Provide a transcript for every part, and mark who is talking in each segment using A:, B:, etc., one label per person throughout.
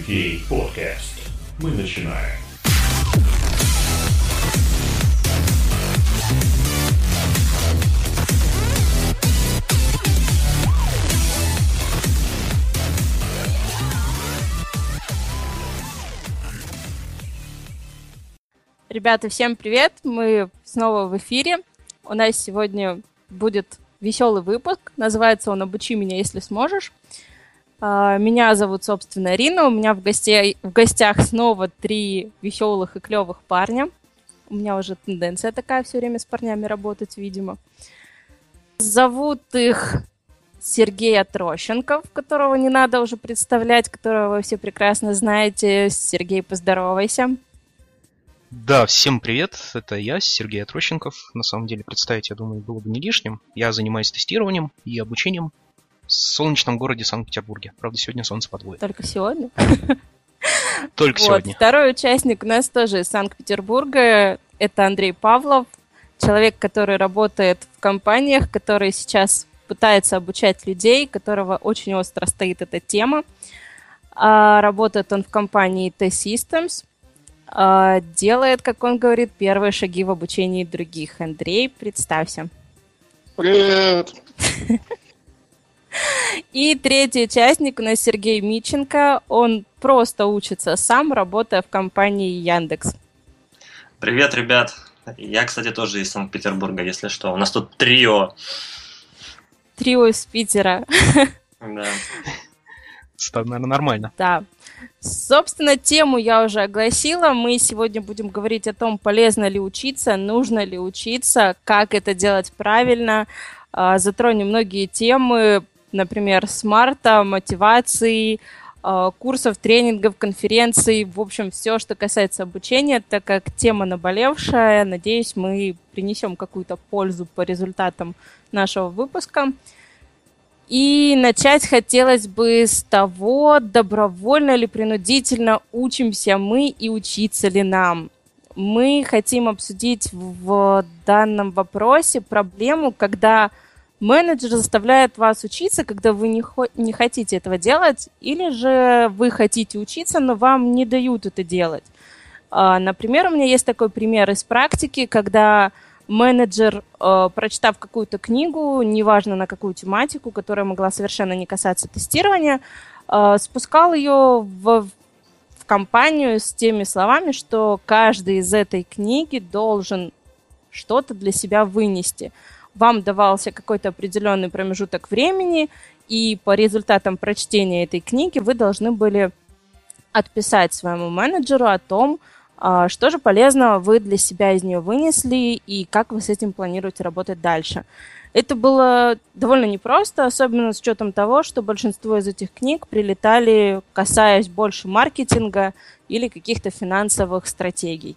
A: UK Podcast. Мы начинаем.
B: Ребята, всем привет! Мы снова в эфире. У нас сегодня будет веселый выпуск. Называется он «Обучи меня, если сможешь». А, меня зовут, собственно, Ирина. У меня в, гостей, в гостях снова три веселых и клевых парня. У меня уже тенденция такая все время с парнями работать, видимо. Зовут их Сергей Отрощенков, которого не надо уже представлять, которого вы все прекрасно знаете. Сергей, поздоровайся.
C: Да, всем привет, это я, Сергей Отрощенков. На самом деле представить, я думаю, было бы не лишним. Я занимаюсь тестированием и обучением солнечном городе Санкт-Петербурге. Правда, сегодня солнце подводит.
B: Только сегодня?
C: Только сегодня.
B: Второй участник у нас тоже из Санкт-Петербурга. Это Андрей Павлов, человек, который работает в компаниях, который сейчас пытается обучать людей, которого очень остро стоит эта тема. А, работает он в компании T-Systems – а, делает, как он говорит, первые шаги в обучении других. Андрей, представься.
D: Привет!
B: И третий участник у нас Сергей Миченко. Он просто учится сам, работая в компании Яндекс.
E: Привет, ребят. Я, кстати, тоже из Санкт-Петербурга, если что. У нас тут трио.
B: Трио из Питера.
E: Да.
C: Это, наверное, нормально.
B: Да. Собственно, тему я уже огласила. Мы сегодня будем говорить о том, полезно ли учиться, нужно ли учиться, как это делать правильно. А, затронем многие темы, например, смарта, мотивации, а, курсов, тренингов, конференций, в общем, все, что касается обучения, так как тема наболевшая. Надеюсь, мы принесем какую-то пользу по результатам нашего выпуска. И начать хотелось бы с того, добровольно или принудительно учимся мы и учиться ли нам. Мы хотим обсудить в данном вопросе проблему, когда менеджер заставляет вас учиться, когда вы не, хо- не хотите этого делать, или же вы хотите учиться, но вам не дают это делать. А, например, у меня есть такой пример из практики, когда менеджер, э, прочитав какую-то книгу, неважно на какую тематику, которая могла совершенно не касаться тестирования, э, спускал ее в, в компанию с теми словами, что каждый из этой книги должен что-то для себя вынести. Вам давался какой-то определенный промежуток времени, и по результатам прочтения этой книги вы должны были отписать своему менеджеру о том, а, что же полезного вы для себя из нее вынесли и как вы с этим планируете работать дальше? Это было довольно непросто, особенно с учетом того, что большинство из этих книг прилетали, касаясь больше маркетинга или каких-то финансовых стратегий.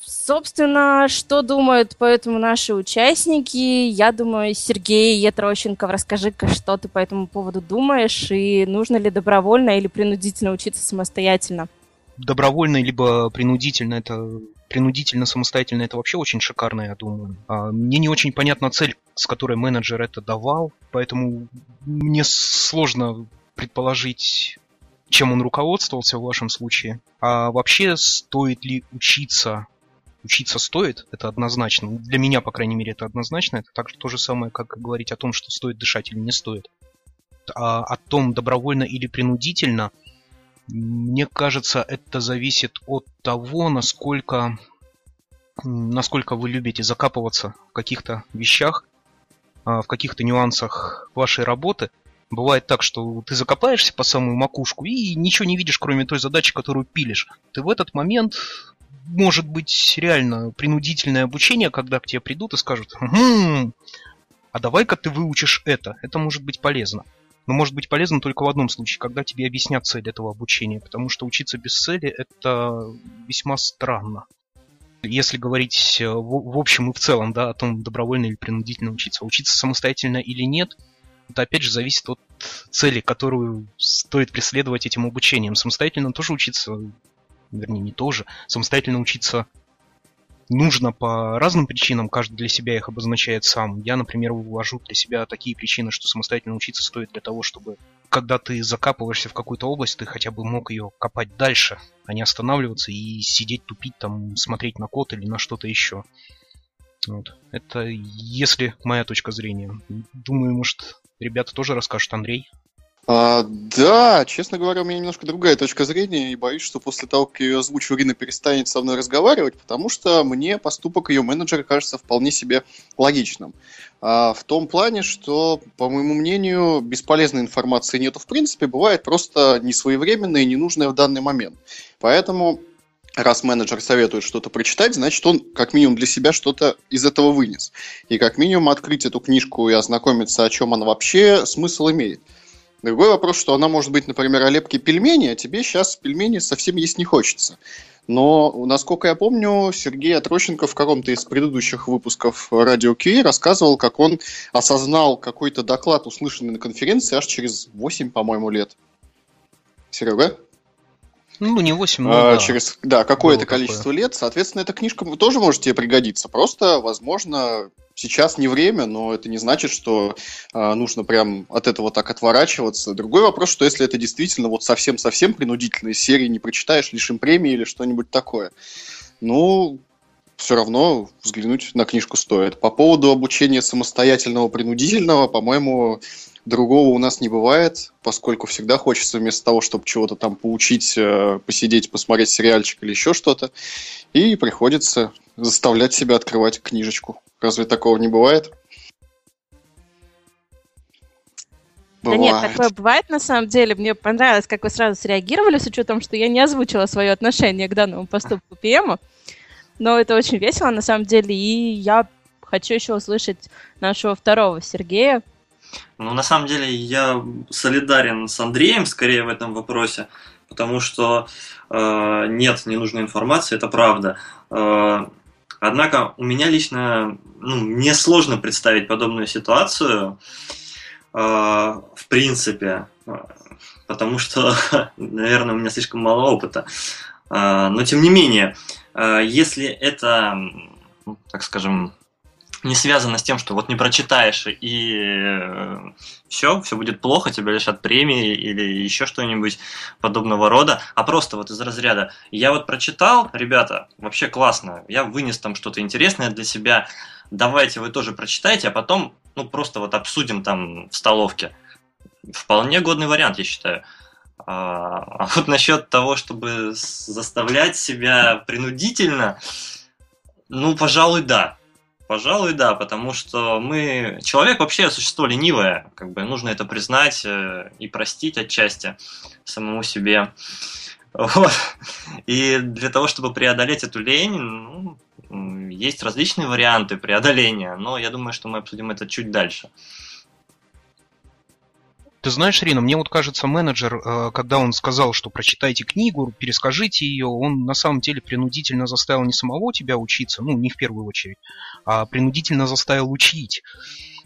B: Собственно, что думают по этому наши участники? Я думаю, Сергей Етрощенков, расскажи-ка, что ты по этому поводу думаешь, и нужно ли добровольно или принудительно учиться самостоятельно?
C: добровольно либо принудительно это принудительно самостоятельно это вообще очень шикарно, я думаю. А, мне не очень понятна цель, с которой менеджер это давал, поэтому мне сложно предположить, чем он руководствовался в вашем случае. А вообще стоит ли учиться? Учиться стоит, это однозначно. Для меня, по крайней мере, это однозначно. Это также то же самое, как говорить о том, что стоит дышать или не стоит. А о том, добровольно или принудительно – мне кажется, это зависит от того, насколько, насколько вы любите закапываться в каких-то вещах, а, в каких-то нюансах вашей работы. Бывает так, что ты закопаешься по самую макушку и ничего не видишь, кроме той задачи, которую пилишь. Ты в этот момент может быть реально принудительное обучение, когда к тебе придут и скажут, хм, а давай-ка ты выучишь это, это может быть полезно но может быть полезно только в одном случае, когда тебе объяснят цель этого обучения, потому что учиться без цели это весьма странно. Если говорить э, в, общем и в целом, да, о том, добровольно или принудительно учиться, учиться самостоятельно или нет, это опять же зависит от цели, которую стоит преследовать этим обучением. Самостоятельно тоже учиться, вернее, не тоже, самостоятельно учиться нужно по разным причинам, каждый для себя их обозначает сам. Я, например, вывожу для себя такие причины, что самостоятельно учиться стоит для того, чтобы когда ты закапываешься в какую-то область, ты хотя бы мог ее копать дальше, а не останавливаться и сидеть, тупить, там, смотреть на код или на что-то еще. Вот. Это если моя точка зрения. Думаю, может, ребята тоже расскажут, Андрей.
D: А, да, честно говоря, у меня немножко другая точка зрения, и боюсь, что после того, как я ее озвучу, Ирина перестанет со мной разговаривать, потому что мне поступок ее менеджера кажется вполне себе логичным. А, в том плане, что, по моему мнению, бесполезной информации нету в принципе, бывает просто несвоевременная и ненужная в данный момент. Поэтому раз менеджер советует что-то прочитать, значит, он как минимум для себя что-то из этого вынес. И как минимум открыть эту книжку и ознакомиться, о чем она вообще, смысл имеет. Другой вопрос, что она может быть, например, о лепке пельмени, а тебе сейчас пельмени совсем есть не хочется. Но, насколько я помню, Сергей Отрощенко в каком-то из предыдущих выпусков радио QA рассказывал, как он осознал какой-то доклад, услышанный на конференции, аж через 8, по-моему, лет. Серега?
C: Ну, не 8, но а,
D: да. Через, да, какое-то количество такое. лет. Соответственно, эта книжка тоже может тебе пригодиться. Просто, возможно, сейчас не время, но это не значит, что а, нужно прям от этого так отворачиваться. Другой вопрос, что если это действительно вот совсем-совсем принудительная серия, не прочитаешь, лишим премии или что-нибудь такое. Ну, все равно взглянуть на книжку стоит. По поводу обучения самостоятельного принудительного, по-моему, Другого у нас не бывает, поскольку всегда хочется вместо того, чтобы чего-то там поучить, э, посидеть, посмотреть сериальчик или еще что-то, и приходится заставлять себя открывать книжечку. Разве такого не бывает?
B: Да нет, такое бывает на самом деле. Мне понравилось, как вы сразу среагировали, с учетом, что я не озвучила свое отношение к данному поступку ПМу. Но это очень весело на самом деле, и я хочу еще услышать нашего второго Сергея,
F: ну, на самом деле, я солидарен с Андреем скорее в этом вопросе, потому что э, нет ненужной информации, это правда. Э, однако у меня лично, ну, мне сложно представить подобную ситуацию, э, в принципе, потому что, наверное, у меня слишком мало опыта. Э, но тем не менее, э, если это, так скажем, не связано с тем, что вот не прочитаешь и э, все, все будет плохо, тебя лишат премии или еще что-нибудь подобного рода, а просто вот из разряда я вот прочитал, ребята, вообще классно, я вынес там что-то интересное для себя, давайте вы тоже прочитайте, а потом ну просто вот обсудим там в столовке. Вполне годный вариант, я считаю. А, а вот насчет того, чтобы заставлять себя принудительно, ну, пожалуй, да. Пожалуй, да, потому что мы... Человек вообще существо ленивое, как бы нужно это признать э, и простить отчасти самому себе. Вот. И для того, чтобы преодолеть эту лень, ну, есть различные варианты преодоления, но я думаю, что мы обсудим это чуть дальше.
C: Ты знаешь, Рина, мне вот кажется, менеджер, э, когда он сказал, что прочитайте книгу, перескажите ее, он на самом деле принудительно заставил не самого тебя учиться, ну, не в первую очередь, а принудительно заставил учить.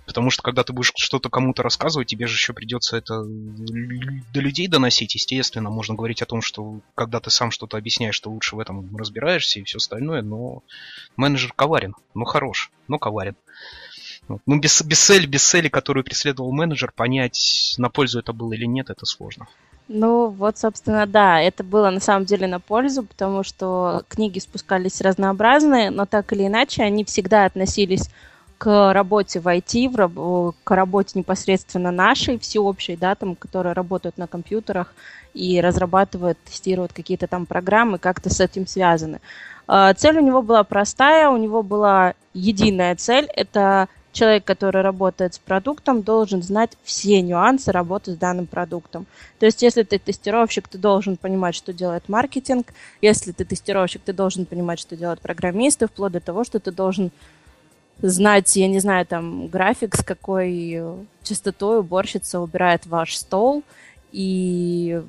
C: Потому что когда ты будешь что-то кому-то рассказывать, тебе же еще придется это до людей доносить. Естественно, можно говорить о том, что когда ты сам что-то объясняешь, что лучше в этом разбираешься и все остальное, но менеджер коварен, но хорош, но коварен. Ну, без, без цели, без цели, которую преследовал менеджер, понять, на пользу это было или нет, это сложно.
B: Ну, вот, собственно, да, это было на самом деле на пользу, потому что книги спускались разнообразные, но так или иначе они всегда относились к работе в IT, в раб- к работе непосредственно нашей, всеобщей, да, там, которые работают на компьютерах и разрабатывают, тестируют какие-то там программы, как-то с этим связаны. А, цель у него была простая, у него была единая цель, это человек, который работает с продуктом, должен знать все нюансы работы с данным продуктом. То есть, если ты тестировщик, ты должен понимать, что делает маркетинг. Если ты тестировщик, ты должен понимать, что делают программисты, вплоть до того, что ты должен знать, я не знаю, там, график, с какой частотой уборщица убирает ваш стол. И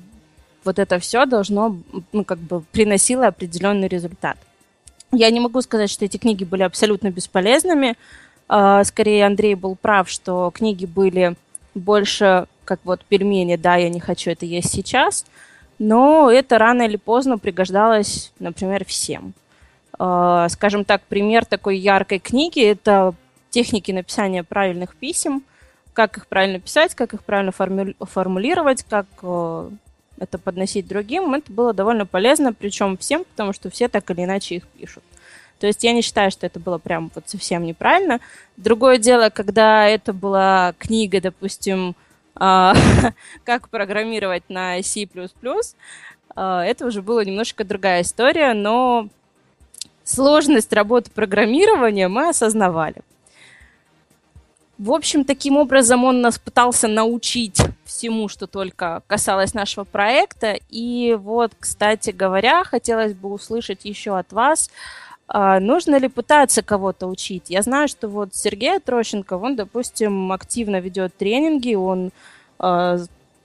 B: вот это все должно, ну, как бы, приносило определенный результат. Я не могу сказать, что эти книги были абсолютно бесполезными, скорее, Андрей был прав, что книги были больше как вот пельмени, да, я не хочу это есть сейчас, но это рано или поздно пригождалось, например, всем. А, скажем так, пример такой яркой книги – это техники написания правильных писем. как их правильно писать, как их правильно формулировать, как э, это подносить другим, это было довольно полезно, причем всем, потому что все так или иначе их пишут. То есть я не считаю, что это было прям вот совсем неправильно. Другое дело, когда это была книга, допустим, а, как программировать на C++, а, это уже была немножко другая история, но сложность работы программирования мы осознавали. В общем, таким образом он нас пытался научить всему, что только касалось нашего проекта. И вот, кстати говоря, хотелось бы услышать еще от вас, нужно ли пытаться кого-то учить. Я знаю, что вот Сергей Трощенко, он, допустим, активно ведет тренинги, он а,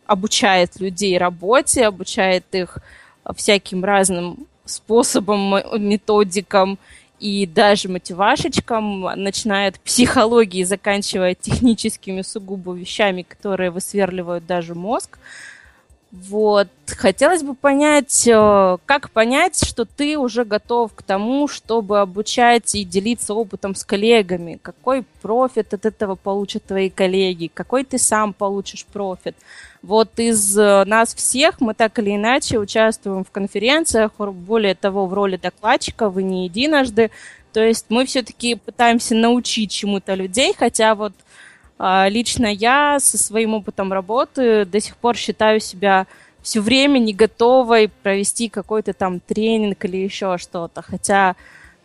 B: обучает людей работе, обучает их всяким разным способам, методикам и даже мотивашечкам, начиная от психологии, заканчивая техническими сугубо вещами, которые высверливают даже мозг. Вот. Хотелось бы понять, э, как понять, что ты уже готов к тому, чтобы обучать и делиться опытом с коллегами. Какой профит от этого получат твои коллеги? Какой ты сам получишь профит? Вот из э, нас всех мы так или иначе участвуем в конференциях, более того, в роли докладчика, вы не единожды. То есть мы все-таки пытаемся научить чему-то людей, хотя вот лично я со своим опытом работы до сих пор считаю себя все время не готовой провести какой-то там тренинг или еще что-то. Хотя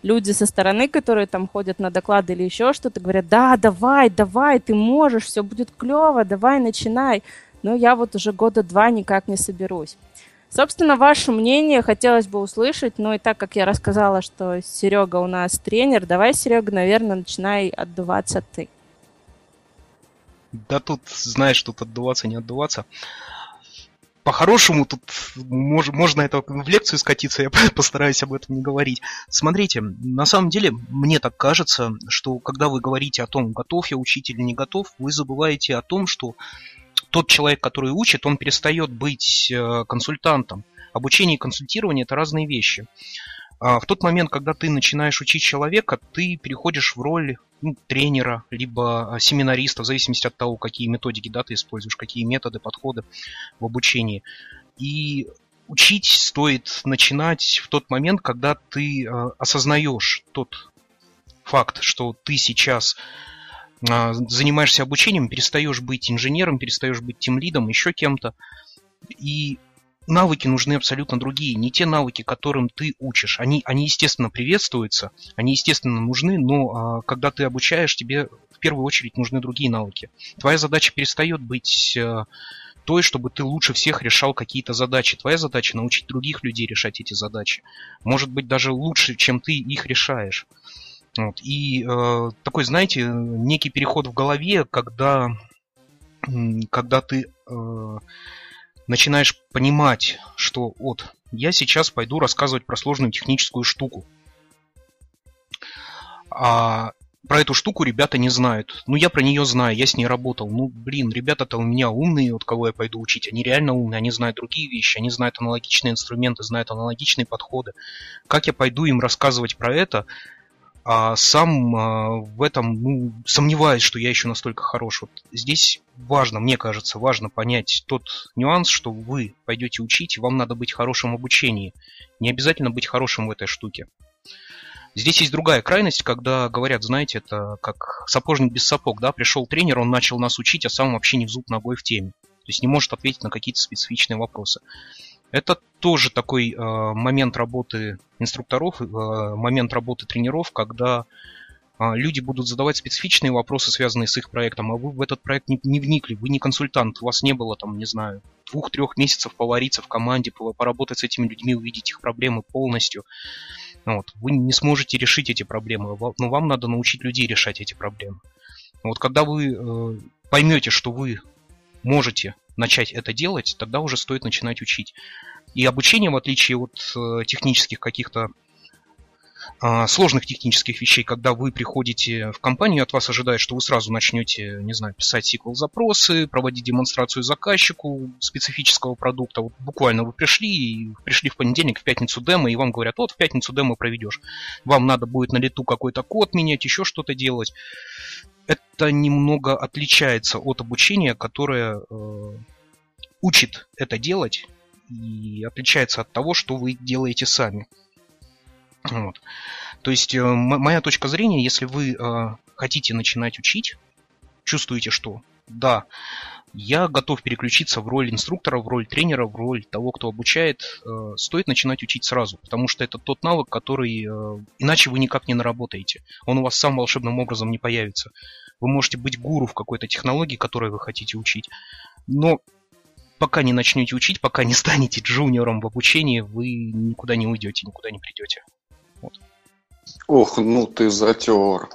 B: люди со стороны, которые там ходят на доклады или еще что-то, говорят, да, давай, давай, ты можешь, все будет клево, давай, начинай. Но я вот уже года два никак не соберусь. Собственно, ваше мнение хотелось бы услышать, но и так как я рассказала, что Серега у нас тренер, давай, Серега, наверное, начинай отдуваться ты.
C: Да тут, знаешь, тут отдуваться, не отдуваться. По-хорошему, тут мож, можно это в лекцию скатиться, я постараюсь об этом не говорить. Смотрите, на самом деле, мне так кажется, что когда вы говорите о том, готов я учить или не готов, вы забываете о том, что тот человек, который учит, он перестает быть э, консультантом. Обучение и консультирование – это разные вещи. А в тот момент, когда ты начинаешь учить человека, ты переходишь в роль ну, тренера, либо а, семинариста, в зависимости от того, какие методики да, ты используешь, какие методы, подходы в обучении. И учить стоит начинать в тот момент, когда ты э, осознаешь тот факт, что ты сейчас занимаешься обучением, перестаешь быть инженером, перестаешь быть тем лидом, еще кем-то, и навыки нужны абсолютно другие, не те навыки, которым ты учишь. Они, они естественно, приветствуются, они, естественно, нужны, но а, когда ты обучаешь, тебе в первую очередь нужны другие навыки. Твоя задача перестает быть а, той, чтобы ты лучше всех решал какие-то задачи. Твоя задача научить других людей решать эти задачи. Может быть, даже лучше, чем ты их решаешь. Вот. И э, такой, знаете, некий переход в голове, когда, когда ты э, начинаешь понимать, что вот, я сейчас пойду рассказывать про сложную техническую штуку. А про эту штуку ребята не знают. Ну, я про нее знаю, я с ней работал. Ну, блин, ребята-то у меня умные, от кого я пойду учить. Они реально умные, они знают другие вещи, они знают аналогичные инструменты, знают аналогичные подходы. Как я пойду им рассказывать про это, а сам а, в этом ну, сомневаюсь, что я еще настолько хорош. Вот здесь важно, мне кажется, важно понять тот нюанс, что вы пойдете учить, и вам надо быть хорошим в обучении. Не обязательно быть хорошим в этой штуке. Здесь есть другая крайность, когда говорят, знаете, это как сапожник без сапог, да, пришел тренер, он начал нас учить, а сам вообще не в зуб ногой в теме. То есть не может ответить на какие-то специфичные вопросы. Это тоже такой э, момент работы инструкторов, э, момент работы тренеров, когда э, люди будут задавать специфичные вопросы, связанные с их проектом, а вы в этот проект не, не вникли, вы не консультант, у вас не было там, не знаю, двух-трех месяцев повариться в команде, поработать с этими людьми, увидеть их проблемы полностью. Вот. Вы не сможете решить эти проблемы, но вам надо научить людей решать эти проблемы. Вот когда вы э, поймете, что вы можете начать это делать, тогда уже стоит начинать учить. И обучение, в отличие от э, технических каких-то сложных технических вещей, когда вы приходите в компанию, от вас ожидают, что вы сразу начнете, не знаю, писать SQL-запросы, проводить демонстрацию заказчику специфического продукта. Вот буквально вы пришли, пришли в понедельник, в пятницу демо, и вам говорят, вот в пятницу демо проведешь. Вам надо будет на лету какой-то код менять, еще что-то делать. Это немного отличается от обучения, которое э, учит это делать и отличается от того, что вы делаете сами. Вот. То есть э, моя точка зрения, если вы э, хотите начинать учить, чувствуете, что да, я готов переключиться в роль инструктора, в роль тренера, в роль того, кто обучает, э, стоит начинать учить сразу, потому что это тот навык, который иначе вы никак не наработаете. Он у вас сам волшебным образом не появится. Вы можете быть гуру в какой-то технологии, которой вы хотите учить, но пока не начнете учить, пока не станете джуниором в обучении, вы никуда не уйдете, никуда не придете.
D: Ох, ну ты затер.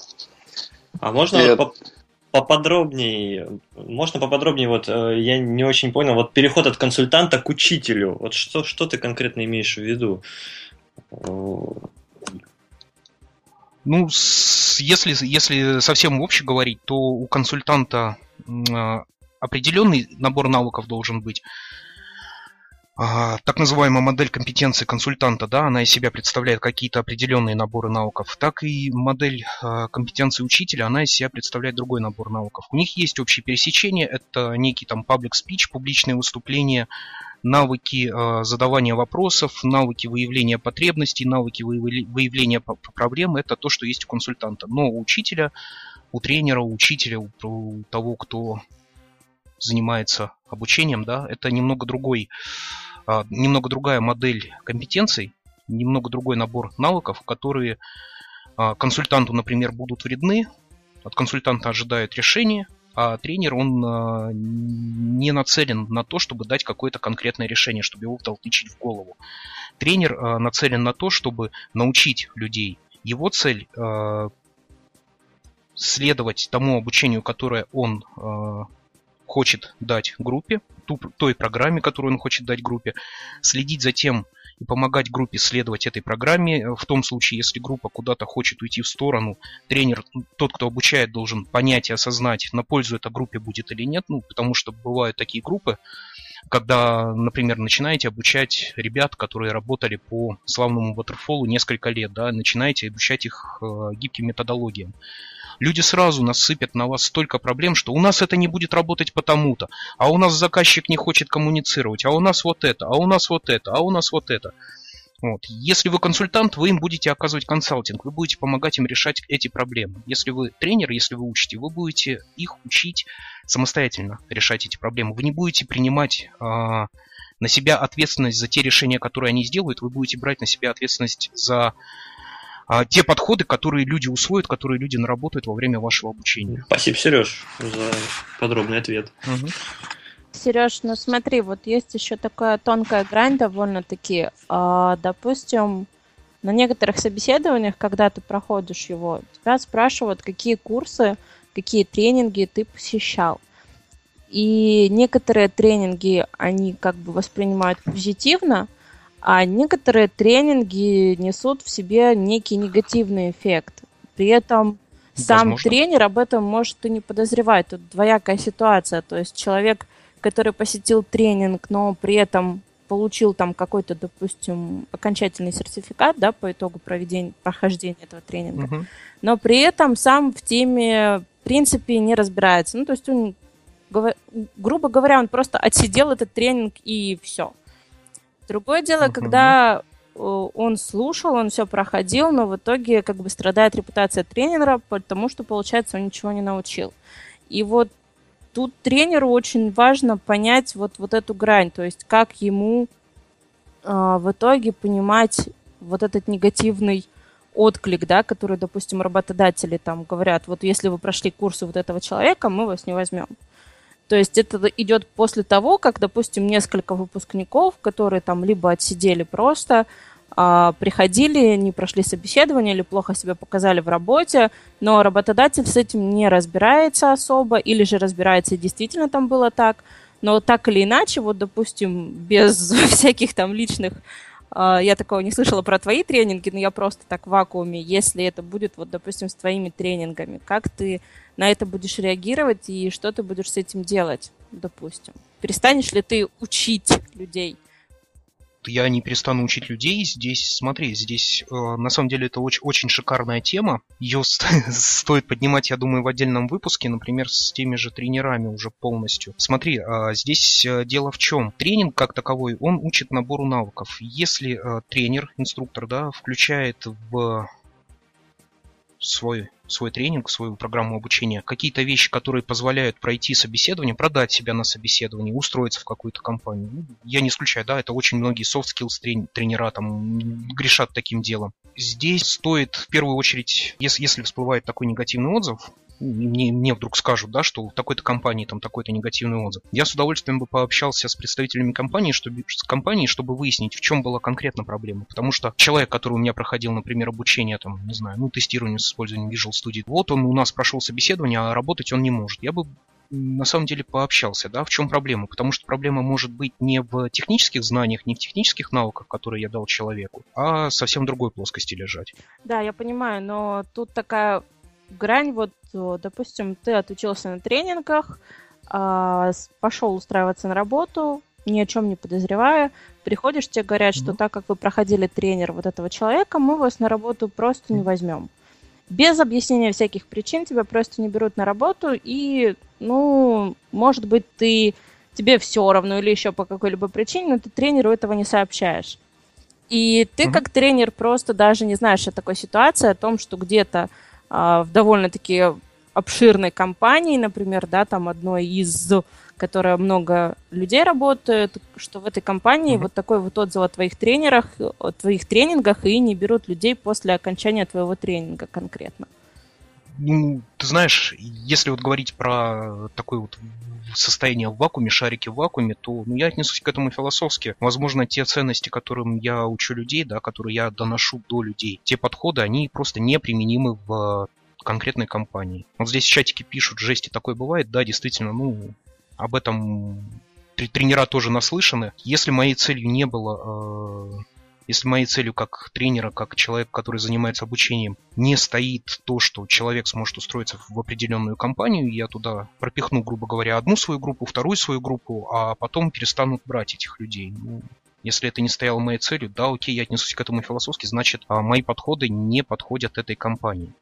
E: А можно вот поподробнее, можно поподробнее, вот э, я не очень понял, вот переход от консультанта к учителю, вот что, что ты конкретно имеешь в виду?
C: Ну, с, если, если совсем вообще говорить, то у консультанта а, определенный набор навыков должен быть. А, так называемая модель компетенции консультанта, да, она из себя представляет какие-то определенные наборы навыков, так и модель а, компетенции учителя, она из себя представляет другой набор навыков. У них есть общие пересечения, это некий там public speech, публичные выступления, навыки э, задавания вопросов, навыки выявления потребностей, навыки выявления проблем – это то, что есть у консультанта. Но у учителя, у тренера, у учителя, у того, кто занимается обучением, да, это немного другой, а, немного другая модель компетенций, немного другой набор навыков, которые а, консультанту, например, будут вредны, от консультанта ожидают решения, а тренер, он а, не нацелен на то, чтобы дать какое-то конкретное решение, чтобы его втолкнуть в голову. Тренер нацелен на то, чтобы научить людей. Его цель следовать тому обучению, которое он хочет дать группе, ту, той программе, которую он хочет дать группе, следить за тем и помогать группе следовать этой программе. В том случае, если группа куда-то хочет уйти в сторону, тренер, тот, кто обучает, должен понять и осознать, на пользу этой группе будет или нет. Ну, потому что бывают такие группы, когда, например, начинаете обучать ребят, которые работали по славному waterfall несколько лет, да, начинаете обучать их э, гибким методологиям люди сразу насыпят на вас столько проблем, что у нас это не будет работать потому-то, а у нас заказчик не хочет коммуницировать, а у нас вот это, а у нас вот это, а у нас вот это. Вот. Если вы консультант, вы им будете оказывать консалтинг, вы будете помогать им решать эти проблемы. Если вы тренер, если вы учите, вы будете их учить самостоятельно решать эти проблемы. Вы не будете принимать э, на себя ответственность за те решения, которые они сделают, вы будете брать на себя ответственность за а, те подходы, которые люди усвоят, которые люди наработают во время вашего обучения.
E: Спасибо, Сереж, за подробный ответ.
B: Угу. Сереж, ну смотри, вот есть еще такая тонкая грань довольно-таки. А, допустим, на некоторых собеседованиях, когда ты проходишь его, тебя спрашивают, какие курсы, какие тренинги ты посещал. И некоторые тренинги, они как бы воспринимают позитивно, а некоторые тренинги несут в себе некий негативный эффект. При этом сам Возможно. тренер об этом может и не подозревать. Тут двоякая ситуация. То есть человек, который посетил тренинг, но при этом получил там какой-то, допустим, окончательный сертификат, да, по итогу проведения, прохождения этого тренинга, угу. но при этом сам в теме, в принципе, не разбирается. Ну, то есть он, грубо говоря, он просто отсидел этот тренинг и все. Другое дело, uh-huh. когда э, он слушал, он все проходил, но в итоге как бы страдает репутация тренера, потому что, получается, он ничего не научил. И вот тут тренеру очень важно понять вот, вот эту грань, то есть как ему э, в итоге понимать вот этот негативный отклик, да, который, допустим, работодатели там говорят, вот если вы прошли курсы вот этого человека, мы вас не возьмем. То есть это идет после того, как, допустим, несколько выпускников, которые там либо отсидели просто, приходили, не прошли собеседование или плохо себя показали в работе, но работодатель с этим не разбирается особо, или же разбирается, действительно там было так. Но так или иначе, вот, допустим, без всяких там личных А, я такого не слышала про твои тренинги, но я просто так в вакууме. Если это будет, вот, допустим, с твоими тренингами, как ты на это будешь реагировать и что ты будешь с этим делать, допустим? Перестанешь ли ты учить людей?
C: Я не перестану учить людей. Здесь, смотри, здесь э, на самом деле это очень, очень шикарная тема. Ее стоит поднимать, я думаю, в отдельном выпуске, например, с теми же тренерами уже полностью. Смотри, э, здесь э, дело в чем? Тренинг как таковой, он учит набору навыков. Если э, тренер, инструктор, да, включает в свой, свой тренинг, свою программу обучения, какие-то вещи, которые позволяют пройти собеседование, продать себя на собеседование, устроиться в какую-то компанию. Ну, я не исключаю, да, это очень многие soft skills тренера там грешат таким делом. Здесь стоит в первую очередь, если, если всплывает такой негативный отзыв, мне, мне вдруг скажут, да, что в такой-то компании там такой-то негативный отзыв. Я с удовольствием бы пообщался с представителями компании, чтобы, с компанией, чтобы выяснить, в чем была конкретно проблема. Потому что человек, который у меня проходил, например, обучение, там, не знаю, ну, тестирование с использованием Visual Studio, вот он у нас прошел собеседование, а работать он не может. Я бы на самом деле пообщался, да, в чем проблема? Потому что проблема может быть не в технических знаниях, не в технических навыках, которые я дал человеку, а совсем другой плоскости лежать.
B: Да, я понимаю, но тут такая грань, вот, допустим, ты отучился на тренингах, а, пошел устраиваться на работу, ни о чем не подозревая, приходишь, тебе говорят, что так как вы проходили тренер вот этого человека, мы вас на работу просто не возьмем. Без объяснения всяких причин тебя просто не берут на работу, и, ну, может быть, ты тебе все равно или еще по какой-либо причине, но ты тренеру этого не сообщаешь. И ты mm-hmm. как тренер просто даже не знаешь о такой ситуации, о том, что где-то в довольно-таки обширной компании, например, да, там одной из, которая много людей работает, что в этой компании mm-hmm. вот такой вот отзыв о твоих тренерах, о твоих тренингах, и не берут людей после окончания твоего тренинга конкретно.
C: Ну, ты знаешь, если вот говорить про такое вот состояние в вакууме, шарики в вакууме, то ну, я отнесусь к этому философски. Возможно, те ценности, которым я учу людей, да, которые я доношу до людей, те подходы, они просто неприменимы в конкретной компании. Вот здесь в чатике пишут, жести такое бывает, да, действительно, ну, об этом тренера тоже наслышаны. Если моей целью не было э, если моей целью как тренера, как человека, который занимается обучением, не стоит то, что человек сможет устроиться в определенную компанию, я туда пропихну, грубо говоря, одну свою группу, вторую свою группу, а потом перестанут брать этих людей. Ну, если это не стояло моей целью, да, окей, я отнесусь к этому философски, значит, а мои подходы не подходят этой компании.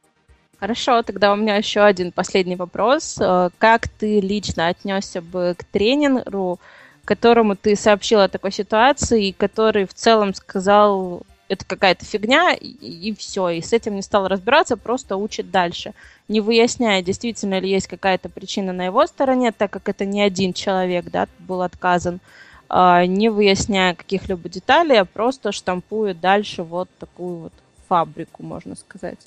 B: Хорошо, тогда у меня еще один последний вопрос. Э, как ты лично отнесся бы к тренеру, которому ты сообщил о такой ситуации, и который в целом сказал, это какая-то фигня, и, и все, и с этим не стал разбираться, просто учит дальше, не выясняя, действительно ли есть какая-то причина на его стороне, так как это не один человек, да, был отказан, а, не выясняя каких-либо деталей, а просто штампует дальше вот такую вот фабрику, можно сказать,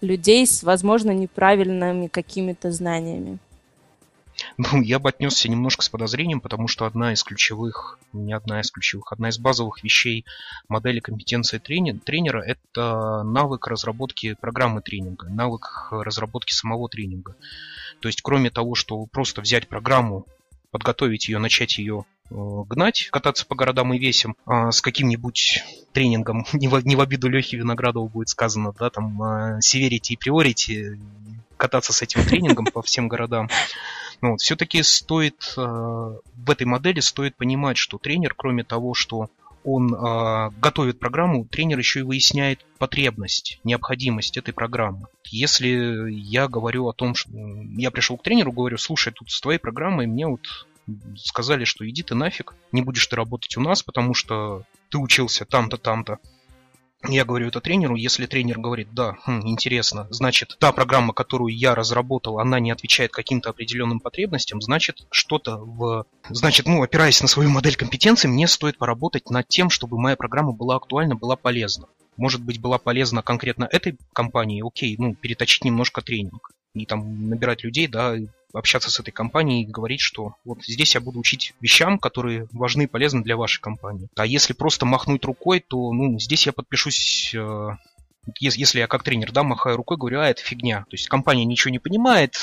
B: людей с, возможно, неправильными какими-то знаниями.
C: Ну, я бы отнесся немножко с подозрением, потому что одна из ключевых, не одна из ключевых, одна из базовых вещей модели компетенции тренера – это навык разработки программы тренинга, навык разработки самого тренинга. То есть, кроме того, что просто взять программу, подготовить ее, начать ее э, гнать, кататься по городам и весям а, с каким-нибудь тренингом, не в, не в обиду Лехи Виноградову будет сказано, да, там, а, и Priority, кататься с этим тренингом по всем городам. Ну, вот, все-таки стоит э, в этой модели стоит понимать, что тренер, кроме того, что он э, готовит программу, тренер еще и выясняет потребность, необходимость этой программы. Если я говорю о том, что я пришел к тренеру, говорю, слушай, тут с твоей программой мне вот сказали, что иди ты нафиг, не будешь ты работать у нас, потому что ты учился там-то, там-то. Я говорю это тренеру, если тренер говорит, да, хм, интересно, значит, та программа, которую я разработал, она не отвечает каким-то определенным потребностям, значит, что-то в... Значит, ну, опираясь на свою модель компетенции, мне стоит поработать над тем, чтобы моя программа была актуальна, была полезна. Может быть, была полезна конкретно этой компании, окей, ну, переточить немножко тренинг и там набирать людей, да, общаться с этой компанией и говорить, что вот здесь я буду учить вещам, которые важны и полезны для вашей компании. А если просто махнуть рукой, то ну, здесь я подпишусь э, если я как тренер, да, махаю рукой, говорю, а, это фигня. То есть компания ничего не понимает,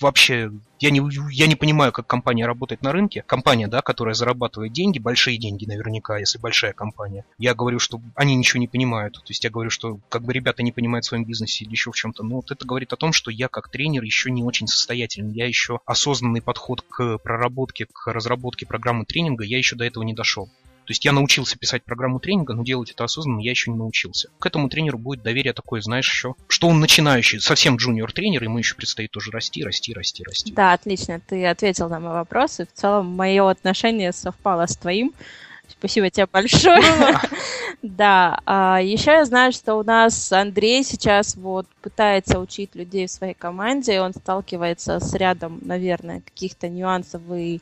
C: вообще я не, я не понимаю, как компания работает на рынке. Компания, да, которая зарабатывает деньги, большие деньги наверняка, если большая компания. Я говорю, что они ничего не понимают. То есть я говорю, что как бы ребята не понимают в своем бизнесе или еще в чем-то. Но вот это говорит о том, что я как тренер еще не очень состоятельный. Я еще осознанный подход к проработке, к разработке программы тренинга, я еще до этого не дошел. То есть я научился писать программу тренинга, но делать это осознанно я еще не научился. К этому тренеру будет доверие такое, знаешь, еще, что он начинающий, совсем джуниор тренер, и ему еще предстоит тоже расти, расти, расти, расти.
B: Да, отлично, ты ответил на мой вопрос, и в целом мое отношение совпало с твоим. Спасибо тебе большое. Ну да, а, еще я знаю, что у нас Андрей сейчас вот пытается учить людей в своей команде, и он сталкивается с рядом, наверное, каких-то нюансов и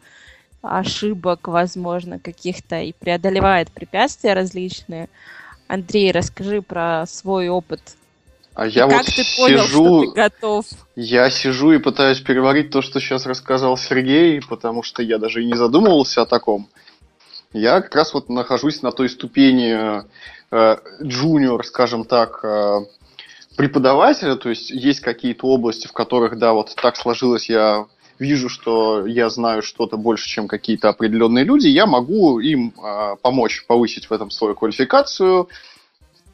B: ошибок, возможно, каких-то и преодолевает препятствия различные. Андрей, расскажи про свой опыт.
D: А я
B: как
D: вот
B: ты понял,
D: сижу,
B: что ты готов?
D: Я сижу и пытаюсь переварить то, что сейчас рассказал Сергей, потому что я даже и не задумывался о таком. Я как раз вот нахожусь на той ступени э, джуниор, скажем так, э, преподавателя, то есть есть какие-то области, в которых, да, вот так сложилось, я вижу, что я знаю что-то больше, чем какие-то определенные люди, я могу им э, помочь повысить в этом свою квалификацию,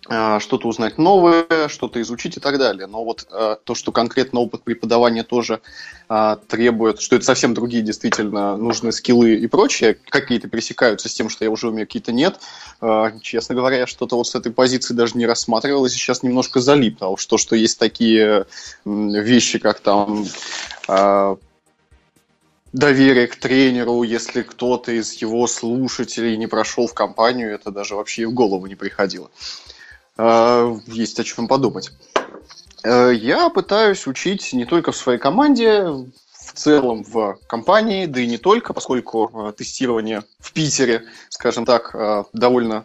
D: э, что-то узнать новое, что-то изучить и так далее. Но вот э, то, что конкретно опыт преподавания тоже э, требует, что это совсем другие действительно нужные скиллы и прочее, какие-то пересекаются с тем, что я уже умею, какие-то нет. Э, честно говоря, я что-то вот с этой позиции даже не рассматривал, и сейчас немножко залип. Уж то, что есть такие вещи, как там доверие к тренеру, если кто-то из его слушателей не прошел в компанию, это даже вообще в голову не приходило. А, есть о чем подумать. Э, я пытаюсь учить не только в своей команде, в целом в компании, да и не только, поскольку э, тестирование в Питере, скажем так, довольно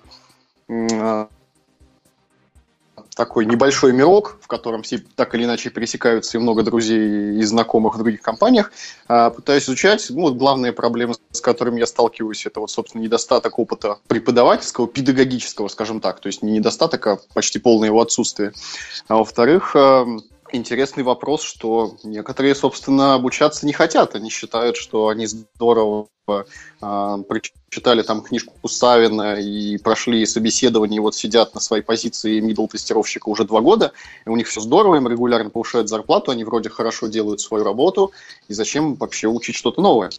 D: такой небольшой мирок, в котором все так или иначе пересекаются и много друзей и знакомых в других компаниях. А, пытаюсь изучать. Ну, вот главные проблемы, с которыми я сталкиваюсь, это вот, собственно, недостаток опыта преподавательского, педагогического, скажем так. То есть не недостаток, а почти полное его отсутствие. А во-вторых, эм, интересный вопрос, что некоторые, собственно, обучаться не хотят. Они считают, что они здорово э, прочитали там книжку Савина и прошли собеседование, и вот сидят на своей позиции middle тестировщика уже два года, и у них все здорово, им регулярно повышают зарплату, они вроде хорошо делают свою работу, и зачем вообще учить что-то новое?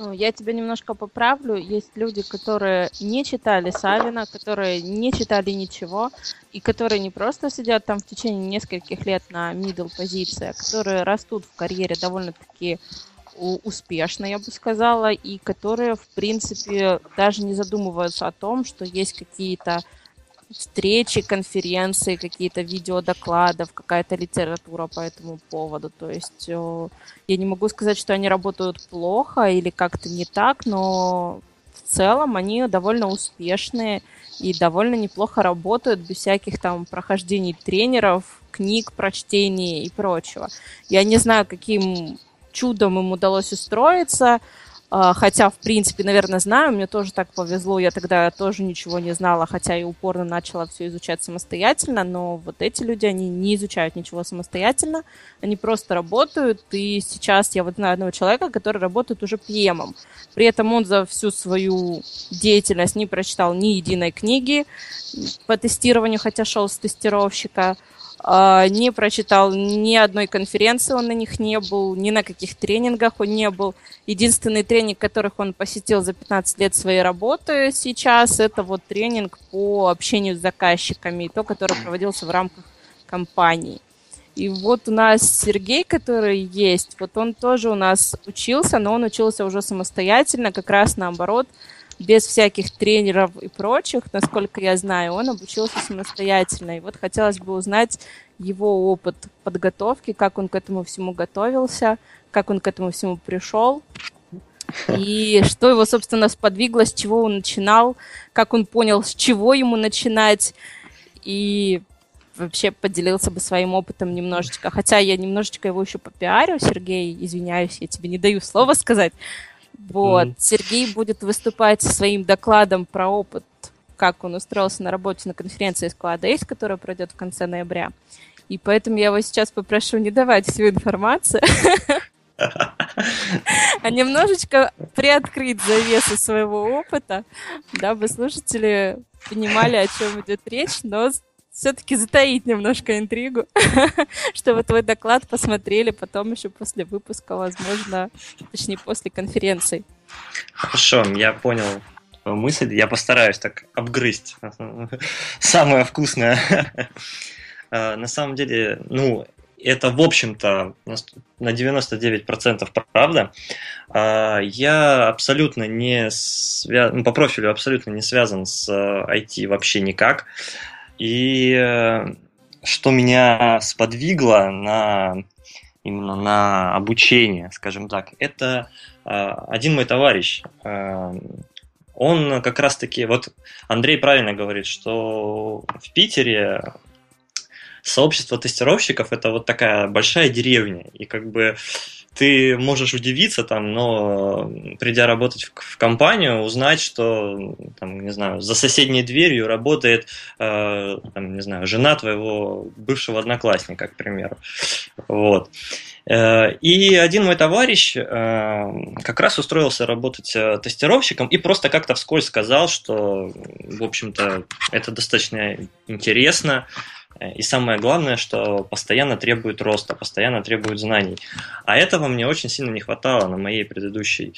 B: Ну, я тебя немножко поправлю. Есть люди, которые не читали Савина, которые не читали ничего, и которые не просто сидят там в течение нескольких лет на middle позиции, а которые растут в карьере довольно-таки успешно, я бы сказала, и которые, в принципе, даже не задумываются о том, что есть какие-то встречи, конференции, какие-то видеодокладов, какая-то литература по этому поводу. То есть э, я не могу сказать, что они работают плохо или как-то не так, но в целом они довольно успешные и довольно неплохо работают без всяких там прохождений тренеров, книг, прочтений и прочего. Я не знаю, каким чудом им удалось устроиться, хотя, в принципе, наверное, знаю, мне тоже так повезло, я тогда тоже ничего не знала, хотя и упорно начала все изучать самостоятельно, но вот эти люди, они не изучают ничего самостоятельно, они просто работают, и сейчас я вот знаю одного человека, который работает уже пьемом. При этом он за всю свою деятельность не прочитал ни единой книги по тестированию, хотя шел с тестировщика, а, не прочитал ни одной конференции, он на них не был, ни на каких тренингах он не был. Единственный тренинг, которых он посетил за 15 лет своей работы сейчас, это вот тренинг по общению с заказчиками, то, который проводился в рамках компании. И вот у нас Сергей, который есть, вот он тоже у нас учился, но он учился уже самостоятельно, как раз наоборот, без всяких тренеров и прочих, насколько я знаю, он обучился самостоятельно. И вот хотелось бы узнать его опыт подготовки, как он к этому всему готовился, как он к этому всему пришел, и что его, собственно, сподвигло, с чего он начинал, как он понял, с чего ему начинать, и вообще поделился бы своим опытом немножечко. Хотя я немножечко его еще попиарю, Сергей, извиняюсь, я тебе не даю слова сказать. Вот. Mm. Сергей будет выступать со своим докладом про опыт как он устроился на работе на конференции Squad Days, которая пройдет в конце ноября. И поэтому я его сейчас попрошу не давать всю информацию, а немножечко приоткрыть завесы своего опыта, дабы слушатели понимали, о чем идет речь, но все-таки затаить немножко интригу, чтобы твой доклад посмотрели потом еще после выпуска, возможно, точнее после конференции.
F: Хорошо, я понял мысль, я постараюсь так обгрызть самое вкусное. А, на самом деле, ну, это, в общем-то, на 99% правда. А, я абсолютно не связан, ну, по профилю абсолютно не связан с IT э, вообще никак. И э, что меня сподвигло на именно на обучение, скажем так, это э, один мой товарищ. Он как раз-таки, вот Андрей правильно говорит, что в Питере сообщество тестировщиков это вот такая большая деревня. И как бы ты можешь удивиться там, но придя работать в, компанию, узнать, что там, не знаю, за соседней дверью работает, э, там, не знаю, жена твоего бывшего одноклассника, к примеру. Вот. Э, и один мой товарищ э, как раз устроился работать э, тестировщиком и просто как-то вскользь сказал, что, в общем-то, это достаточно интересно, и самое главное, что постоянно требует роста, постоянно требует знаний. А этого мне очень сильно не хватало на моей предыдущей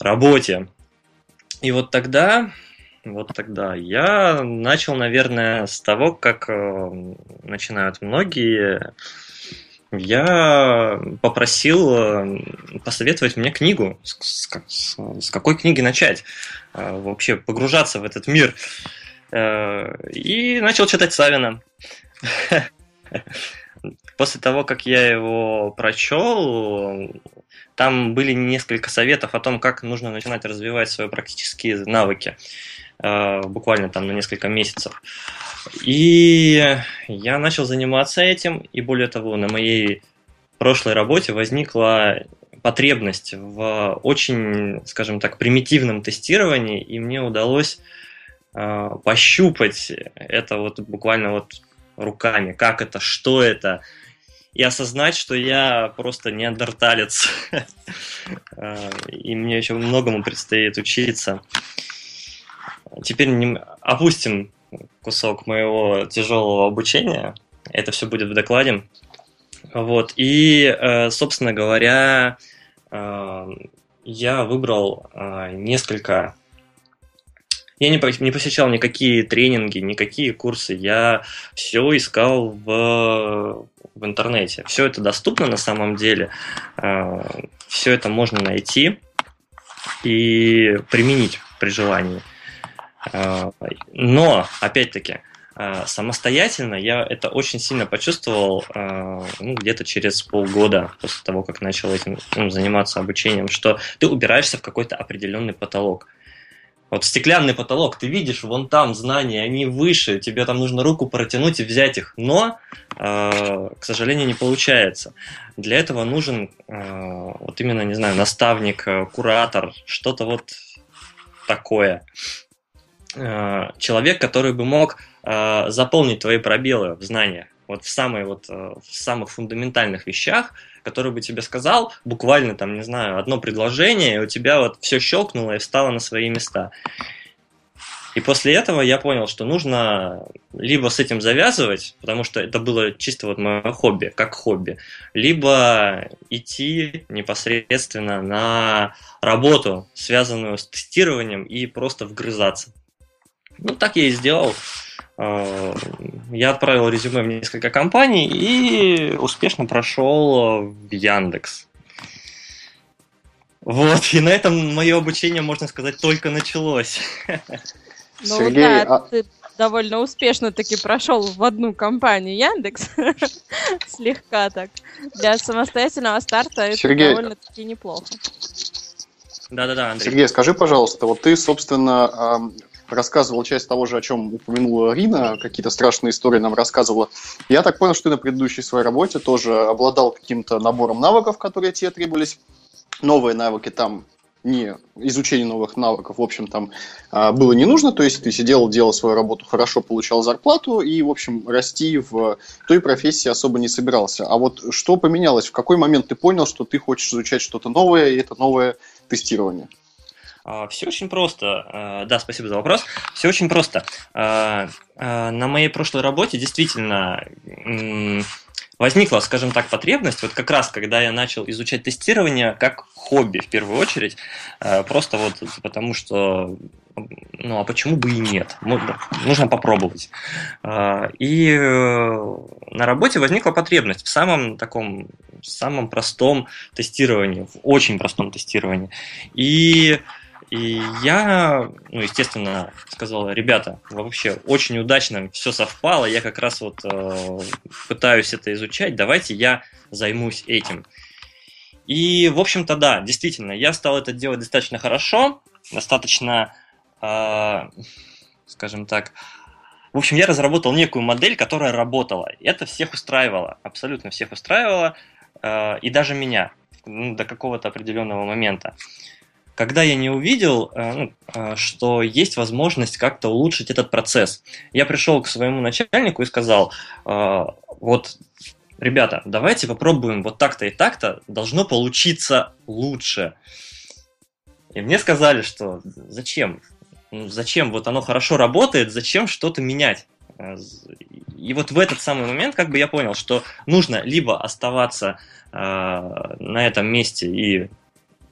F: работе. И вот тогда, вот тогда я начал, наверное, с того, как э, начинают многие. Я попросил э, посоветовать мне книгу, с, какой книги начать, э, вообще погружаться в этот мир. И начал читать Савина. После того, как я его прочел, там были несколько советов о том, как нужно начинать развивать свои практические навыки. Э, буквально там на несколько месяцев. И я начал заниматься этим, и более того, на моей прошлой работе возникла потребность в очень, скажем так, примитивном тестировании, и мне удалось э, пощупать это вот буквально вот руками, как это, что это, и осознать, что я просто неандерталец, а, и мне еще многому предстоит учиться. Теперь опустим кусок моего тяжелого обучения, это все будет в докладе. Вот, и, э, собственно говоря, э, я выбрал несколько я не, не посещал никакие тренинги, никакие курсы. Я все искал в, в интернете. Все это доступно на самом деле. А, все это можно найти и применить при желании. А, но, опять-таки, а, самостоятельно я это очень сильно почувствовал ну, где-то через полгода после того, как начал этим ну, заниматься обучением, что ты убираешься в какой-то определенный потолок. Вот стеклянный потолок, ты видишь, вон там знания, они выше, тебе там нужно руку протянуть и взять их, но, э, к сожалению, не получается. Для этого нужен э, вот именно, не знаю, наставник, э, куратор, что-то вот такое. Э, человек, который бы мог э, заполнить твои пробелы в знаниях, вот в, самой, вот, э, в самых фундаментальных вещах, который бы тебе сказал буквально там, не знаю, одно предложение, и у тебя вот все щелкнуло и встало на свои места. И после этого я понял, что нужно либо с этим завязывать, потому что это было чисто вот мое хобби, как хобби, либо идти непосредственно на работу, связанную с тестированием, и просто вгрызаться. Ну, так я и сделал. Э, я отправил резюме в несколько компаний и успешно прошел в Яндекс. Вот, и на этом мое обучение, можно сказать, только началось.
B: Ну Сергей, да, а... ты довольно успешно таки прошел в одну компанию Яндекс. Слегка так. Для самостоятельного старта это довольно-таки неплохо.
D: Да-да-да, Андрей. Сергей, скажи, пожалуйста, вот ты, собственно, рассказывал часть того же, о чем упомянула Рина, какие-то страшные истории нам рассказывала. Я так понял, что ты на предыдущей своей работе тоже обладал каким-то набором навыков, которые тебе требовались. Новые навыки там не изучение новых навыков, в общем, там а, было не нужно, то есть ты сидел, делал свою работу хорошо, получал зарплату и, в общем, расти в той профессии особо не собирался. А вот что поменялось? В какой момент ты понял, что ты хочешь изучать что-то новое, и это новое тестирование?
F: А, Все очень просто. А, да, спасибо за вопрос. Все очень просто. На моей прошлой работе действительно возникла, скажем так, потребность, вот как раз когда я начал изучать тестирование как хобби в первую очередь, просто вот потому что, ну а почему бы и нет, нужно попробовать. И э, на работе возникла потребность в самом таком, самом простом тестировании, в очень простом тестировании. И и я, ну, естественно, сказал, ребята, вообще очень удачно все совпало, я как раз вот э, пытаюсь это изучать, давайте я займусь этим. И, в общем-то, да, действительно, я стал это делать достаточно хорошо, достаточно, э, скажем так, в общем, я разработал некую модель, которая работала. Это всех устраивало, абсолютно всех устраивало, э, и даже меня ну, до какого-то определенного момента когда я не увидел, э, ну, э, что есть возможность как-то улучшить этот процесс. Я пришел к своему начальнику и сказал, э, вот, ребята, давайте попробуем вот так-то и так-то, должно получиться лучше. И мне сказали, что зачем? Ну, зачем? Вот оно хорошо работает, зачем что-то менять? И вот в этот самый момент как бы я понял, что нужно либо оставаться э, на этом месте и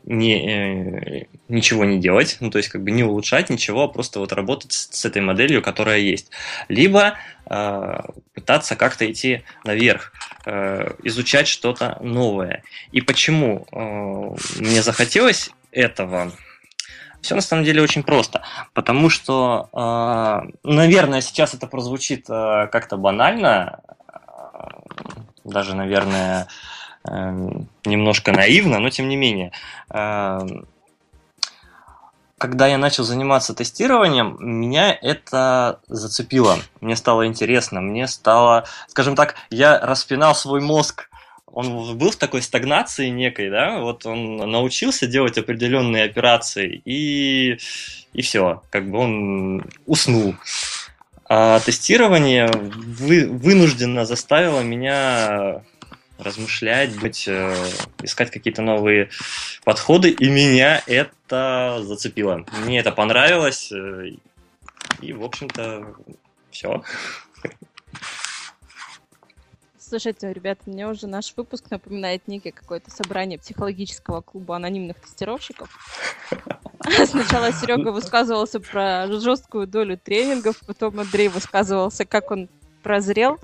F: не, э, ничего не делать, ну, то есть как бы не улучшать ничего, а просто вот работать с, с этой моделью, которая есть. Либо э, пытаться как-то идти наверх, э, изучать что-то новое. И почему э, мне захотелось этого? Все на самом деле очень просто, потому что, э, наверное, сейчас это прозвучит э, как-то банально, э, даже, наверное, э, немножко наивно, но тем не менее. Эм, когда я начал заниматься тестированием, меня это зацепило. Мне стало интересно, мне стало, скажем так, я распинал свой мозг он был в такой стагнации некой, да, вот он научился делать определенные операции, и, и все, как бы он уснул. А тестирование вы, вынужденно заставило меня размышлять, быть, э, искать какие-то новые подходы, и меня это зацепило. Мне это понравилось, э, и, в общем-то, все.
B: Слушайте, ребята, мне уже наш выпуск напоминает некое какое-то собрание психологического клуба анонимных тестировщиков. Сначала Серега высказывался про жесткую долю тренингов, потом Андрей высказывался, как он прозрел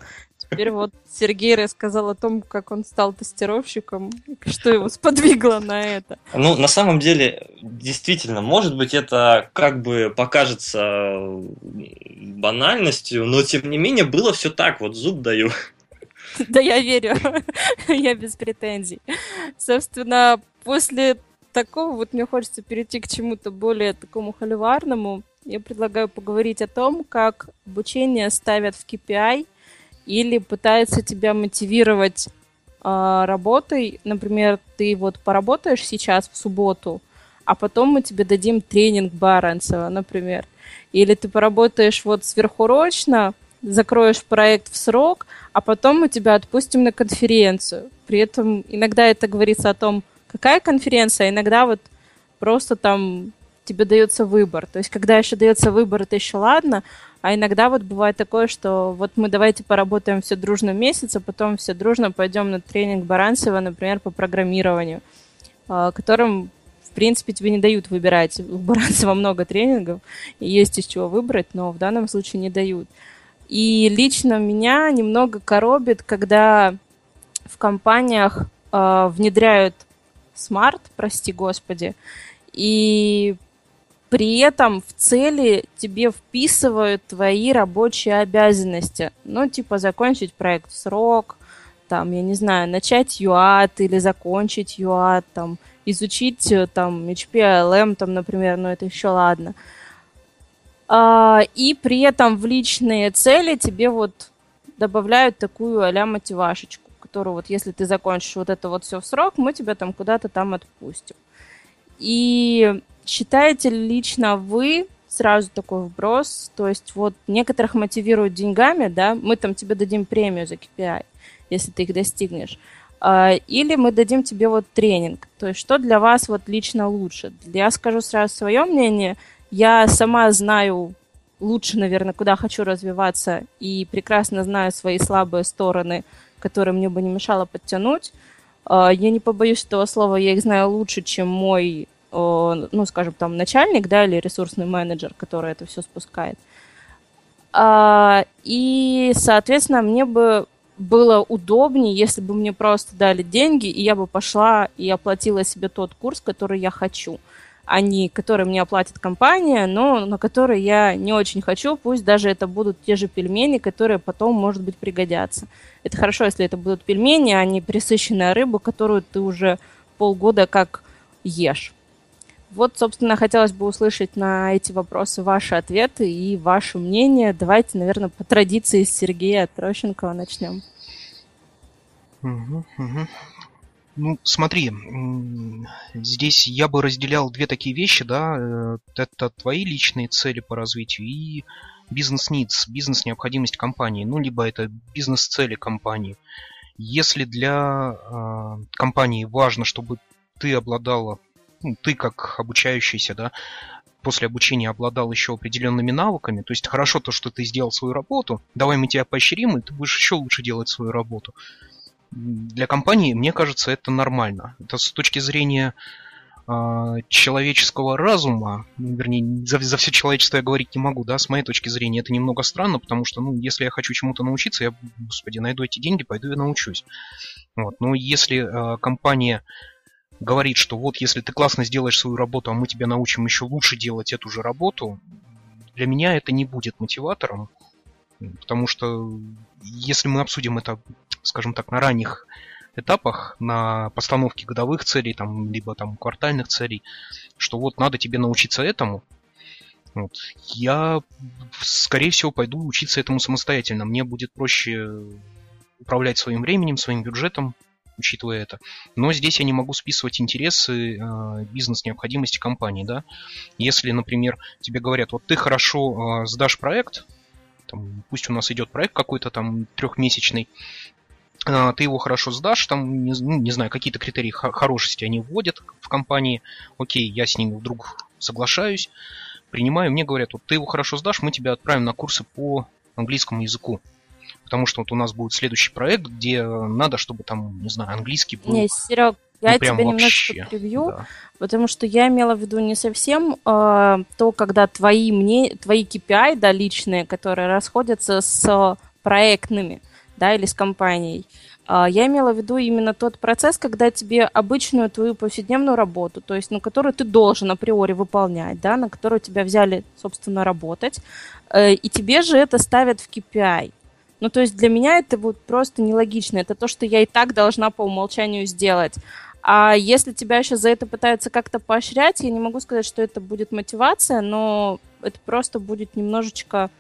B: Теперь вот Сергей рассказал о том, как он стал тестировщиком, что его сподвигло на это.
F: Ну, на самом деле, действительно, может быть, это как бы покажется банальностью, но тем не менее было все так, вот зуб даю.
B: Да, я верю. Я без претензий. Собственно, после такого вот мне хочется перейти к чему-то более такому холиварному. Я предлагаю поговорить о том, как обучение ставят в KPI – или пытается тебя мотивировать э, работой. Например, ты вот поработаешь сейчас в субботу, а потом мы тебе дадим тренинг Баренцева, например. Или ты поработаешь вот сверхурочно, закроешь проект в срок, а потом мы тебя отпустим на конференцию. При этом иногда это говорится о том, какая конференция, а иногда вот просто там тебе дается выбор. То есть, когда еще дается выбор, это еще ладно, а иногда вот бывает такое, что вот мы давайте поработаем все дружно месяц, а потом все дружно пойдем на тренинг Баранцева, например, по программированию, а, которым, в принципе, тебе не дают выбирать. У Баранцева много тренингов, и есть из чего выбрать, но в данном случае не дают. И лично меня немного коробит, когда в компаниях э, внедряют смарт, прости господи, и при этом в цели тебе вписывают твои рабочие обязанности. Ну, типа закончить проект в срок, там, я не знаю, начать UAT или закончить UAT, там, изучить э, там HPLM, там, например, ну это еще ладно. А, и при этом в личные цели тебе вот добавляют такую а-ля мотивашечку, которую вот если ты закончишь вот это вот все в срок, мы тебя там куда-то там отпустим. И считаете ли лично вы, сразу такой вброс, то есть вот некоторых мотивируют деньгами, да, мы там тебе дадим премию за KPI, если ты их достигнешь, а, или мы дадим тебе вот тренинг. То есть что для вас вот лично лучше? Я скажу сразу свое мнение. Я сама знаю лучше, наверное, куда хочу развиваться и прекрасно знаю свои слабые стороны, которые мне бы не мешало подтянуть. А, я не побоюсь этого слова, я их знаю лучше, чем мой, ну, скажем, там, начальник, да, или ресурсный менеджер, который это все спускает. А, и, соответственно, мне бы было удобнее, если бы мне просто дали деньги, и я бы пошла и оплатила себе тот курс, который я хочу, а не который мне оплатит компания, но на который я не очень хочу, пусть даже это будут те же пельмени, которые потом, может быть, пригодятся. Это хорошо, если это будут пельмени, а не присыщенная рыба, которую ты уже полгода как ешь. Вот, собственно, хотелось бы услышать на эти вопросы ваши ответы и ваше мнение. Давайте, наверное, по традиции с Сергея Трощенкова начнем.
C: Ну, смотри, здесь я бы разделял две такие вещи, да, э, это твои личные цели по развитию и бизнес-нидс, бизнес-необходимость компании, ну, либо это бизнес-цели компании. Если для э, компании важно, чтобы ты обладала ну, ты как обучающийся, да, после обучения обладал еще определенными навыками, то есть хорошо то, что ты сделал свою работу, давай мы тебя поощрим, и ты будешь еще лучше делать свою работу. Для компании, мне кажется, это нормально. Это с точки зрения э, человеческого разума, ну, вернее, за, за все человечество я говорить не могу, да, с моей точки зрения это немного странно, потому что, ну, если я хочу чему-то научиться, я, господи, найду эти деньги, пойду и научусь. Вот. Но если э, компания говорит, что вот если ты классно сделаешь свою работу, а мы тебя научим еще лучше делать эту же работу, для меня это не будет мотиватором, потому что если мы обсудим это, скажем так, на ранних этапах, на постановке годовых целей, там, либо там квартальных целей, что вот надо тебе научиться этому, вот, я, скорее всего, пойду учиться этому самостоятельно. Мне будет проще управлять своим временем, своим бюджетом, учитывая это. Но здесь я не могу списывать интересы э, бизнес-необходимости компании, да. Если, например, тебе говорят, вот ты хорошо э, сдашь проект, там, пусть у нас идет проект какой-то там трехмесячный, э, ты его хорошо сдашь, там, не, ну, не знаю, какие-то критерии хорошести они вводят в компании, окей, я с ними вдруг соглашаюсь, принимаю, мне говорят, вот ты его хорошо сдашь, мы тебя отправим на курсы по английскому языку потому что вот у нас будет следующий проект, где надо, чтобы там, не знаю, английский был.
B: Не, Серег, я ну, тебя вообще. немножко прибью, да. потому что я имела в виду не совсем э, то, когда твои, мне, твои KPI, да, личные, которые расходятся с проектными, да, или с компанией. Э, я имела в виду именно тот процесс, когда тебе обычную твою повседневную работу, то есть, ну, которую ты должен априори выполнять, да, на которую тебя взяли, собственно, работать, э, и тебе же это ставят в KPI. Ну, то есть для меня это вот просто нелогично. Это то, что я и так должна по умолчанию сделать. А если тебя еще за это пытаются как-то поощрять, я не могу сказать, что это будет мотивация, но это просто будет немножечко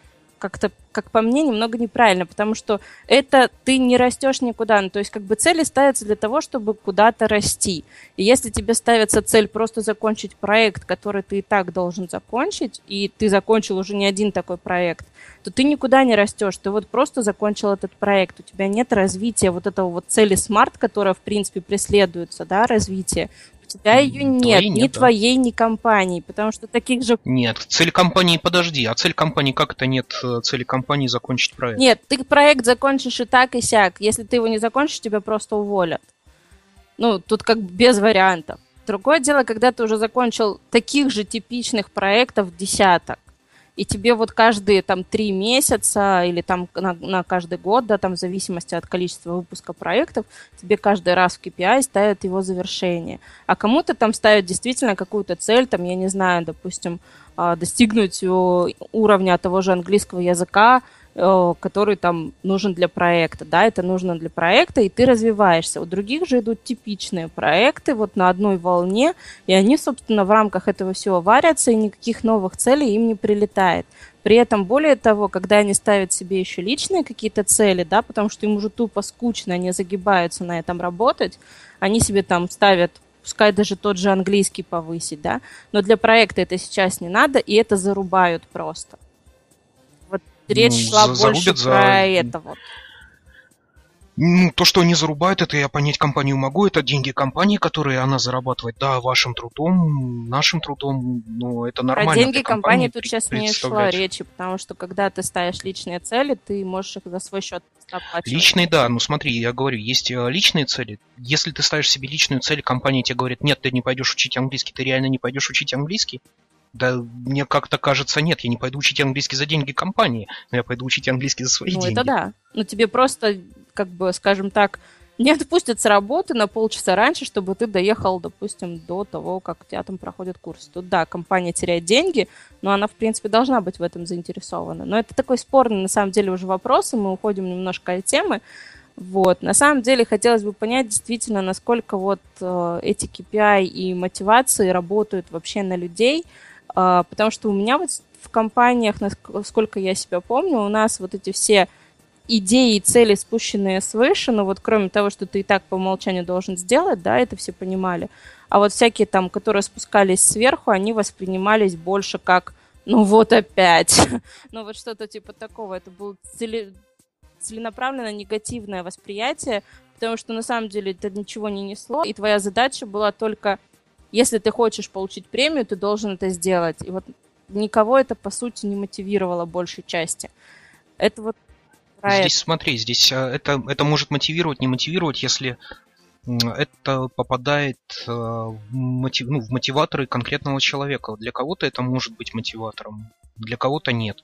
B: как-то, как по мне, немного неправильно, потому что это ты не растешь никуда. Ну, то есть как бы цели ставятся для того, чтобы куда-то расти. И если тебе ставится цель просто закончить проект, который ты и так должен закончить, и ты закончил уже не один такой проект, то ты никуда не растешь. Ты вот просто закончил этот проект. У тебя нет развития вот этого вот цели смарт, которая, в принципе, преследуется, да, развитие тебя ее нет, твоей ни нет, твоей, да. ни компании, потому что таких же...
C: Нет, цель компании, подожди, а цель компании как это нет э, цели компании закончить проект?
B: Нет, ты проект закончишь и так, и сяк. Если ты его не закончишь, тебя просто уволят. Ну, тут как без вариантов. Другое дело, когда ты уже закончил таких же типичных проектов десяток и тебе вот каждые там три месяца или там на, на каждый год, да, там в зависимости от количества выпуска проектов, тебе каждый раз в KPI ставят его завершение. А кому-то там ставят действительно какую-то цель, там, я не знаю, допустим, а, достигнуть уровня того же английского языка, который там нужен для проекта, да, это нужно для проекта, и ты развиваешься. У других же идут типичные проекты вот на одной волне, и они, собственно, в рамках этого всего варятся, и никаких новых целей им не прилетает. При этом, более того, когда они ставят себе еще личные какие-то цели, да, потому что им уже тупо скучно, они загибаются на этом работать, они себе там ставят пускай даже тот же английский повысить, да, но для проекта это сейчас не надо, и это зарубают просто. Речь
C: Ну,
B: шла
C: за-
B: больше
C: за-
B: про это вот.
C: Ну, то, что они зарубают, это я понять компанию могу. Это деньги компании, которые она зарабатывает. Да, вашим трудом, нашим трудом. Но это нормально.
B: Про деньги компании тут сейчас не шла речи, потому что когда ты ставишь личные цели, ты можешь их за свой счет оплачивать.
C: Личные, да, ну смотри, я говорю, есть э, личные цели. Если ты ставишь себе личную цель, компания тебе говорит, нет, ты не пойдешь учить английский, ты реально не пойдешь учить английский? Да мне как-то кажется, нет, я не пойду учить английский за деньги компании, но я пойду учить английский за свои
B: Ну,
C: деньги.
B: это да. Ну, тебе просто, как бы, скажем так, не отпустят с работы на полчаса раньше, чтобы ты доехал, допустим, до того, как у тебя там проходит курс. Тут, да, компания теряет деньги, но она, в принципе, должна быть в этом заинтересована. Но это такой спорный, на самом деле, уже вопрос, и мы уходим немножко от темы. Вот. На самом деле, хотелось бы понять действительно, насколько вот э, эти KPI и мотивации работают вообще на людей, потому что у меня вот в компаниях, насколько я себя помню, у нас вот эти все идеи и цели, спущенные свыше, ну вот кроме того, что ты и так по умолчанию должен сделать, да, это все понимали. А вот всякие там, которые спускались сверху, они воспринимались больше как, ну вот опять. ну вот что-то типа такого. Это было цели- целенаправленно негативное восприятие, потому что на самом деле это ничего не несло, и твоя задача была только, если ты хочешь получить премию, ты должен это сделать. И вот никого это, по сути, не мотивировало большей части. Это вот про это.
C: Здесь смотри, здесь а, это, это может мотивировать, не мотивировать, если это попадает э, в, мотив- ну, в мотиваторы конкретного человека. Для кого-то это может быть мотиватором, для кого-то нет.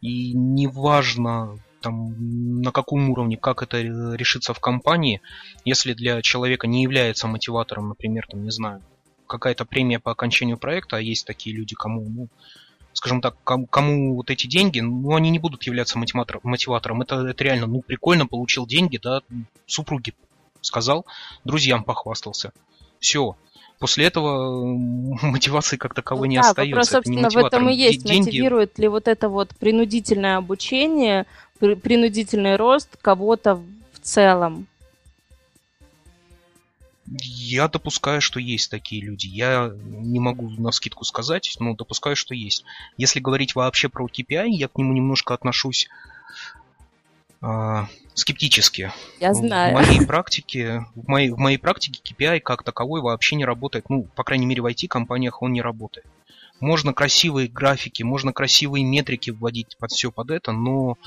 C: И неважно, там, на каком уровне, как это э, решится в компании, если для человека не является мотиватором, например, там, не знаю, какая-то премия по окончанию проекта, а есть такие люди, кому, ну, скажем так, кому, кому вот эти деньги, ну, они не будут являться мотиватор- мотиватором. Это, это реально, ну, прикольно, получил деньги, да, супруге сказал, друзьям похвастался. Все. После этого мотивации как таковой
B: Ну
C: не
B: да,
C: остается.
B: вопрос,
C: это не
B: собственно, в этом и есть.
C: Де- деньги-
B: Мотивирует ли вот это вот принудительное обучение, при- принудительный рост кого-то в целом?
C: Я допускаю, что есть такие люди. Я не могу на скидку сказать, но допускаю, что есть. Если говорить вообще про KPI, я к нему немножко отношусь а, скептически.
B: Я
C: В
B: знаю.
C: моей практике, в моей, в моей практике KPI как таковой вообще не работает. Ну, по крайней мере, в IT-компаниях он не работает. Можно красивые графики, можно красивые метрики вводить под все под это, но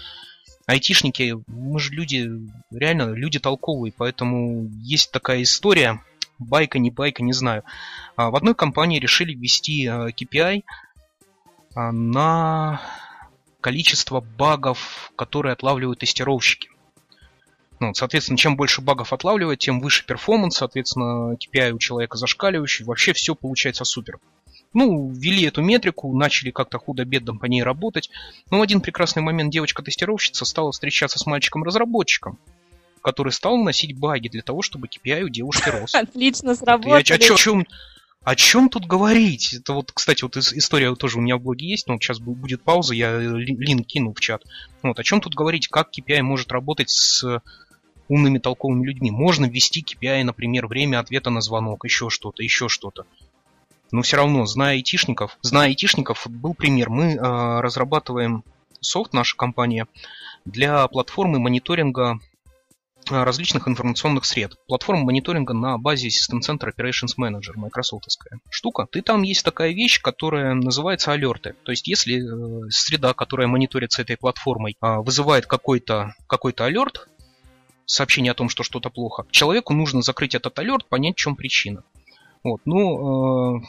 C: айтишники, мы же люди, реально люди толковые, поэтому есть такая история, байка, не байка, не знаю. А, В одной компании решили ввести а, KPI а, на количество багов, которые отлавливают тестировщики. Ну, соответственно, чем больше багов отлавливать, тем выше перформанс, соответственно, KPI у человека зашкаливающий, вообще все получается супер. Ну, ввели эту метрику, начали как-то худо-бедно по ней работать, но в один прекрасный момент девочка-тестировщица стала встречаться с мальчиком-разработчиком, который стал носить баги для того, чтобы KPI у девушки рос.
B: Отлично
C: Я
B: сработали.
C: о чем, о чем тут говорить? Это вот, кстати, вот ис- история тоже у меня в блоге есть, но вот сейчас бу- будет пауза, я э, ли- линк кину в чат. Вот, о чем тут говорить, как KPI может работать с умными толковыми людьми? Можно ввести KPI, например, время ответа на звонок, еще что-то, еще что-то. Но все равно, зная айтишников, зная айтишников, был пример. Мы э, разрабатываем софт, наша компания, для платформы мониторинга э, различных информационных сред. Платформа мониторинга на базе System Center Operations Manager, майкрософтовская штука. И там есть такая вещь, которая называется алерты. То есть, если э, среда, которая мониторится этой платформой, а, вызывает какой-то какой алерт, сообщение о том, что что-то плохо, человеку нужно закрыть этот алерт, понять, в чем причина. Вот, ну, э,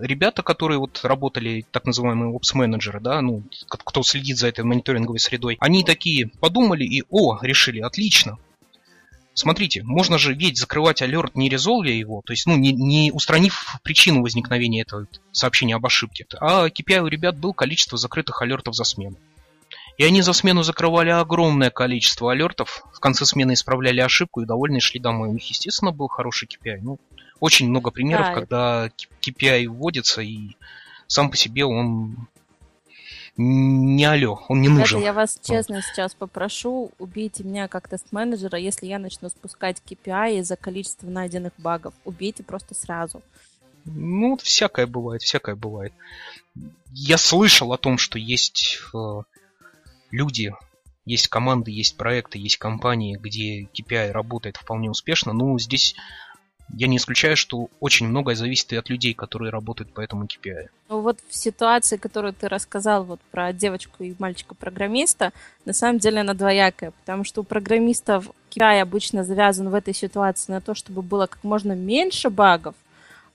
C: ребята, которые вот работали, так называемые опс-менеджеры, да, ну, кто следит за этой мониторинговой средой, они такие подумали и, о, решили, отлично. Смотрите, можно же ведь закрывать алерт, не резолвя его, то есть, ну, не, не устранив причину возникновения этого сообщения об ошибке. А KPI у ребят был количество закрытых алертов за смену. И они за смену закрывали огромное количество алертов, в конце смены исправляли ошибку и довольны шли домой. У них, естественно, был хороший KPI. Ну, очень много примеров,
B: Да,
C: когда KPI вводится, и сам по себе он не алло, он не нужен.
B: Это я вас честно сейчас попрошу, убейте меня как тест-менеджера, если я начну спускать KPI из-за количества найденных багов. Убейте просто сразу.
C: Ну, всякое бывает, всякое бывает. Я слышал о том, что есть э, люди, есть команды, есть проекты, есть компании, где KPI работает вполне успешно. Но здесь я не исключаю, что очень многое зависит и от людей, которые работают по этому KPI.
B: Ну вот в ситуации, которую ты рассказал вот про девочку и мальчика-программиста, на самом деле она двоякая, потому что у программистов KPI обычно завязан в этой ситуации на то, чтобы было как можно меньше багов,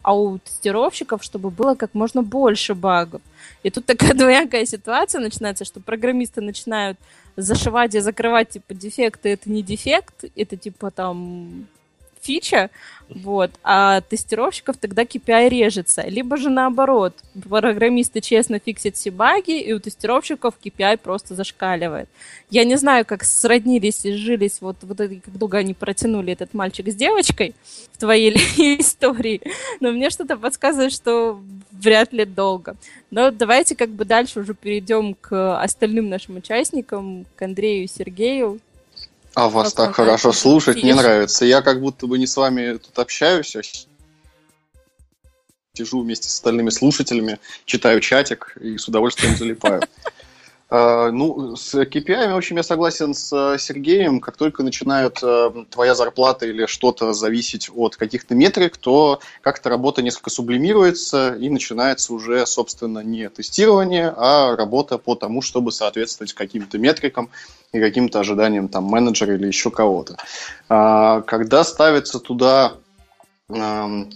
B: а у тестировщиков, чтобы было как можно больше багов. И тут такая двоякая ситуация начинается, что программисты начинают зашивать и закрывать, типа, дефекты, это не дефект, это, типа, там, фича, вот, а тестировщиков тогда KPI режется. Либо же наоборот, программисты честно фиксят все баги, и у тестировщиков KPI просто зашкаливает. Я не знаю, как сроднились и жились, вот, вот как долго они протянули этот мальчик с девочкой в твоей истории, но мне что-то подсказывает, что вряд ли долго. Но давайте как бы дальше уже перейдем к остальным нашим участникам, к Андрею и Сергею.
D: А вас так хорошо слушать, мне нравится. Я как будто бы не с вами тут общаюсь, а сижу вместе с остальными слушателями, читаю чатик и с удовольствием залипаю. Uh, ну, с KPI, в общем, я согласен с uh, Сергеем. Как только начинает uh, твоя зарплата или что-то зависеть от каких-то метрик, то как-то работа несколько сублимируется и начинается уже, собственно, не тестирование, а работа по тому, чтобы соответствовать каким-то метрикам и каким-то ожиданиям там менеджера или еще кого-то. Когда ставится туда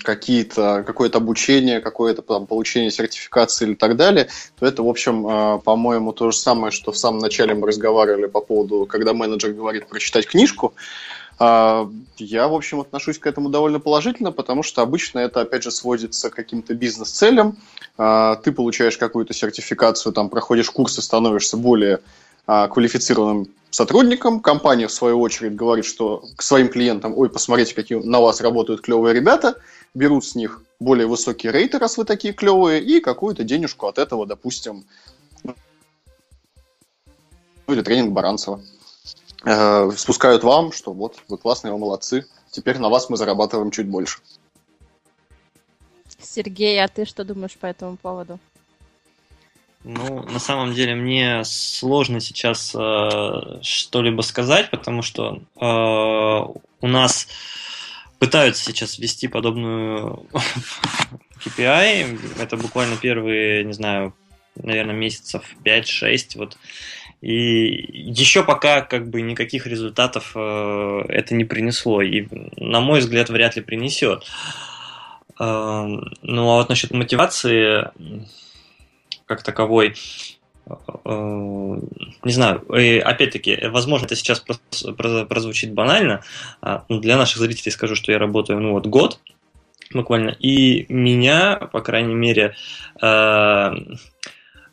D: какие-то, какое-то обучение, какое-то там, получение сертификации или так далее, то это, в общем, а, по-моему, то же самое, что в самом начале мы разговаривали по поводу, когда менеджер говорит прочитать книжку. А, я, в общем, отношусь к этому довольно положительно, потому что обычно это, опять же, сводится к каким-то бизнес-целям. А, ты получаешь какую-то сертификацию, там, проходишь курсы, становишься более квалифицированным сотрудникам. Компания, в свою очередь, говорит, что к своим клиентам, ой, посмотрите, какие на вас работают клевые ребята, берут с них более высокие рейты, раз вы такие клевые, и какую-то денежку от этого, допустим, или тренинг Баранцева. Э, спускают вам, что вот, вы классные, вы молодцы, теперь на вас мы зарабатываем чуть больше.
B: Сергей, а ты что думаешь по этому поводу?
F: Ну, на самом деле мне сложно сейчас э, что-либо сказать, потому что э, у нас пытаются сейчас ввести подобную KPI. Это буквально первые, не знаю, наверное, месяцев 5-6. Вот. И еще пока как бы никаких результатов э, это не принесло. И, на мой взгляд, вряд ли принесет. Э, ну, а вот насчет мотивации как таковой, э, не знаю, опять-таки, возможно, это сейчас прозвучит банально, а, для наших зрителей скажу, что я работаю, ну вот, год буквально, и меня, по крайней мере, э,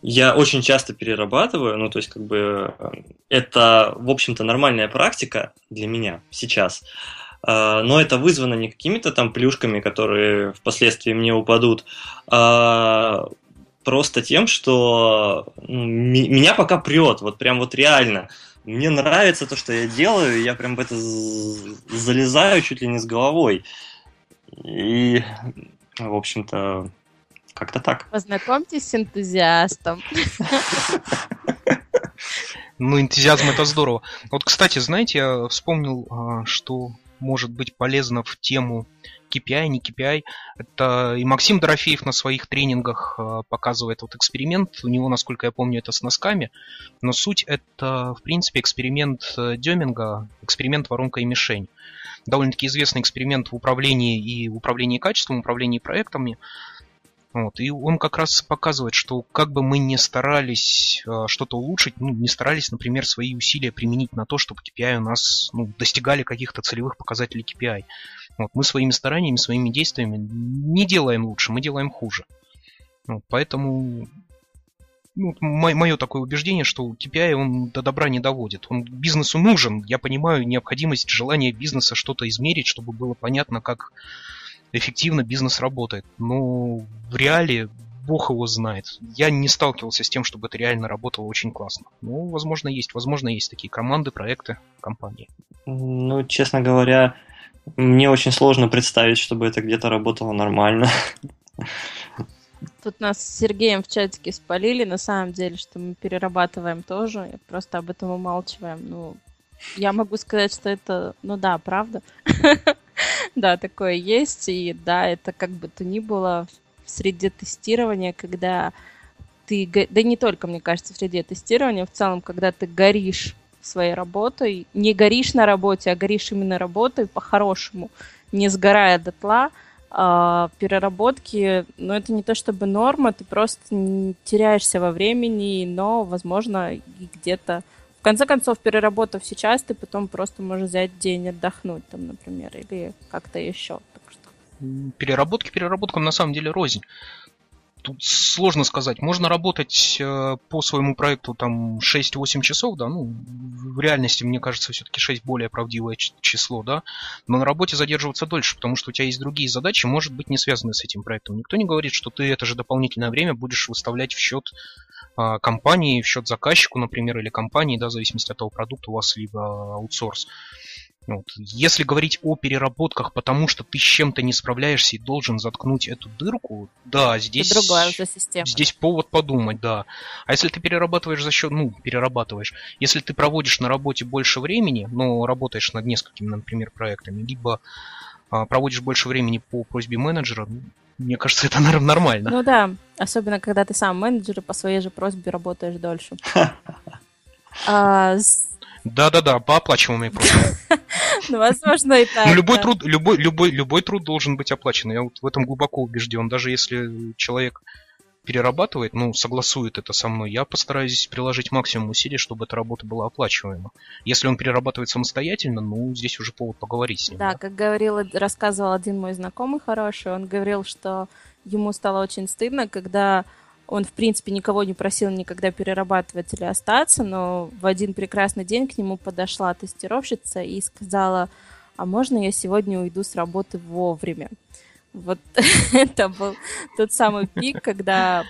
F: я очень часто перерабатываю, ну, то есть, как бы, это, в общем-то, нормальная практика для меня сейчас, э, но это вызвано не какими-то там плюшками, которые впоследствии мне упадут, а просто тем, что ну, меня пока прет, вот прям вот реально. Мне нравится то, что я делаю, я прям в это залезаю чуть ли не с головой. И, в общем-то, как-то так.
B: Познакомьтесь с энтузиастом.
C: Ну, энтузиазм это здорово. Вот, кстати, знаете, я вспомнил, а, что может быть полезно в тему KPI, не KPI. Это и Максим Дорофеев на своих тренингах э, показывает вот эксперимент. У него, насколько я помню, это с носками. Но суть это, в принципе, эксперимент э, Деминга, эксперимент воронка и мишень. Довольно-таки известный эксперимент в управлении и управлении качеством, управлении проектами. Вот. И он как раз показывает, что как бы мы ни старались э, что-то улучшить, ну, не старались, например, свои усилия применить на то, чтобы KPI у нас ну, достигали каких-то целевых показателей KPI. Вот, мы своими стараниями, своими действиями не делаем лучше, мы делаем хуже. Вот, поэтому ну, мое такое убеждение, что KPI он до добра не доводит. Он бизнесу нужен. Я понимаю необходимость, желание бизнеса что-то измерить, чтобы было понятно, как эффективно бизнес работает. Но в реале бог его знает. Я не сталкивался с тем, чтобы это реально работало очень классно. Ну, возможно, есть. Возможно, есть такие команды, проекты, компании.
F: Ну, честно говоря, мне очень сложно представить, чтобы это где-то работало нормально.
B: Тут нас с Сергеем в чатике спалили, на самом деле, что мы перерабатываем тоже, просто об этом умалчиваем. Ну, я могу сказать, что это, ну да, правда. Да, такое есть, и да, это как бы то ни было в среде тестирования, когда ты, да не только, мне кажется, в среде тестирования, в целом, когда ты горишь своей работой, не горишь на работе, а горишь именно работой по-хорошему, не сгорая дотла, а, переработки, но это не то чтобы норма, ты просто теряешься во времени, но, возможно, где-то в конце концов, переработав сейчас, ты потом просто можешь взять день отдохнуть, там, например, или как-то еще. Так что...
C: Переработки переработкам на самом деле рознь тут сложно сказать. Можно работать э, по своему проекту там 6-8 часов, да, ну, в реальности, мне кажется, все-таки 6 более правдивое число, да, но на работе задерживаться дольше, потому что у тебя есть другие задачи, может быть, не связанные с этим проектом. Никто не говорит, что ты это же дополнительное время будешь выставлять в счет э, компании, в счет заказчику, например, или компании, да, в зависимости от того продукта у вас, либо аутсорс. Вот. Если говорить о переработках, потому что ты с чем-то не справляешься и должен заткнуть эту дырку, да, здесь,
B: Это другая уже система.
C: здесь повод подумать, да. А если ты перерабатываешь за счет, ну, перерабатываешь, если ты проводишь на работе больше времени, но работаешь над несколькими, например, проектами, либо а, проводишь больше времени по просьбе менеджера, ну, мне кажется, это, нормально.
B: Ну да, особенно когда ты сам менеджер и по своей же просьбе работаешь дольше.
C: А, да-да-да, по оплачиваемой просьбе.
B: Ну, возможно, и так.
C: Ну, любой труд, любой, любой, любой труд должен быть оплачен. Я вот в этом глубоко убежден. Даже если человек перерабатывает, ну, согласует это со мной, я постараюсь здесь приложить максимум усилий, чтобы эта работа была оплачиваема. Если он перерабатывает самостоятельно, ну, здесь уже повод поговорить с ним.
B: Да, да? как говорил, рассказывал один мой знакомый хороший, он говорил, что ему стало очень стыдно, когда он, в принципе, никого не просил никогда перерабатывать или остаться, но в один прекрасный день к нему подошла тестировщица и сказала, а можно я сегодня уйду с работы вовремя? Вот это был тот самый пик, когда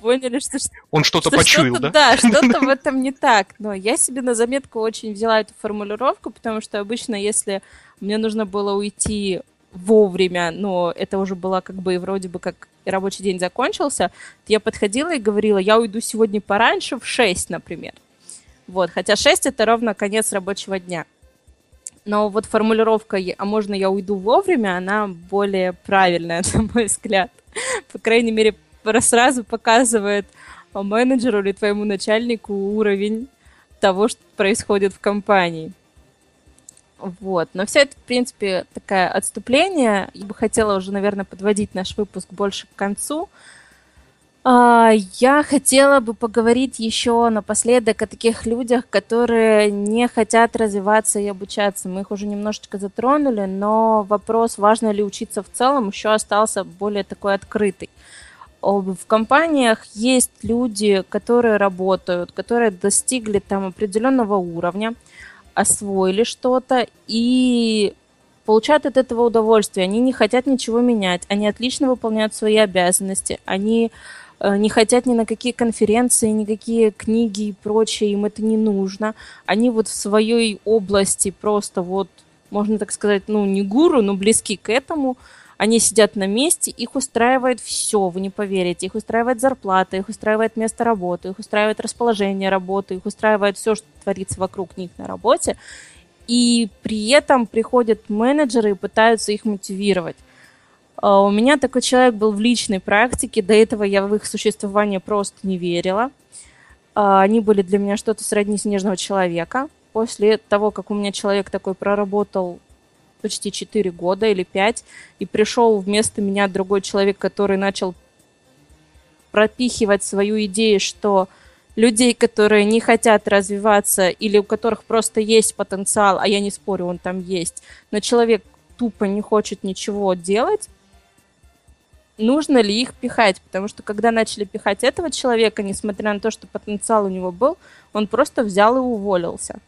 B: поняли, что...
C: Он что-то что почуял,
B: что да? Да, что-то в этом не так. Но я себе на заметку очень взяла эту формулировку, потому что обычно, если мне нужно было уйти вовремя, но это уже было как бы вроде бы как рабочий день закончился, я подходила и говорила, я уйду сегодня пораньше, в 6, например. Вот, хотя 6 это ровно конец рабочего дня. Но вот формулировка «а можно я уйду вовремя», она более правильная, на мой взгляд. По крайней мере, сразу показывает менеджеру или твоему начальнику уровень того, что происходит в компании. Вот. Но все это, в принципе, такое отступление. Я бы хотела уже, наверное, подводить наш выпуск больше к концу. А, я хотела бы поговорить еще напоследок о таких людях, которые не хотят развиваться и обучаться. Мы их уже немножечко затронули, но вопрос, важно ли учиться в целом, еще остался более такой открытый. В компаниях есть люди, которые работают, которые достигли там определенного уровня, освоили что-то и получают от этого удовольствие. Они не хотят ничего менять, они отлично выполняют свои обязанности, они э, не хотят ни на какие конференции, никакие книги и прочее, им это не нужно. Они вот в своей области просто вот, можно так сказать, ну не гуру, но близки к этому – они сидят на месте, их устраивает все, вы не поверите. Их устраивает зарплата, их устраивает место работы, их устраивает расположение работы, их устраивает все, что творится вокруг них на работе. И при этом приходят менеджеры и пытаются их мотивировать. А, у меня такой человек был в личной практике, до этого я в их существование просто не верила. А, они были для меня что-то сродни снежного человека. После того, как у меня человек такой проработал почти 4 года или 5, и пришел вместо меня другой человек, который начал пропихивать свою идею, что людей, которые не хотят развиваться или у которых просто есть потенциал, а я не спорю, он там есть, но человек тупо не хочет ничего делать, нужно ли их пихать? Потому что когда начали пихать этого человека, несмотря на то, что потенциал у него был, он просто взял и уволился.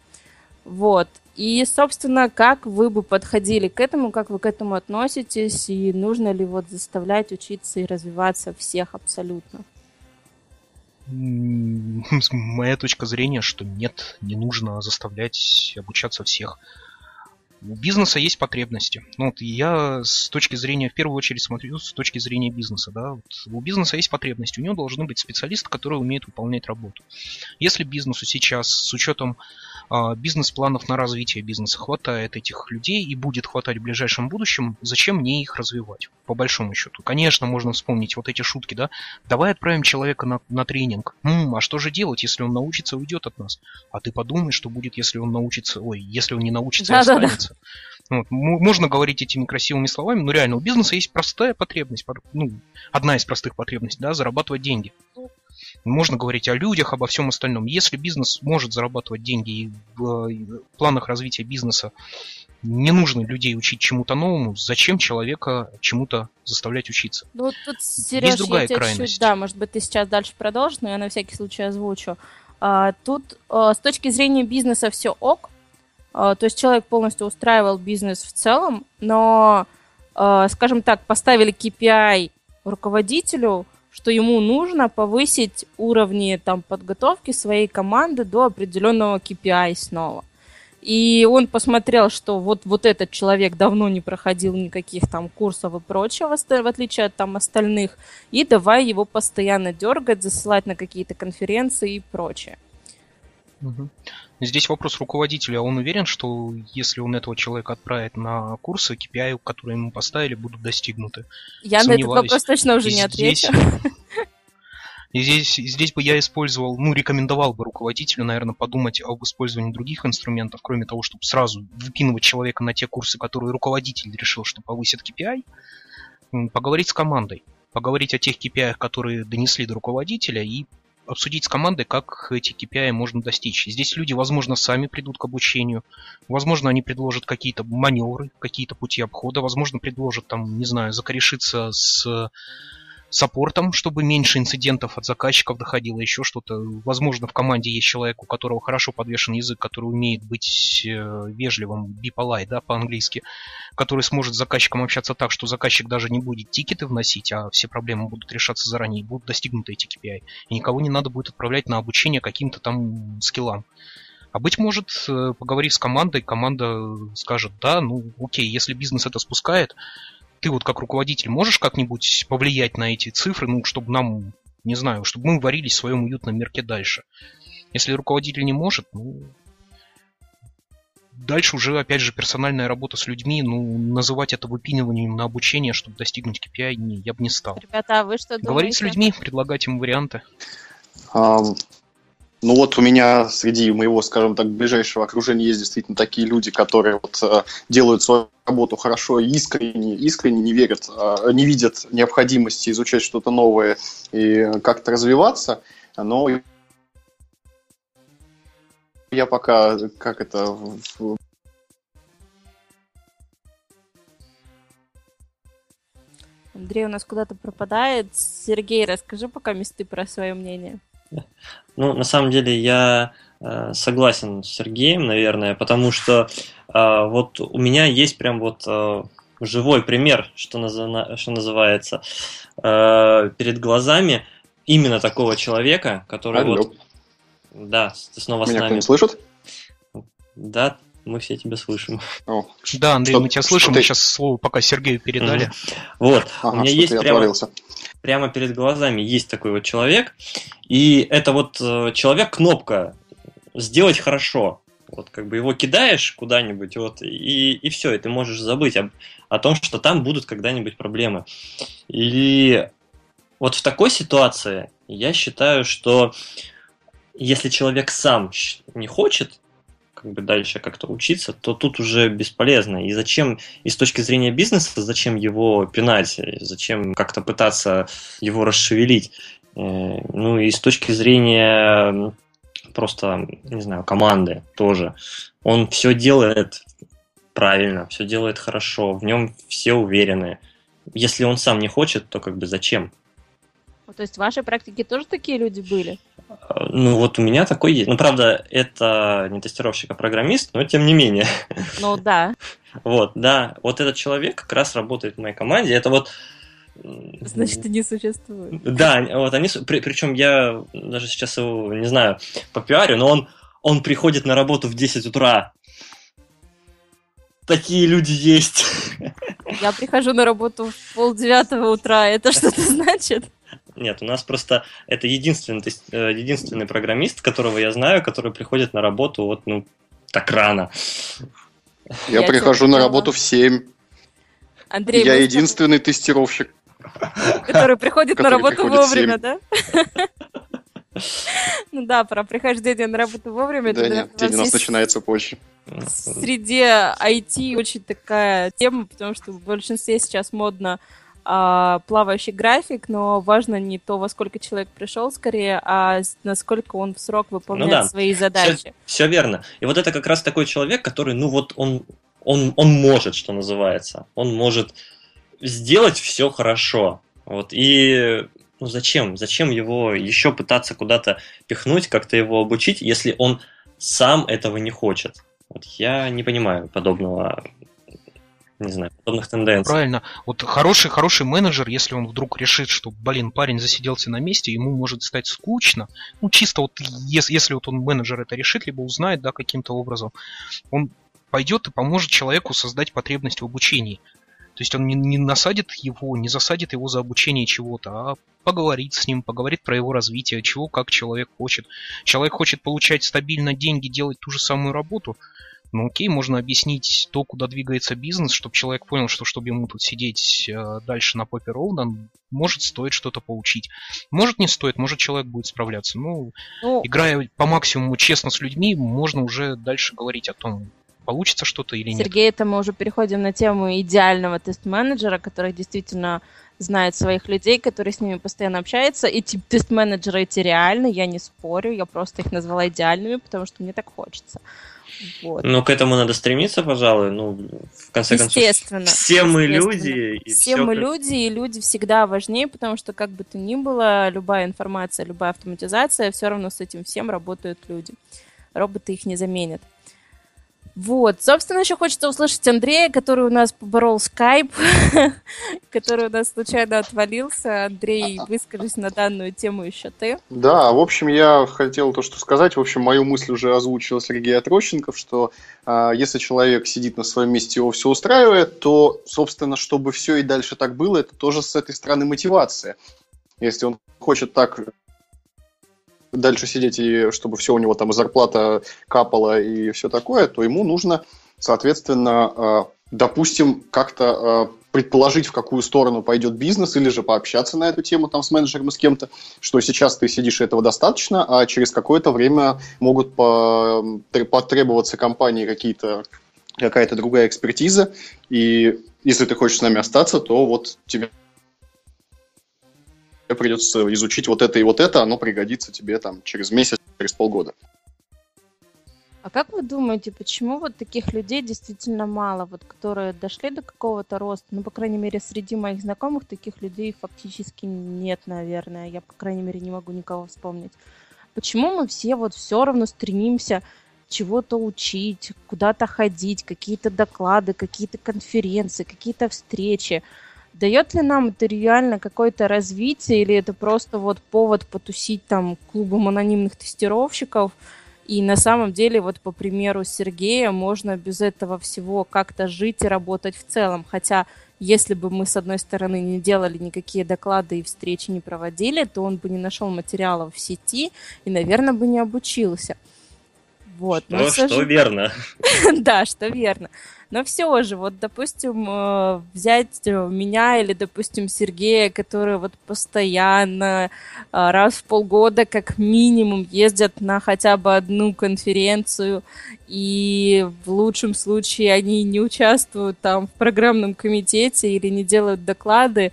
B: Вот. И, собственно, как вы бы подходили к этому, как вы к этому относитесь, и нужно ли вот заставлять учиться и развиваться всех абсолютно?
C: Моя точка зрения, что нет, не нужно заставлять обучаться всех. У бизнеса есть потребности. Ну, вот я с точки зрения, в первую очередь смотрю с точки зрения бизнеса. Да? Вот у бизнеса есть потребности, у него должны быть специалисты, которые умеют выполнять работу. Если бизнесу сейчас с учетом а, бизнес-планов на развитие бизнеса хватает этих людей и будет хватать в ближайшем будущем, зачем мне их развивать? По большому счету. Конечно, можно вспомнить вот эти шутки, да? Давай отправим человека на, на тренинг. М, а что же делать, если он научится, уйдет от нас? А ты подумай, что будет, если он научится, ой, если он не научится, да, останется. Да, да. Вот. Можно говорить этими красивыми словами, но реально у бизнеса есть простая потребность, ну, одна из простых потребностей, да, зарабатывать деньги. Можно говорить о людях, обо всем остальном. Если бизнес может зарабатывать деньги и в планах развития бизнеса не нужно людей учить чему-то новому, зачем человека чему-то заставлять учиться?
B: Ну, тут, Сереж, Есть другая я крайность. Чуть, да, может быть, ты сейчас дальше продолжишь, но я на всякий случай озвучу. А, тут а, с точки зрения бизнеса все ок, то есть человек полностью устраивал бизнес в целом, но, а, скажем так, поставили KPI руководителю, что ему нужно повысить уровни там, подготовки своей команды до определенного KPI снова. И он посмотрел, что вот, вот этот человек давно не проходил никаких там курсов и прочего, в отличие от там остальных, и давай его постоянно дергать, засылать на какие-то конференции и прочее.
C: Угу. Здесь вопрос руководителя. Он уверен, что если он этого человека отправит на курсы, KPI, которые ему поставили, будут достигнуты?
B: Я Сомневаюсь. на этот вопрос точно уже не отвечу.
C: И здесь, здесь бы я использовал, ну, рекомендовал бы руководителю, наверное, подумать об использовании других инструментов, кроме того, чтобы сразу выпинывать человека на те курсы, которые руководитель решил, что повысит KPI, поговорить с командой, поговорить о тех KPI, которые донесли до руководителя, и обсудить с командой, как эти KPI можно достичь. Здесь люди, возможно, сами придут к обучению, возможно, они предложат какие-то маневры, какие-то пути обхода, возможно, предложат там, не знаю, закорешиться с саппортом, чтобы меньше инцидентов от заказчиков доходило, еще что-то. Возможно, в команде есть человек, у которого хорошо подвешен язык, который умеет быть э, вежливым, polite, да, по-английски, который сможет с заказчиком общаться так, что заказчик даже не будет тикеты вносить, а все проблемы будут решаться заранее, и будут достигнуты эти KPI. И никого не надо будет отправлять на обучение каким-то там скиллам. А быть может, э, поговорив с командой, команда скажет, да, ну окей, если бизнес это спускает, ты вот как руководитель можешь как-нибудь повлиять на эти цифры, ну, чтобы нам, не знаю, чтобы мы варились в своем уютном мирке дальше. Если руководитель не может, ну, дальше уже, опять же, персональная работа с людьми, ну, называть это выпиниванием на обучение, чтобы достигнуть KPI, не, я бы не стал.
B: Ребята, а вы что
C: думаете? Говорить с людьми, предлагать им варианты.
D: А, ну вот у меня среди моего, скажем так, ближайшего окружения есть действительно такие люди, которые вот э, делают свою работу хорошо искренне, искренне не верят, э, не видят необходимости изучать что-то новое и как-то развиваться, но я пока, как это,
B: Андрей у нас куда-то пропадает. Сергей, расскажи пока месты про свое мнение.
F: Ну, на самом деле, я э, согласен с Сергеем, наверное, потому что э, вот у меня есть прям вот э, живой пример, что, наз... что называется, э, перед глазами именно такого человека, который Алло. вот... Да, ты снова
D: Меня
F: с нами.
D: Меня слышит?
F: Да, мы все тебя слышим.
C: О, да, Андрей, что, мы тебя слышим, мы ты... сейчас слово пока Сергею передали.
F: Угу. Вот, ага, у меня есть прямо, прямо перед глазами есть такой вот человек, и это вот э, человек-кнопка «сделать хорошо». Вот как бы его кидаешь куда-нибудь, вот, и, и все, и ты можешь забыть об, о том, что там будут когда-нибудь проблемы. И вот в такой ситуации я считаю, что если человек сам не хочет как бы дальше как-то учиться, то тут уже бесполезно. И зачем, и с точки зрения бизнеса, зачем его пинать, зачем как-то пытаться его расшевелить? Э, ну и с точки зрения просто, не знаю, команды тоже. Он все делает правильно, все делает хорошо, в нем все уверены. Если он сам не хочет, то как бы зачем?
B: То есть в вашей практике тоже такие люди были?
F: Ну, вот у меня такой есть. Ну, правда, это не тестировщик, а программист, но тем не менее.
B: Ну, да.
F: Вот, да. Вот этот человек как раз работает в моей команде. Это вот...
B: Значит, и не существует.
F: Да, вот они... При, причем я даже сейчас его, не знаю, по пиарю, но он, он приходит на работу в 10 утра. Такие люди есть.
B: Я прихожу на работу в полдевятого утра. Это что-то значит?
F: Нет, у нас просто это единственный, то есть, э, единственный программист, которого я знаю, который приходит на работу вот, ну, так рано.
D: Я, я прихожу на работу в 7.
B: Андрей,
D: я единственный тестировщик.
B: Который приходит на работу вовремя, да? Ну да, про прихождение на работу вовремя.
D: Да нет, день у нас начинается позже.
B: Среди IT очень такая тема, потому что в большинстве сейчас модно а, плавающий график, но важно не то, во сколько человек пришел скорее, а насколько он в срок выполняет ну да. свои задачи.
F: Все, все верно. И вот это как раз такой человек, который, ну вот он, он, он может, что называется. Он может сделать все хорошо. Вот. И ну зачем? Зачем его еще пытаться куда-то пихнуть, как-то его обучить, если он сам этого не хочет? Вот я не понимаю подобного не знаю, подобных тенденций.
C: Правильно. Вот хороший, хороший менеджер, если он вдруг решит, что, блин, парень засиделся на месте, ему может стать скучно, ну, чисто вот, если, если вот он менеджер это решит, либо узнает, да, каким-то образом, он пойдет и поможет человеку создать потребность в обучении. То есть он не, не насадит его, не засадит его за обучение чего-то, а поговорит с ним, поговорит про его развитие, чего как человек хочет. Человек хочет получать стабильно деньги, делать ту же самую работу – ну окей, можно объяснить то, куда двигается бизнес, чтобы человек понял, что чтобы ему тут сидеть э, дальше на попе ровно, может стоит что-то поучить. Может не стоит, может человек будет справляться. Ну, ну, играя по максимуму честно с людьми, можно уже дальше говорить о том, получится что-то или
B: Сергей,
C: нет.
B: Сергей, это мы уже переходим на тему идеального тест-менеджера, который действительно знает своих людей, который с ними постоянно общается. И тип тест-менеджеры эти реальны, я не спорю, я просто их назвала идеальными, потому что мне так хочется.
F: Вот. Ну, к этому надо стремиться, пожалуй. Ну, в конце
B: естественно,
F: концов, все мы люди.
B: И все, мы люди, и люди всегда важнее, потому что, как бы то ни было, любая информация, любая автоматизация, все равно с этим всем работают люди. Роботы их не заменят. Вот, собственно, еще хочется услышать Андрея, который у нас поборол скайп, который у нас случайно отвалился. Андрей, выскажись на данную тему еще ты.
D: Да, в общем, я хотел то, что сказать. В общем, мою мысль уже озвучил Сергей Отрощенков, что э, если человек сидит на своем месте, его все устраивает, то, собственно, чтобы все и дальше так было, это тоже с этой стороны мотивация. Если он хочет так дальше сидеть, и чтобы все у него там зарплата капала и все такое, то ему нужно, соответственно, э, допустим, как-то э, предположить, в какую сторону пойдет бизнес, или же пообщаться на эту тему там с менеджером с кем-то, что сейчас ты сидишь, и этого достаточно, а через какое-то время могут потребоваться компании какие-то какая-то другая экспертиза, и если ты хочешь с нами остаться, то вот тебе придется изучить вот это и вот это, оно пригодится тебе там через месяц, через полгода.
B: А как вы думаете, почему вот таких людей действительно мало, вот которые дошли до какого-то роста? Ну, по крайней мере, среди моих знакомых таких людей фактически нет, наверное. Я, по крайней мере, не могу никого вспомнить. Почему мы все вот все равно стремимся чего-то учить, куда-то ходить, какие-то доклады, какие-то конференции, какие-то встречи? Дает ли нам это реально какое-то развитие, или это просто вот повод потусить там клубом анонимных тестировщиков, и на самом деле, вот по примеру Сергея, можно без этого всего как-то жить и работать в целом. Хотя, если бы мы, с одной стороны, не делали никакие доклады и встречи не проводили, то он бы не нашел материалов в сети и, наверное, бы не обучился.
F: Вот. Что, что же... верно.
B: да, что верно. Но все же, вот, допустим, э, взять э, меня или, допустим, Сергея, которые вот постоянно э, раз в полгода как минимум ездят на хотя бы одну конференцию, и в лучшем случае они не участвуют там в программном комитете или не делают доклады.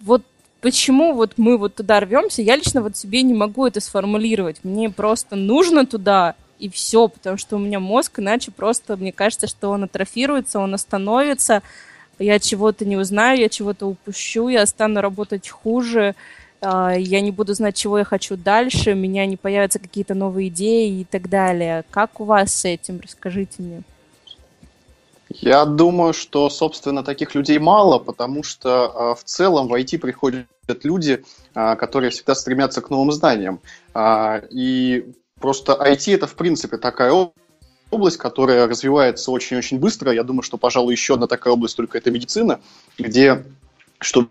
B: Вот почему вот мы вот туда рвемся, я лично вот себе не могу это сформулировать. Мне просто нужно туда, и все, потому что у меня мозг иначе просто, мне кажется, что он атрофируется, он остановится, я чего-то не узнаю, я чего-то упущу, я стану работать хуже, а, я не буду знать, чего я хочу дальше, у меня не появятся какие-то новые идеи и так далее. Как у вас с этим? Расскажите мне.
D: Я думаю, что, собственно, таких людей мало, потому что в целом в IT приходят люди, которые всегда стремятся к новым знаниям. И просто IT это, в принципе, такая область, которая развивается очень-очень быстро. Я думаю, что, пожалуй, еще одна такая область только это медицина, где, чтобы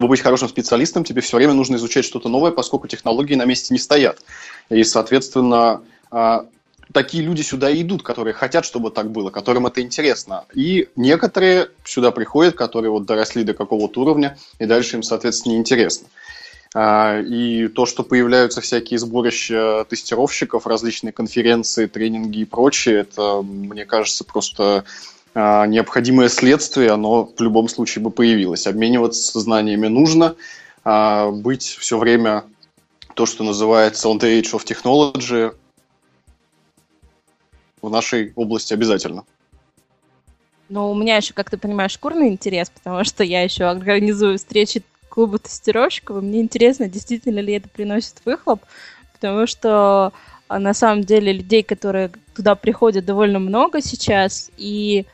D: быть хорошим специалистом, тебе все время нужно изучать что-то новое, поскольку технологии на месте не стоят. И, соответственно, а, такие люди сюда и идут, которые хотят, чтобы так было, которым это интересно. И некоторые сюда приходят, которые вот доросли до какого-то уровня, и дальше им, соответственно, неинтересно. А, и то, что появляются всякие сборища тестировщиков, различные конференции, тренинги и прочее, это, мне кажется, просто а, необходимое следствие, оно в любом случае бы появилось. Обмениваться знаниями нужно, а, быть все время то, что называется on the age of technology, в нашей области обязательно.
B: Но у меня еще, как ты понимаешь, шкурный интерес, потому что я еще организую встречи клуба тестировщиков, и мне интересно, действительно ли это приносит выхлоп, потому что а, на самом деле людей, которые туда приходят, довольно много сейчас, и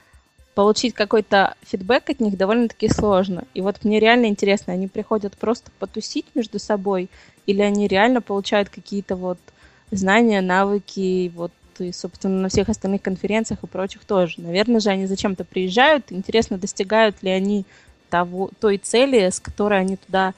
B: получить какой-то фидбэк от них довольно-таки сложно. И вот мне реально интересно, они приходят просто потусить между собой, или они реально получают какие-то вот знания, навыки, вот и, собственно, на всех остальных конференциях и прочих тоже. Наверное же, они зачем-то приезжают. Интересно, достигают ли они того, той цели, с которой они туда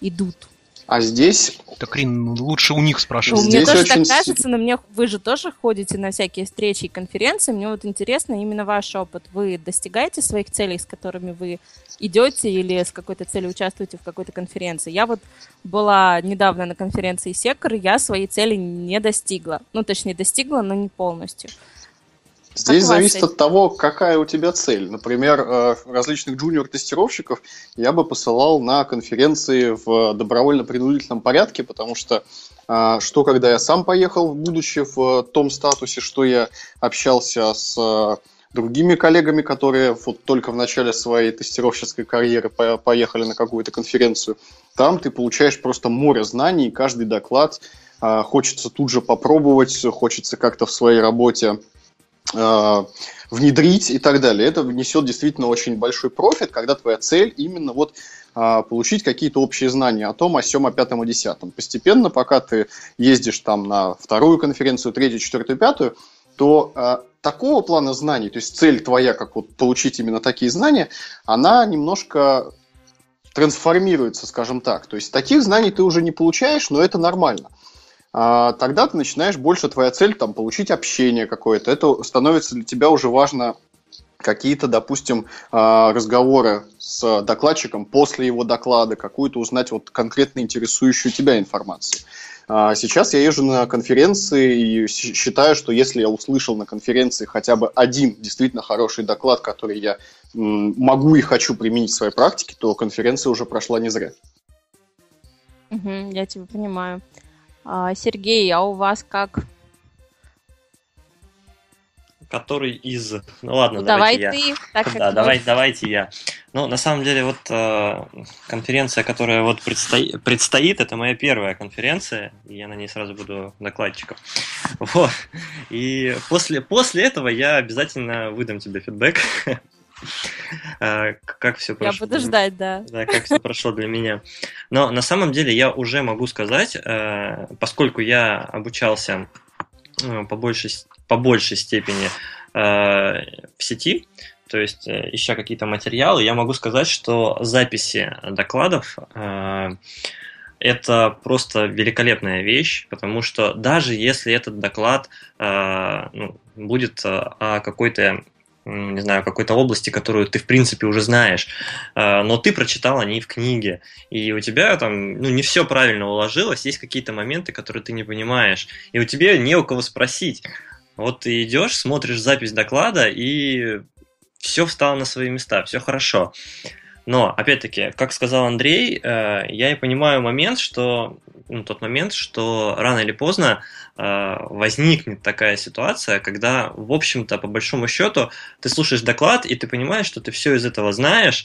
B: идут.
D: А здесь...
C: Так, Рин, лучше у них спрашивать.
B: Ну, мне тоже очень... так кажется, но мне вы же тоже ходите на всякие встречи и конференции. Мне вот интересно именно ваш опыт. Вы достигаете своих целей, с которыми вы идете или с какой-то целью участвуете в какой-то конференции? Я вот была недавно на конференции Секор, я своей цели не достигла. Ну, точнее, достигла, но не полностью.
D: Здесь зависит от того, какая у тебя цель. Например, э, различных джуниор-тестировщиков я бы посылал на конференции в добровольно-принудительном порядке, потому что э, что когда я сам поехал, будучи в том статусе, что я общался с э, другими коллегами, которые вот только в начале своей тестировщической карьеры поехали на какую-то конференцию, там ты получаешь просто море знаний, каждый доклад хочется тут же попробовать, хочется как-то в своей работе Э, внедрить и так далее. Это несет действительно очень большой профит, когда твоя цель именно вот э, получить какие-то общие знания о том, о сем, о пятом, о десятом. Постепенно, пока ты ездишь там на вторую конференцию, третью, четвертую, пятую, то э, такого плана знаний, то есть цель твоя, как вот получить именно такие знания, она немножко трансформируется, скажем так. То есть таких знаний ты уже не получаешь, но это нормально. А, тогда ты начинаешь больше твоя цель там получить общение какое-то. Это становится для тебя уже важно какие-то, допустим, а, разговоры с докладчиком после его доклада, какую-то узнать вот конкретно интересующую тебя информацию. А, сейчас я езжу на конференции и считаю, что если я услышал на конференции хотя бы один действительно хороший доклад, который я могу и хочу применить в своей практике, то конференция уже прошла не зря.
B: Угу, я тебя понимаю. А, Сергей, а у вас как?
F: Который из... Ну ладно,
B: ну,
F: давайте
B: давай
F: я.
B: ты. Так,
F: да, давай, давайте я. Ну, на самом деле, вот э, конференция, которая вот предстоит, предстоит, это моя первая конференция, и я на ней сразу буду докладчиком. Вот. И после, после этого я обязательно выдам тебе фидбэк как все прошло.
B: Я буду ждать, да.
F: Да, как все прошло для меня. Но на самом деле я уже могу сказать, э, поскольку я обучался э, по большей, по большей степени э, в сети, то есть ища какие-то материалы, я могу сказать, что записи докладов это просто великолепная вещь, потому что даже если этот доклад ну, будет о какой-то не знаю, какой-то области, которую ты, в принципе, уже знаешь, а, но ты прочитал о ней в книге, и у тебя там, ну, не все правильно уложилось, есть какие-то моменты, которые ты не понимаешь, и у тебя не у кого спросить. Вот ты идешь, смотришь запись доклада, и все встало на свои места, все хорошо. Но, опять-таки, как сказал Андрей, э, я и понимаю момент, что ну, тот момент, что рано или поздно э, возникнет такая ситуация, когда, в общем-то, по большому счету, ты слушаешь доклад, и ты понимаешь, что ты все из этого знаешь,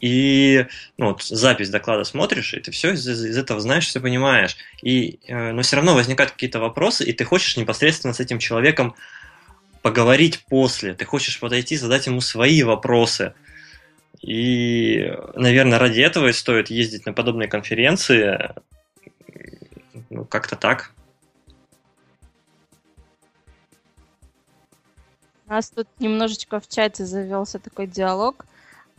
F: и ну, вот, запись доклада смотришь, и ты все из, из этого знаешь, все понимаешь. И, э, но все равно возникают какие-то вопросы, и ты хочешь непосредственно с этим человеком поговорить после, ты хочешь подойти, задать ему свои вопросы. И, наверное, ради этого и стоит ездить на подобные конференции. Ну, как-то так.
B: У нас тут немножечко в чате завелся такой диалог.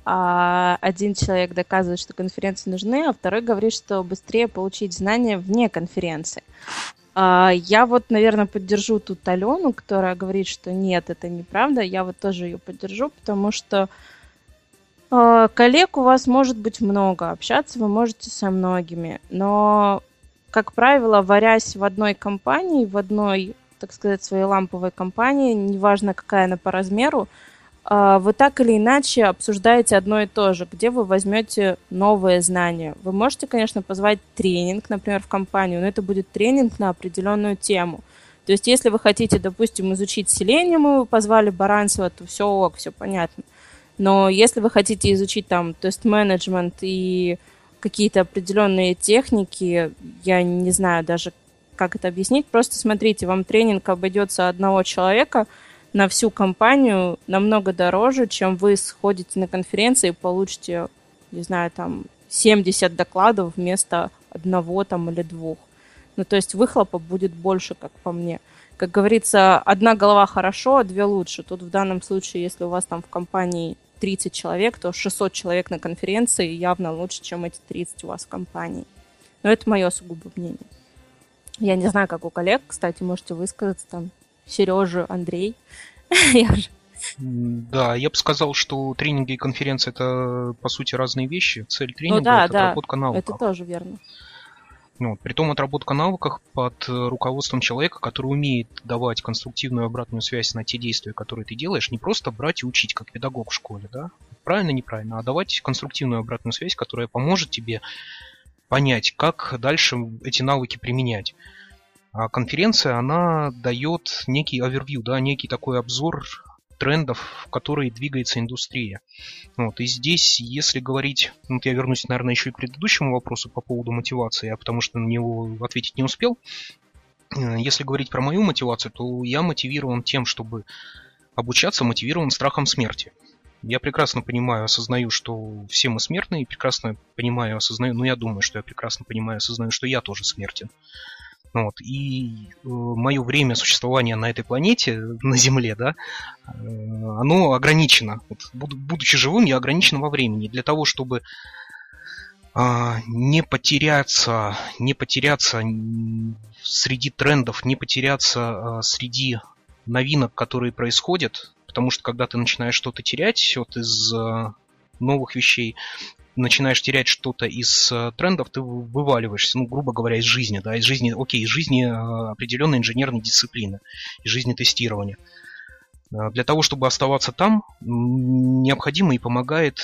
B: А, один человек доказывает, что конференции нужны, а второй говорит, что быстрее получить знания вне конференции. А, я вот, наверное, поддержу тут Алену, которая говорит, что нет, это неправда. Я вот тоже ее поддержу, потому что а, коллег у вас может быть много, общаться вы можете со многими, но, как правило, варясь в одной компании, в одной, так сказать, своей ламповой компании, неважно какая она по размеру, а, вы так или иначе обсуждаете одно и то же, где вы возьмете новые знания. Вы можете, конечно, позвать тренинг, например, в компанию, но это будет тренинг на определенную тему. То есть, если вы хотите, допустим, изучить селение, мы позвали Баранцева, то все ок, все понятно. Но если вы хотите изучить там тест-менеджмент и какие-то определенные техники, я не знаю даже, как это объяснить, просто смотрите, вам тренинг обойдется одного человека – на всю компанию намного дороже, чем вы сходите на конференции и получите, не знаю, там 70 докладов вместо одного там или двух. Ну, то есть выхлопа будет больше, как по мне. Как говорится, одна голова хорошо, а две лучше. Тут в данном случае, если у вас там в компании 30 человек, то 600 человек на конференции явно лучше, чем эти 30 у вас в компании. Но это мое сугубо мнение. Я не знаю, как у коллег, кстати, можете высказаться там. Сережа, Андрей.
C: Да, я бы сказал, что тренинги и конференции это по сути разные вещи. Цель тренинга
B: ну, да,
C: это
B: да,
C: отработка навыков.
B: Это тоже верно.
C: Ну, притом отработка навыков под руководством человека, который умеет давать конструктивную обратную связь на те действия, которые ты делаешь, не просто брать и учить, как педагог в школе, да? Правильно, неправильно, а давать конструктивную обратную связь, которая поможет тебе понять, как дальше эти навыки применять. А конференция, она дает некий овервью, да, некий такой обзор трендов, в которые двигается индустрия. Вот, и здесь, если говорить, вот я вернусь, наверное, еще и к предыдущему вопросу по поводу мотивации, а потому что на него ответить не успел. Э, если говорить про мою мотивацию, то я мотивирован тем, чтобы обучаться, мотивирован страхом смерти. Я прекрасно понимаю, осознаю, что все мы смертны, и прекрасно понимаю, осознаю, ну я думаю, что я прекрасно понимаю, осознаю, что я тоже смертен. Вот. И э, мое время существования на этой планете, на Земле, да, э, оно ограничено. Вот, будучи живым, я ограничен во времени. Для того, чтобы э, не потеряться, не потеряться среди трендов, не потеряться э, среди новинок, которые происходят, потому что когда ты начинаешь что-то терять вот из э, новых вещей, начинаешь терять что-то из э, трендов, ты вываливаешься, ну, грубо говоря, из жизни, да, из жизни, окей, из жизни э, определенной инженерной дисциплины, из жизни тестирования. Э, для того, чтобы оставаться там, необходимо и помогает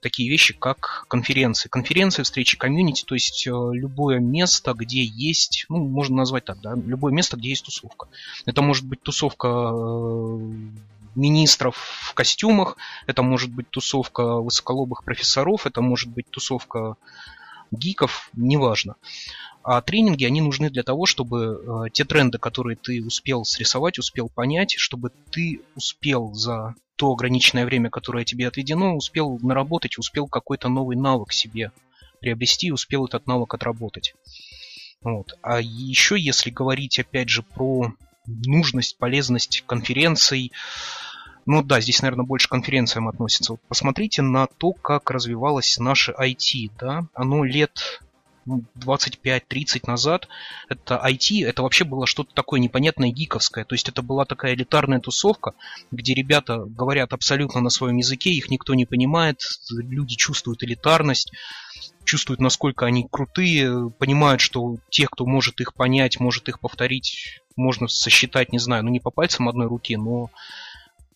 C: такие вещи, как конференции. Конференции, встречи комьюнити, то есть любое место, где есть, ну, можно назвать так, да, любое место, где есть тусовка. Это может быть тусовка министров в костюмах, это может быть тусовка высоколобых профессоров, это может быть тусовка гиков, неважно. А тренинги, они нужны для того, чтобы э, те тренды, которые ты успел срисовать, успел понять, чтобы ты успел за то ограниченное время, которое тебе отведено, успел наработать, успел какой-то новый навык себе приобрести, успел этот навык отработать. Вот. А еще, если говорить, опять же, про нужность, полезность конференций, ну да, здесь, наверное, больше к конференциям относится. Вот посмотрите на то, как развивалось наше IT, да. Оно лет 25-30 назад, это IT, это вообще было что-то такое непонятное гиковское. То есть это была такая элитарная тусовка, где ребята говорят абсолютно на своем языке, их никто не понимает, люди чувствуют элитарность, чувствуют, насколько они крутые, понимают, что тех, кто может их понять, может их повторить, можно сосчитать, не знаю, ну не по пальцам одной руки, но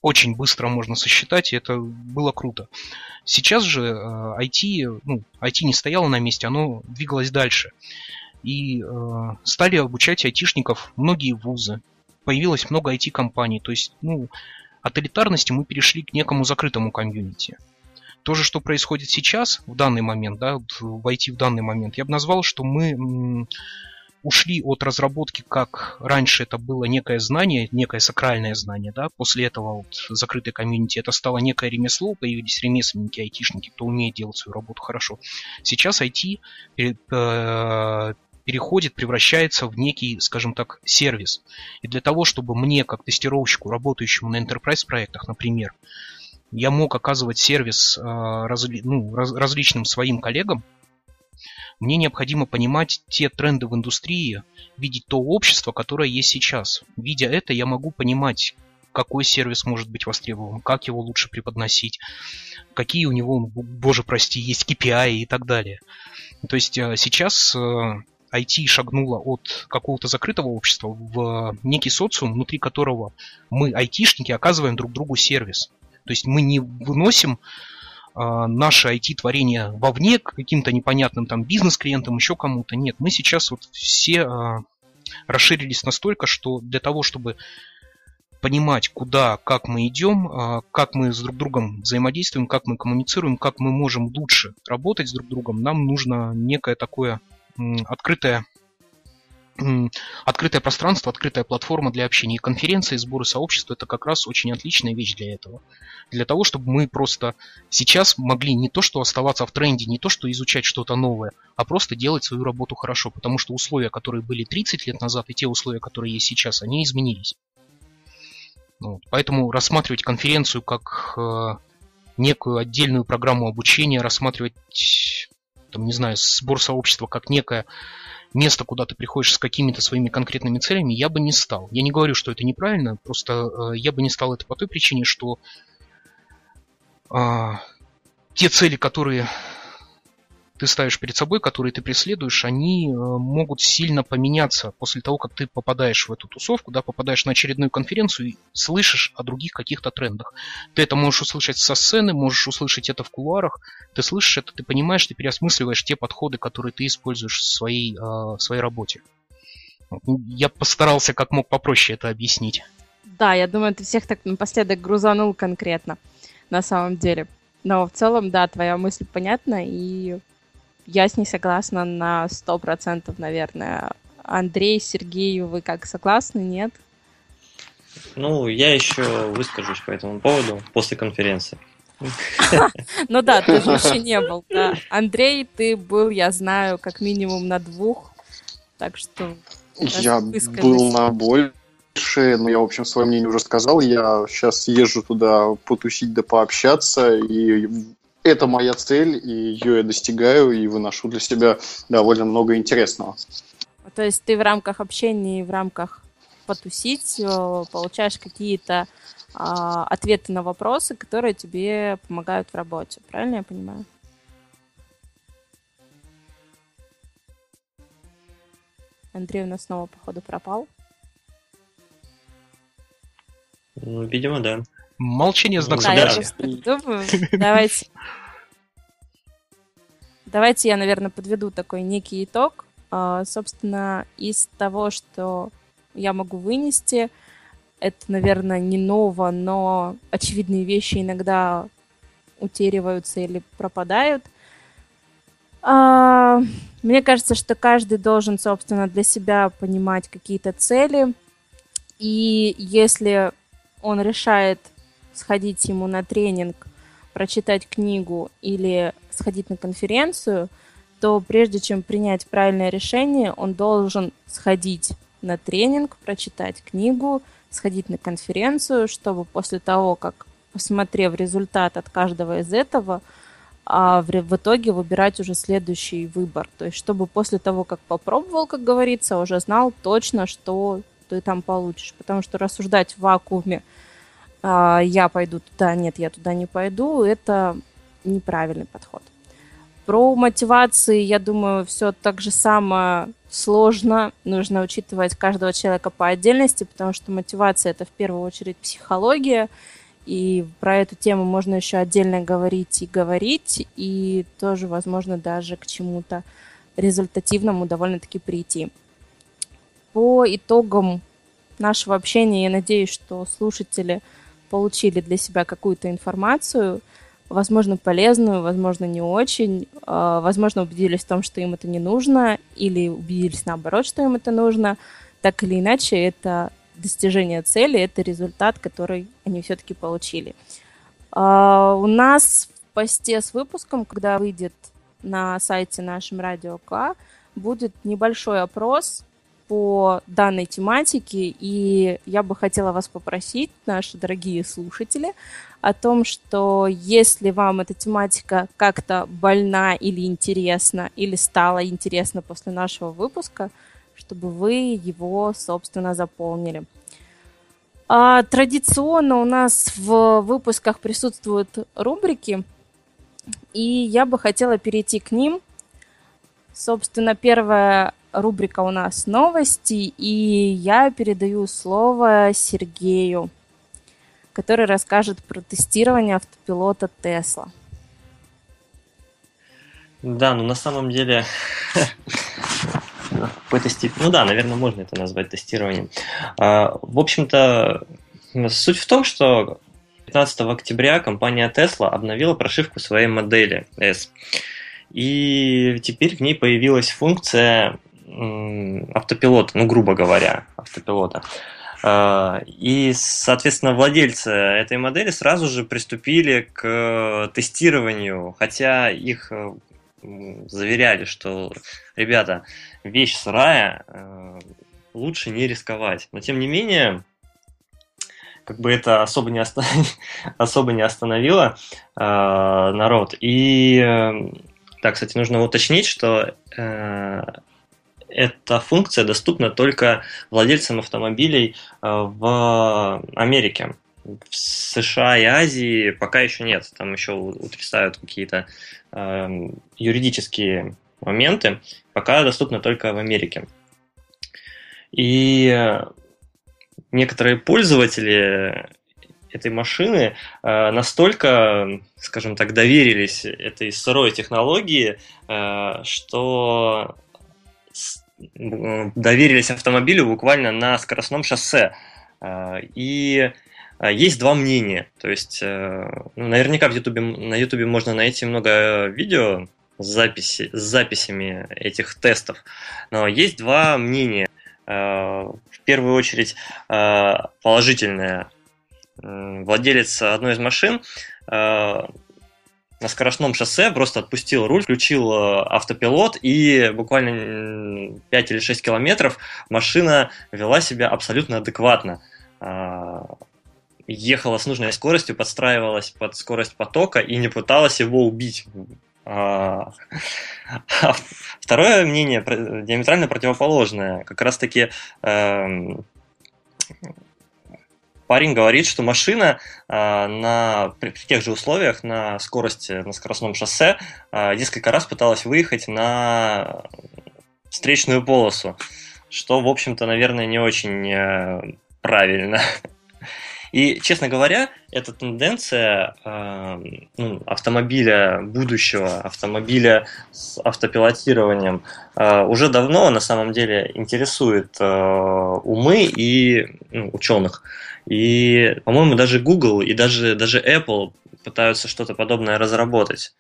C: очень быстро можно сосчитать, и это было круто. Сейчас же IT, ну, IT не стояло на месте, оно двигалось дальше. И э, стали обучать айтишников многие вузы. Появилось много IT-компаний. То есть, ну, от элитарности мы перешли к некому закрытому комьюнити. То же, что происходит сейчас, в данный момент, да, в IT в данный момент, я бы назвал, что мы ушли от разработки, как раньше это было некое знание, некое сакральное знание, да, после этого вот закрытой комьюнити это стало некое ремесло, появились ремесленники, айтишники, кто умеет делать свою работу хорошо. Сейчас IT э, переходит, превращается в некий, скажем так, сервис. И для того, чтобы мне, как тестировщику, работающему на enterprise проектах, например, я мог оказывать сервис э, ну, раз, различным своим коллегам, мне необходимо понимать те тренды в индустрии, видеть то общество, которое есть сейчас. Видя это, я могу понимать, какой сервис может быть востребован, как его лучше преподносить, какие у него, боже прости, есть KPI и так далее. То есть э, сейчас э, IT шагнуло от какого-то закрытого общества в некий социум, внутри которого мы, айтишники, оказываем друг другу сервис. То есть мы не выносим э, наше IT-творение вовне к каким-то непонятным там бизнес-клиентам, еще кому-то. Нет, мы сейчас вот все э, расширились настолько, что для того, чтобы понимать, куда, как мы идем, э, как мы с друг другом взаимодействуем, как мы коммуницируем, как мы можем лучше работать с друг другом, нам нужно некое такое открытое открытое пространство, открытая платформа для общения. И конференции, сборы сообщества – это как раз очень отличная вещь для этого. Для того, чтобы мы просто сейчас могли не то, что оставаться в тренде, не то, что изучать что-то новое, а просто делать свою работу хорошо. Потому что условия, которые были 30 лет назад, и те условия, которые есть сейчас, они изменились. Вот. Поэтому рассматривать конференцию как э, некую отдельную программу обучения, рассматривать там, не знаю, сбор сообщества как некое место, куда ты приходишь с какими-то своими конкретными целями, я бы не стал. Я не говорю, что это неправильно, просто э, я бы не стал это по той причине, что э, те цели, которые ты ставишь перед собой, которые ты преследуешь, они э, могут сильно поменяться после того, как ты попадаешь в эту тусовку, да, попадаешь на очередную конференцию и слышишь о других каких-то трендах. Ты это можешь услышать со сцены, можешь услышать это в кулуарах, ты слышишь это, ты понимаешь, ты переосмысливаешь те подходы, которые ты используешь в своей, э, в своей работе. Я постарался как мог попроще это объяснить.
B: Да, я думаю, ты всех так напоследок грузанул конкретно, на самом деле. Но в целом, да, твоя мысль понятна, и я с ней согласна на сто процентов, наверное. Андрей, Сергей, вы как согласны, нет?
F: Ну, я еще выскажусь по этому поводу после конференции.
B: Ну да, ты же еще не был, да. Андрей, ты был, я знаю, как минимум на двух, так что...
D: Я был на больше, но я, в общем, свое мнение уже сказал. Я сейчас езжу туда потусить да пообщаться, и это моя цель, и ее я достигаю, и выношу для себя довольно много интересного.
B: То есть ты в рамках общения и в рамках потусить э, получаешь какие-то а, ответы на вопросы, которые тебе помогают в работе. Правильно я понимаю? Андрей у нас снова, походу, пропал.
F: Ну, видимо, да.
C: Молчание знак
B: да, я. Давайте. Давайте я, наверное, подведу такой некий итог. А, собственно, из того, что я могу вынести, это, наверное, не ново, но очевидные вещи иногда утериваются или пропадают. А, мне кажется, что каждый должен, собственно, для себя понимать какие-то цели. И если он решает сходить ему на тренинг, прочитать книгу или сходить на конференцию, то прежде чем принять правильное решение, он должен сходить на тренинг, прочитать книгу, сходить на конференцию, чтобы после того, как посмотрев результат от каждого из этого, а в, итоге выбирать уже следующий выбор. То есть, чтобы после того, как попробовал, как говорится, уже знал точно, что ты там получишь. Потому что рассуждать в вакууме – я пойду туда, нет, я туда не пойду, это неправильный подход. Про мотивации, я думаю, все так же самое сложно. Нужно учитывать каждого человека по отдельности, потому что мотивация это в первую очередь психология. И про эту тему можно еще отдельно говорить и говорить, и тоже, возможно, даже к чему-то результативному довольно-таки прийти. По итогам нашего общения я надеюсь, что слушатели получили для себя какую-то информацию, возможно, полезную, возможно, не очень, а, возможно, убедились в том, что им это не нужно, или убедились наоборот, что им это нужно. Так или иначе, это достижение цели, это результат, который они все-таки получили. А, у нас в посте с выпуском, когда выйдет на сайте нашем Радио К, будет небольшой опрос по данной тематике, и я бы хотела вас попросить, наши дорогие слушатели, о том, что если вам эта тематика как-то больна или интересна, или стала интересна после нашего выпуска, чтобы вы его, собственно, заполнили. А, традиционно у нас в выпусках присутствуют рубрики, и я бы хотела перейти к ним. Собственно, первая рубрика у нас новости, и я передаю слово Сергею, который расскажет про тестирование автопилота Тесла.
F: Да, ну на самом деле какой-то ну да, наверное, можно это назвать тестированием. А, в общем-то, суть в том, что 15 октября компания Tesla обновила прошивку своей модели S. И теперь в ней появилась функция автопилота, ну, грубо говоря, автопилота. А, и, соответственно, владельцы этой модели сразу же приступили к тестированию, хотя их э, заверяли, что, ребята, вещь сырая, э, лучше не рисковать. Но, тем не менее, как бы это особо не, оста... особо не остановило э, народ. И, э, так, кстати, нужно уточнить, что э, эта функция доступна только владельцам автомобилей э, в Америке. В США и Азии пока еще нет. Там еще утрясают какие-то э, юридические моменты. Пока доступна только в Америке. И некоторые пользователи этой машины э, настолько, скажем так, доверились этой сырой технологии, э, что доверились автомобилю буквально на скоростном шоссе. Э, и э, есть два мнения. То есть, э, ну, наверняка в YouTube, на YouTube можно найти много видео с, записи, с записями этих тестов. Но есть два мнения. В первую очередь положительное. Владелец одной из машин на скоростном шоссе просто отпустил руль, включил э, автопилот, и буквально 5 или 6 километров машина вела себя абсолютно адекватно. А, ехала с нужной скоростью, подстраивалась под скорость потока и не пыталась его убить. А, а второе мнение диаметрально противоположное. Как раз таки эм, парень говорит, что машина э, на, при, при тех же условиях на скорости, на скоростном шоссе э, несколько раз пыталась выехать на встречную полосу, что, в общем-то, наверное, не очень э, правильно. И, честно говоря, эта тенденция э, ну, автомобиля будущего, автомобиля с автопилотированием э, уже давно на самом деле интересует э, умы и ну, ученых. И, по-моему, даже Google и даже, даже Apple пытаются что-то подобное разработать.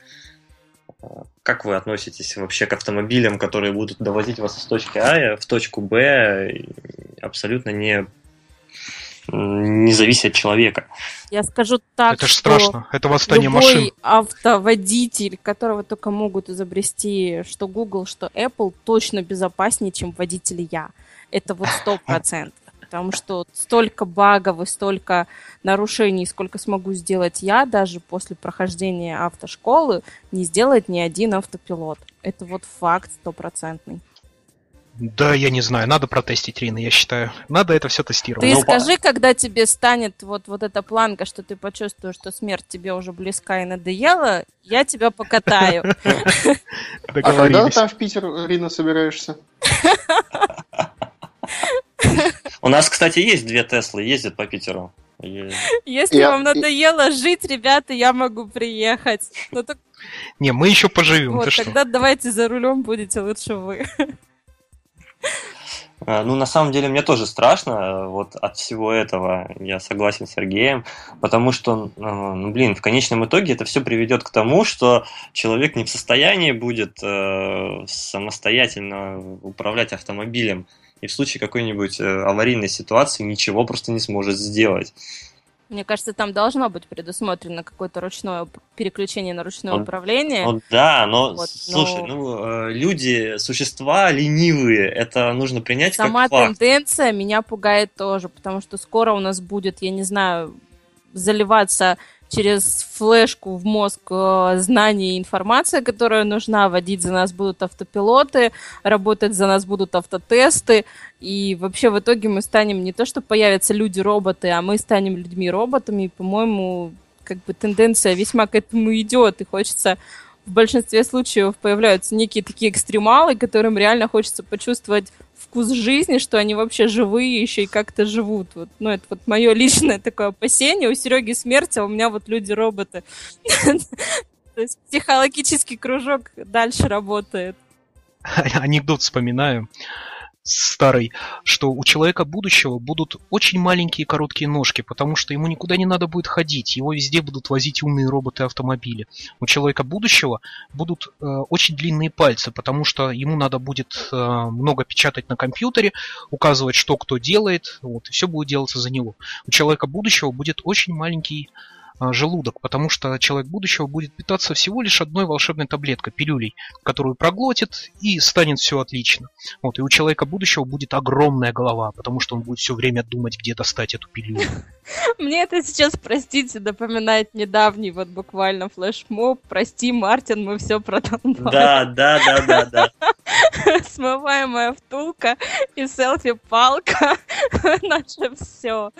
F: Как вы относитесь вообще к автомобилям, которые будут довозить вас из точки А в точку Б, абсолютно не не зависит от человека.
B: Я скажу так,
C: Это же страшно. Это восстание
B: любой
C: машин.
B: автоводитель, которого только могут изобрести что Google, что Apple, точно безопаснее, чем водитель я. Это вот сто процентов. Потому что столько багов и столько нарушений, сколько смогу сделать я, даже после прохождения автошколы, не сделает ни один автопилот. Это вот факт стопроцентный.
C: Да, я не знаю, надо протестить, Рина, я считаю. Надо это все тестировать.
B: Ты
F: Ну,
B: скажи, когда тебе станет вот, вот эта планка, что ты почувствуешь, что смерть тебе уже близка и надоела, я тебя покатаю.
D: А когда там в Питер, Рина, собираешься?
F: У нас, кстати, есть две Теслы, ездят по Питеру.
B: Если
D: Я-
B: вам надоело жить, ребята, я могу приехать. Ну так
C: Не, мы еще поживем,
B: вот,
C: ты что?
B: тогда давайте за рулем будете лучше вы.
F: А, Ну, на самом деле, мне тоже страшно э, вот от всего этого. Я согласен с Сергеем, потому что, э, ну, блин, в конечном итоге это все приведет к тому, что человек не в состоянии будет э, самостоятельно управлять автомобилем и в случае какой-нибудь э, аварийной ситуации ничего просто не сможет сделать.
B: Мне кажется, там должно быть предусмотрено какое-то ручное переключение на ручное
F: Он-
B: управление.
F: Ну да, но
B: Вот,
F: слушай,
B: но-
F: ну э, люди, существа ленивые, это нужно принять
B: Сама
F: как факт.
B: тенденция меня пугает тоже, потому что скоро у нас будет, я не знаю, заливаться через флешку в мозг э, знания и информация, которая нужна, водить за нас будут автопилоты, работать за нас будут автотесты, и вообще в итоге мы станем не то, что появятся люди-роботы, а мы станем людьми-роботами, и, по-моему, как бы тенденция весьма к этому идет, и хочется в большинстве случаев появляются некие такие экстремалы, которым реально хочется почувствовать вкус жизни, что они вообще живые еще и как-то живут. Вот, ну, это вот мое личное такое опасение. У Сереги смерть, а у меня вот люди-роботы. То есть психологический кружок дальше работает.
C: анекдот вспоминаю старый, что у человека будущего будут очень маленькие короткие ножки, потому что ему никуда не надо будет ходить, его везде будут возить умные роботы-автомобили. У человека будущего будут э, очень длинные пальцы, потому что ему надо будет э, много печатать на компьютере, указывать, что кто делает, вот, и все будет делаться за него. У человека будущего будет очень маленький желудок, потому что человек будущего будет питаться всего лишь одной волшебной таблеткой, пилюлей, которую проглотит и станет все отлично. Вот, и у человека будущего будет огромная голова, потому что он будет все время думать, где достать эту пилюлю.
B: Мне это сейчас, простите, напоминает недавний вот буквально флешмоб. Прости, Мартин, мы все продолбали.
F: Да, да, да, да, да.
B: Смываемая втулка и селфи-палка. Наше все.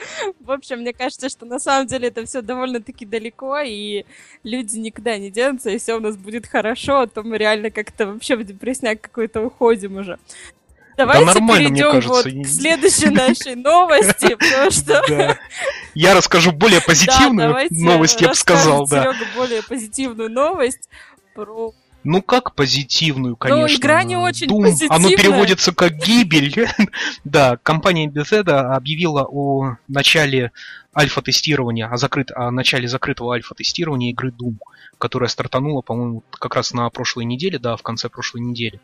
B: В общем, мне кажется, что на самом деле это все довольно-таки далеко, и люди никуда не денутся, и все у нас будет хорошо, а то мы реально как-то вообще в депрессняк какой-то уходим уже. Давайте
C: нормально, мне
B: перейдем
C: кажется,
B: вот к следующей нашей новости, потому что
C: Да. Я расскажу более
B: да,
C: позитивную новость, я бы сказал, да.
B: более позитивную новость про...
C: Ну как позитивную, конечно.
B: игра не очень
C: Doom,
B: позитивная.
C: Оно переводится как гибель. да, компания Bethesda объявила о начале альфа-тестирования, о, закрыт... о начале закрытого альфа-тестирования игры Doom, которая стартанула, по-моему, как раз на прошлой неделе, да, в конце прошлой недели.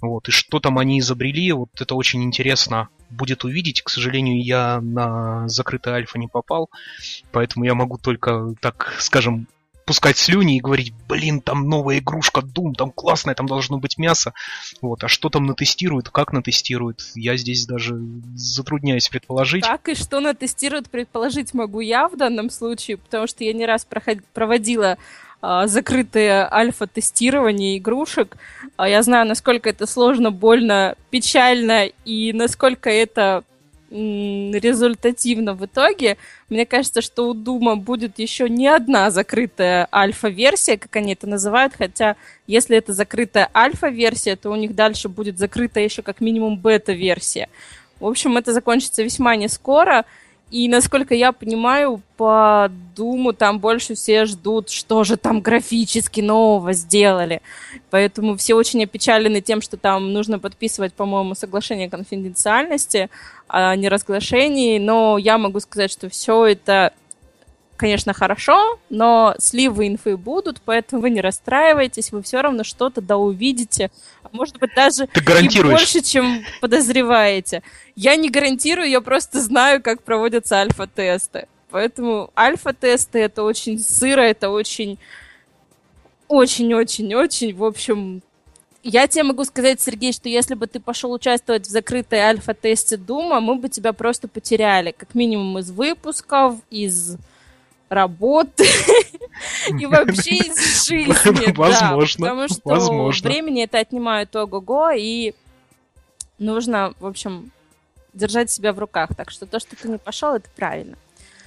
C: Вот, и что там они изобрели, вот это очень интересно будет увидеть. К сожалению, я на закрытый альфа не попал, поэтому я могу только, так скажем, пускать слюни и говорить, блин, там новая игрушка Doom, там классная, там должно быть мясо. Вот, а что там натестируют, как натестируют, я здесь даже затрудняюсь предположить.
B: Как и что натестируют, предположить могу я в данном случае, потому что я не раз проход- проводила а, закрытое альфа-тестирование игрушек. А я знаю, насколько это сложно, больно, печально и насколько это результативно в итоге. Мне кажется, что у Дума будет еще не одна закрытая альфа-версия, как они это называют, хотя если это закрытая альфа-версия, то у них дальше будет закрытая еще как минимум бета-версия. В общем, это закончится весьма не скоро. И, насколько я понимаю, по Думу там больше все ждут, что же там графически нового сделали. Поэтому все очень опечалены тем, что там нужно подписывать, по-моему, соглашение конфиденциальности, о неразглашении. Но я могу сказать, что все это, конечно, хорошо, но сливы инфы будут, поэтому вы не расстраивайтесь, вы все равно что-то да увидите. Может быть, даже
C: Ты гарантируешь.
B: больше, чем подозреваете. Я не гарантирую, я просто знаю, как проводятся альфа-тесты. Поэтому альфа-тесты это очень сыро, это очень, очень-очень-очень, в общем, я тебе могу сказать, Сергей, что если бы ты пошел участвовать в закрытой альфа-тесте Дума, мы бы тебя просто потеряли. Как минимум из выпусков, из работы и вообще из жизни. да,
C: Возможно,
B: Потому что
C: возможно.
B: времени это отнимает ого-го, и нужно, в общем, держать себя в руках. Так что то, что ты не пошел, это правильно.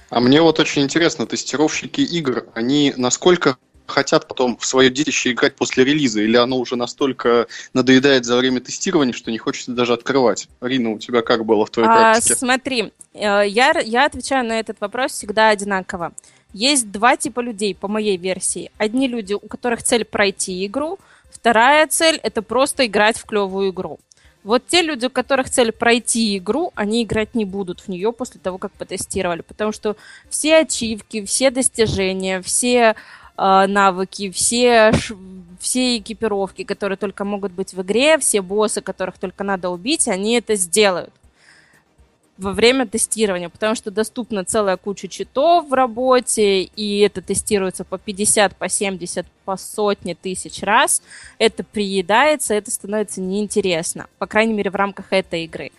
D: А мне вот очень интересно, тестировщики игр, они насколько хотят потом в свое детище играть после релиза, или оно уже настолько надоедает за время тестирования, что не хочется даже открывать? Рина, у тебя как было в твоей
B: А,
D: практике?
B: смотри, э, я, я отвечаю на этот вопрос всегда одинаково. Есть два типа людей, по моей версии. Одни люди, у которых цель пройти игру, вторая цель – это просто играть в клевую игру. Вот те люди, у которых цель пройти игру, они играть не будут в нее после того, как потестировали, потому что все ачивки, все достижения, все навыки, все, все экипировки, которые только могут быть в игре, все боссы, которых только надо убить, они это сделают во время тестирования, потому что доступна целая куча читов в работе, и это тестируется по 50, по 70, по сотне тысяч раз. Это приедается, это становится неинтересно, по крайней мере, в рамках этой игры.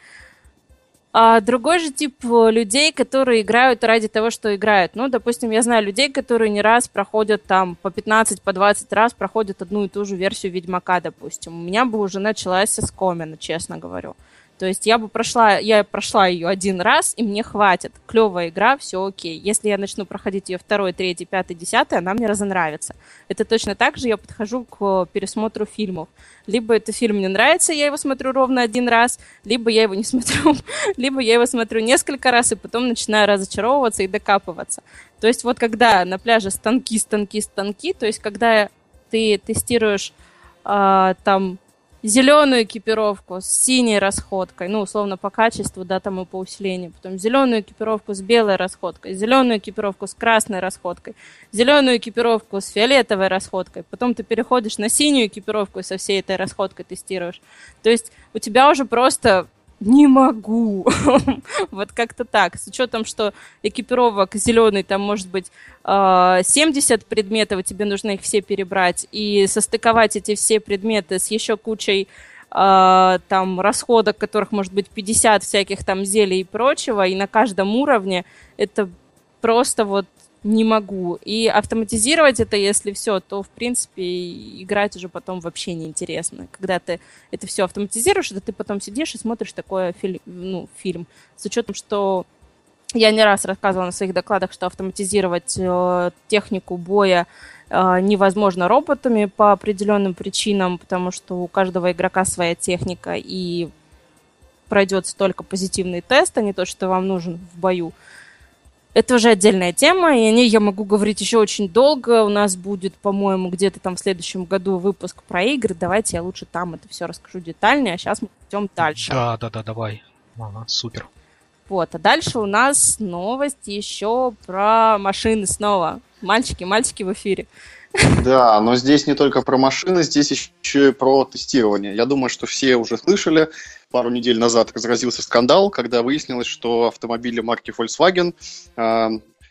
B: А другой же тип э, людей, которые играют ради того, что играют. Ну, допустим, я знаю людей, которые не раз проходят там по 15, по 20 раз проходят одну и ту же версию Ведьмака, допустим. У меня бы уже началась со скомина, честно говорю. То есть я бы прошла, я прошла ее один раз, и мне хватит. Клевая игра, все окей. Если я начну проходить ее второй, третий, пятый, десятый, она мне разонравится. Это точно так же я подхожу к пересмотру фильмов. Либо этот фильм мне нравится, я его смотрю ровно один раз, либо я его не смотрю, либо я его смотрю несколько раз, и потом начинаю разочаровываться и докапываться. То есть вот когда на пляже станки, станки, станки, то есть когда ты тестируешь а, там зеленую экипировку с синей расходкой, ну, условно, по качеству, да, там и по усилению. Потом зеленую экипировку с белой расходкой, зеленую экипировку с красной расходкой, зеленую экипировку с фиолетовой расходкой. Потом ты переходишь на синюю экипировку и со всей этой расходкой тестируешь. То есть у тебя уже просто не могу. вот как-то так. С учетом, что экипировок зеленый, там может быть 70 предметов, и тебе нужно их все перебрать, и состыковать эти все предметы с еще кучей там расходок, которых может быть 50 всяких там зелий и прочего, и на каждом уровне это просто вот не могу. И автоматизировать это, если все, то, в принципе, играть уже потом вообще неинтересно. Когда ты это все автоматизируешь, это ты потом сидишь и смотришь такой фильм, ну, фильм. С учетом, что я не раз рассказывала на своих докладах, что автоматизировать э, технику боя э, невозможно роботами по определенным причинам, потому что у каждого игрока своя техника, и пройдется только позитивный тест, а не то, что вам нужен в бою. Это уже отдельная тема, и о ней я могу говорить еще очень долго. У нас будет, по-моему, где-то там в следующем году выпуск про игры. Давайте я лучше там это все расскажу детальнее, а сейчас мы идем дальше.
C: Да, да, да, давай. Ага, супер.
B: Вот, а дальше у нас новость еще про машины снова. Мальчики, мальчики в эфире.
D: Да, но здесь не только про машины, здесь еще и про тестирование. Я думаю, что все уже слышали, пару недель назад разразился скандал, когда выяснилось, что автомобили марки Volkswagen, э,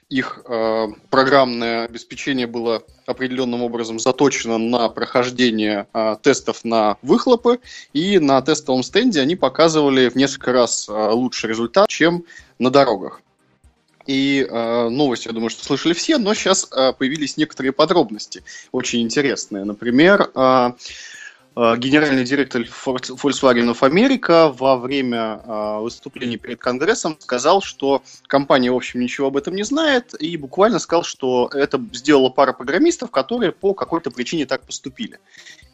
D: их э, программное обеспечение было определенным образом заточено на прохождение э, тестов на выхлопы, и на тестовом стенде они показывали в несколько раз лучший результат, чем на дорогах. И э, новость, я думаю, что слышали все, но сейчас э, появились некоторые подробности, очень интересные. Например, э, э, генеральный директор Volkswagen America во время э, выступления перед Конгрессом сказал, что компания, в общем, ничего об этом не знает, и буквально сказал, что это сделала пара программистов, которые по какой-то причине так поступили.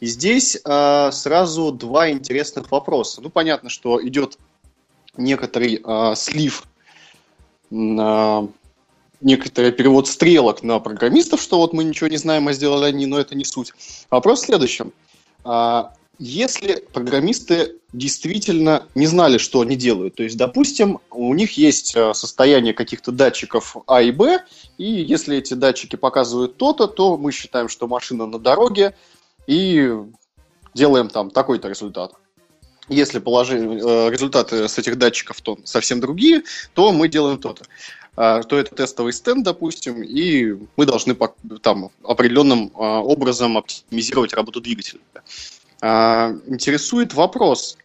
D: И здесь э, сразу два интересных вопроса. Ну, понятно, что идет некоторый э, слив некоторый перевод стрелок на программистов, что вот мы ничего не знаем, а сделали они, но это не суть. Вопрос в следующем. А, если программисты действительно не знали, что они делают, то есть, допустим, у них есть а, состояние каких-то датчиков А и Б, и если эти датчики показывают то-то, то мы считаем, что машина на дороге, и делаем там такой-то результат если положение, э, результаты с этих датчиков то совсем другие, то мы делаем то-то. А, то это тестовый стенд, допустим, и мы должны там определенным а, образом оптимизировать работу двигателя. А, интересует вопрос,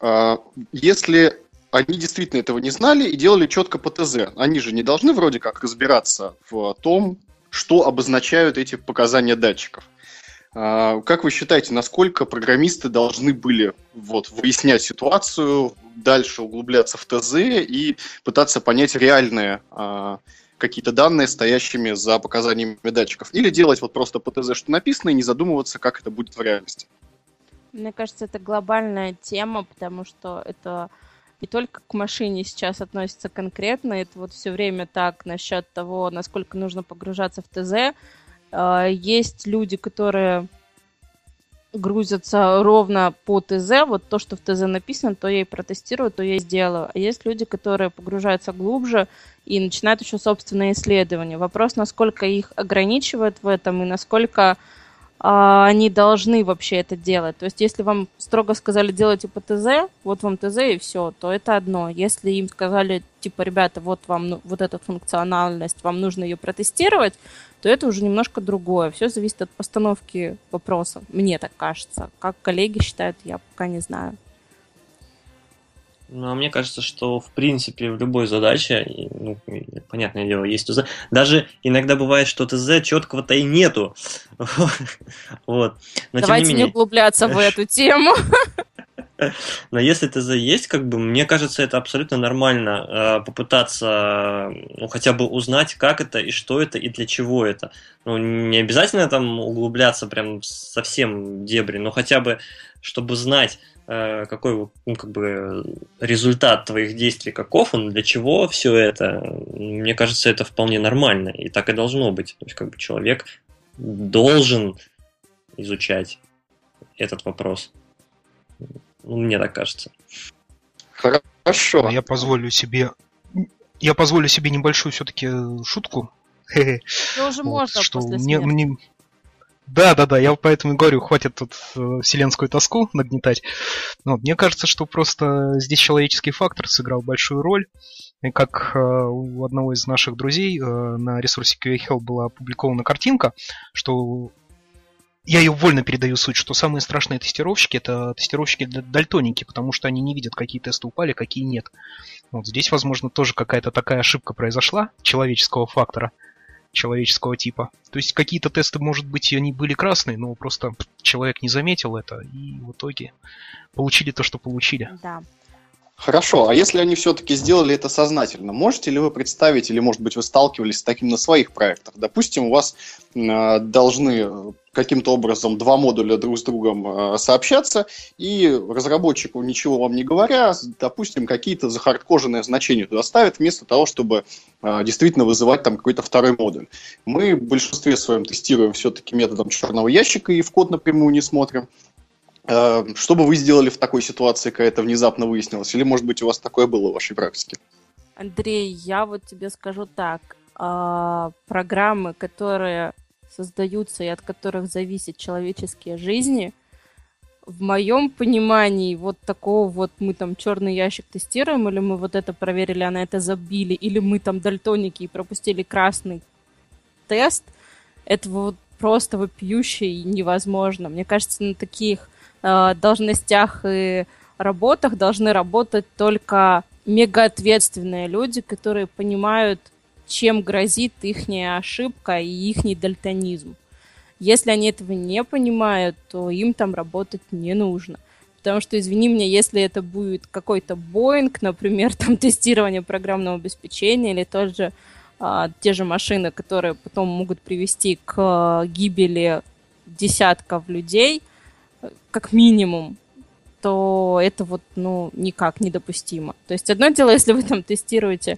D: если они действительно этого не знали и делали четко по ТЗ, они же не должны вроде как разбираться в том, что обозначают эти показания датчиков. А, как вы считаете, насколько программисты должны были вот, выяснять ситуацию, дальше углубляться в ТЗ и пытаться понять реальные а, какие-то данные, стоящими за показаниями датчиков, или делать вот просто по ТЗ, что написано, и не задумываться, как это будет в реальности.
B: Мне кажется, это глобальная тема, потому что это не только к машине сейчас относится конкретно, это вот все время так насчет того, насколько нужно погружаться в ТЗ. А, есть люди, которые грузятся ровно по ТЗ, вот то, что в ТЗ написано, то я и протестирую, то я и сделаю. А есть люди, которые погружаются глубже и начинают еще собственное исследование. Вопрос, насколько их ограничивает в этом и насколько а, они должны вообще это делать. То есть, если вам строго сказали делайте по ТЗ, вот вам ТЗ и все, то это одно. Если им сказали, типа, ребята, вот вам ну, вот эта функциональность, вам нужно ее протестировать, то это уже немножко другое. Все зависит от постановки вопроса, мне так кажется. Как коллеги считают, я пока не знаю.
F: Ну, а мне кажется, что, в принципе, в любой задаче, ну, понятное дело, есть ТЗ. Даже иногда бывает, что ТЗ четкого-то и нету. Вот.
B: Но, Давайте не, менее... не углубляться в эту тему.
F: Но если ТЗ есть, как бы, мне кажется, это абсолютно нормально э, попытаться, ну, хотя бы узнать, как это и что это и для чего это. Ну, не обязательно там углубляться прям совсем дебри, но хотя бы, чтобы знать, какой ну, как бы результат твоих действий каков он, для чего все это, мне кажется, это вполне нормально, и так и должно быть. То есть, как бы человек должен изучать этот вопрос. Ну, мне так кажется.
C: Хорошо. Я позволю себе я позволю себе небольшую все-таки шутку.
B: уже можно
C: что после мне, мне, да, да, да, я поэтому говорю, хватит тут э, вселенскую тоску нагнетать. Ну, мне кажется, что просто здесь человеческий фактор сыграл большую роль. И как э, у одного из наших друзей э, на ресурсе QA была опубликована картинка, что я ее вольно передаю суть, что самые страшные тестировщики это тестировщики дальтоники, потому что они не видят, какие тесты упали, какие нет. Вот здесь, возможно, тоже какая-то такая ошибка произошла человеческого фактора человеческого типа. То есть какие-то тесты, может быть, они были красные, но просто человек не заметил это, и в итоге получили то, что получили.
B: Да.
D: Хорошо, а если они все-таки сделали это сознательно, можете ли вы представить, или, может быть, вы сталкивались с таким на своих проектах? Допустим, у вас э, должны каким-то образом два модуля друг с другом э, сообщаться, и разработчику, ничего вам не говоря, допустим, какие-то захардкоженные значения туда ставят, вместо того, чтобы э, действительно вызывать там какой-то второй модуль. Мы в большинстве своем тестируем все-таки методом черного ящика и в код напрямую не смотрим. Э, что бы вы сделали в такой ситуации, когда это внезапно выяснилось? Или, может быть, у вас такое было в вашей практике?
B: Андрей, я вот тебе скажу так. А, программы, которые создаются и от которых зависят человеческие жизни, в моем понимании вот такого вот мы там черный ящик тестируем, или мы вот это проверили, а на это забили, или мы там дальтоники и пропустили красный тест, это вот просто вопиюще и невозможно. Мне кажется, на таких э, должностях и работах должны работать только мегаответственные люди, которые понимают, чем грозит их ошибка и их дальтонизм. Если они этого не понимают, то им там работать не нужно. Потому что, извини меня, если это будет какой-то Боинг, например, там тестирование программного обеспечения или тот же, а, те же машины, которые потом могут привести к гибели десятков людей, как минимум, то это вот, ну, никак недопустимо. То есть одно дело, если вы там тестируете